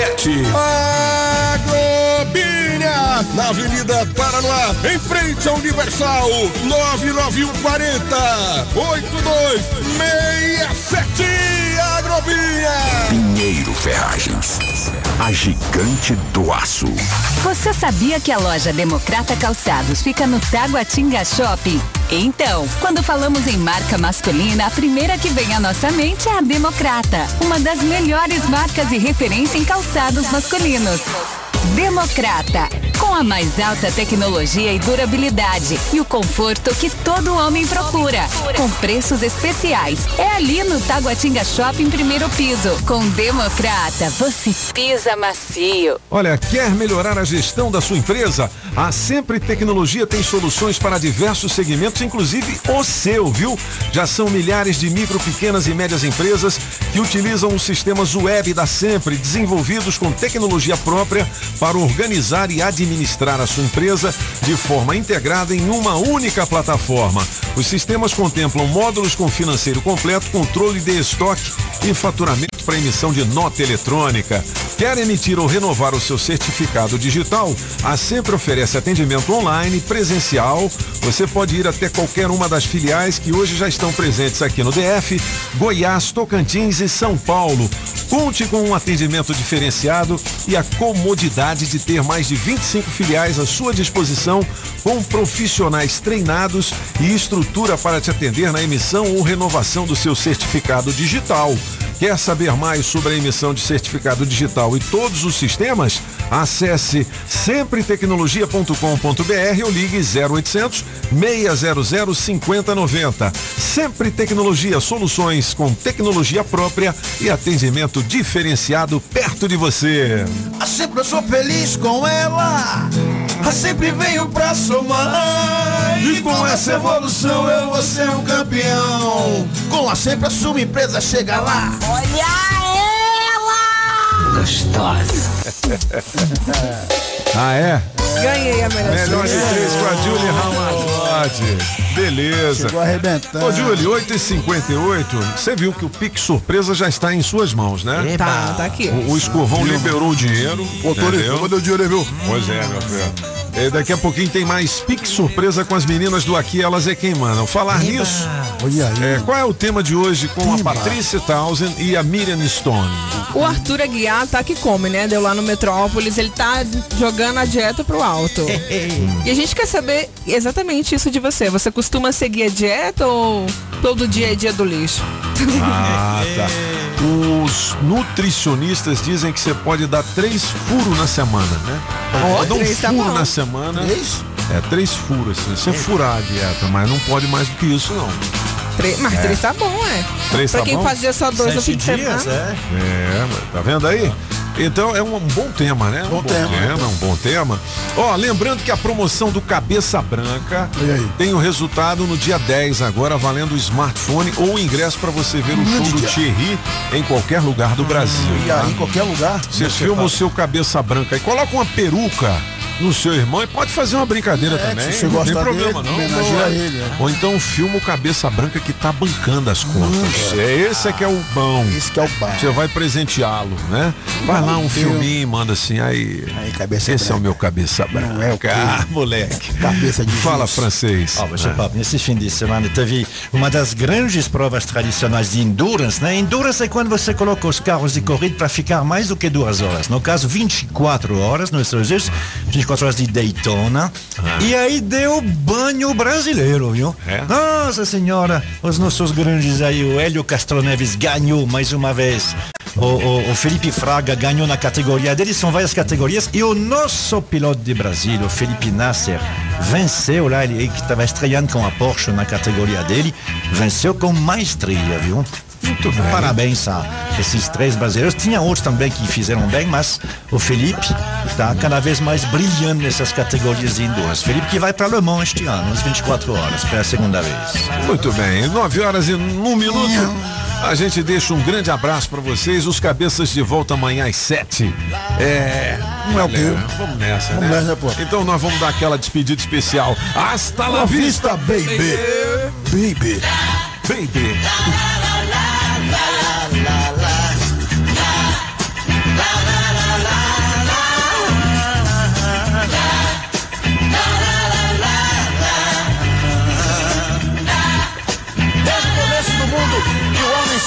PET. Agrobinha. Na Avenida Paraná, em frente ao Universal. 99140 8267. Pinheiro Ferragens. A gigante do aço. Você sabia que a loja Democrata Calçados fica no Taguatinga Shopping? Então, quando falamos em marca masculina, a primeira que vem à nossa mente é a Democrata, uma das melhores marcas e referência em calçados masculinos. Democrata, com a mais alta tecnologia e durabilidade e o conforto que todo homem procura, com preços especiais. É ali no Taguatinga Shopping, primeiro piso. Com Democrata, você pisa macio. Olha, quer melhorar a gestão da sua empresa? A Sempre Tecnologia tem soluções para diversos segmentos, inclusive o seu, viu? Já são milhares de micro, pequenas e médias empresas que utilizam os sistemas web da Sempre, desenvolvidos com tecnologia própria para organizar e administrar a sua empresa de forma integrada em uma única plataforma. Os sistemas contemplam módulos com financeiro completo, controle de estoque e faturamento para emissão de nota eletrônica. Quer emitir ou renovar o seu certificado digital? A Sempre oferece atendimento online, presencial. Você pode ir até qualquer uma das filiais que hoje já estão presentes aqui no DF, Goiás, Tocantins e São Paulo. Conte com um atendimento diferenciado e a comodidade de ter mais de 25 filiais à sua disposição, com profissionais treinados e estrutura para te atender na emissão ou renovação do seu certificado digital. Quer saber mais sobre a emissão de certificado digital e todos os sistemas? Acesse sempretecnologia.com.br ou ligue 0800 600 5090. Sempre Tecnologia, soluções com tecnologia própria e atendimento diferenciado perto de você. Ah, Sempre sou feliz com ela. Ah, Sempre venho pra somar. E com essa evolução eu vou ser um campeão. Com a sempre a sua empresa chega lá. Olha ela! Gostosa. ah, é? Ganhei a melhor Melhor de três com a Julie Ramazotti. Beleza. Chegou arrebentando. Ô, Julie, 8h58, você viu que o Pique Surpresa já está em suas mãos, né? Tá, tá aqui. O, o Escovão liberou o dinheiro. Autorizou, o dinheiro viu? Pois é, meu filho. É, daqui a pouquinho tem mais Pique Surpresa com as meninas do Aqui Elas é Quem Mandam. Falar nisso, Olha aí. é, qual é o tema de hoje com a Patrícia Townsend e a Miriam Stone? O Arthur Aguiar tá que come, né? Deu lá no Metrópolis, ele tá jogando a dieta pro alto. e a gente quer saber exatamente isso de você. Você costuma seguir a dieta ou todo dia é dia do lixo? Ah, tá. Os nutricionistas dizem que você pode dar três furos na semana, né? Pode dar um três tá furo bom. na semana. Três? É, três furos, assim. Você furar a dieta, mas não pode mais do que isso, não. Três- mas É. três tá bom, é. Três pra tá quem bom? fazia só dois no fim de semana. É, mas tá vendo aí? Então é um, bom tema, né? Bom um bom tema. tema, um bom tema. Ó, lembrando que a promoção do Cabeça Branca tem o resultado no dia 10 agora, valendo o smartphone ou o ingresso para você ver o show do. Thierry em qualquer lugar do Brasil. E tá? aí, em qualquer lugar. Você filma o seu cabeça branca e coloca uma peruca no seu irmão e pode fazer uma brincadeira É, também. se você não tem problema dele, não. homenageia ele, é. Ou então filma o cabeça branca que tá bancando as contas. É esse é que é o bom. Esse que é o bar. Você vai presenteá-lo, né? Vai lá um filminho e manda assim, aí. Aí, cabeça Esse é o branca. meu cabeça Não é o branca. quê? Ah, moleque. Cabeça de Fala giz. francês. Ó, Ah. Nesse fim de semana teve uma das grandes provas tradicionais de endurance, né? Endurance é quando você coloca os carros de corrida para ficar mais do que duas horas. No caso, 24 horas nos Estados Unidos, 24 horas de Daytona. E aí deu banho brasileiro, viu? É? Nossa senhora, os nossos grandes aí, o Hélio Castro Neves ganhou mais uma vez. O, o- o Felipe Fraga ganhou na categoria dele, são várias categorias. E o nosso piloto de Brasil, o Felipe Nasser, venceu lá, ele que estava estreando com a Porsche na categoria dele, venceu com maestria, viu? Muito bem. Parabéns a esses três brasileiros. Tinha outros também que fizeram bem, mas o Felipe está cada vez mais brilhando nessas categorias de endurance. Felipe que vai para Le Mans este ano, às 24 horas, pela segunda vez. Muito bem, 9 horas e um minuto. A gente deixa um grande abraço pra vocês. Os cabeças de volta amanhã às 7. É. Não é o quê? galera, Vamos nessa, Vamos né? nessa, pô. Então nós vamos dar aquela despedida especial. Hasta la La vista, vista, baby. Baby. baby. Desde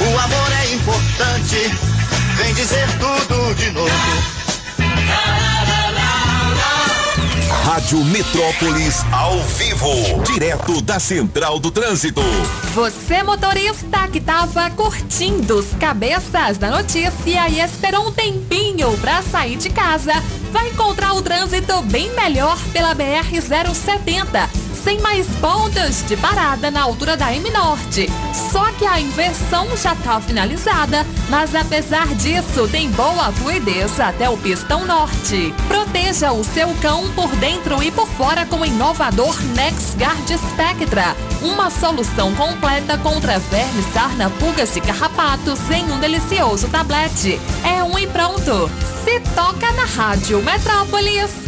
O amor é importante. Vem dizer tudo de novo. Rádio Metrópolis ao vivo, direto da Central do Trânsito. Você motorista que tava curtindo os cabeças da notícia e esperou um tempinho pra sair de casa, vai encontrar o trânsito bem melhor pela BR 070. Sem mais pontos de parada na altura da M Norte. Só que a inversão já está finalizada, mas apesar disso, tem boa fluidez até o pistão norte. Proteja o seu cão por dentro e por fora com o inovador NexGuard Spectra. Uma solução completa contra vermes, sarna, pulgas e carrapatos em um delicioso tablete. É um e pronto. Se toca na Rádio Metrópolis,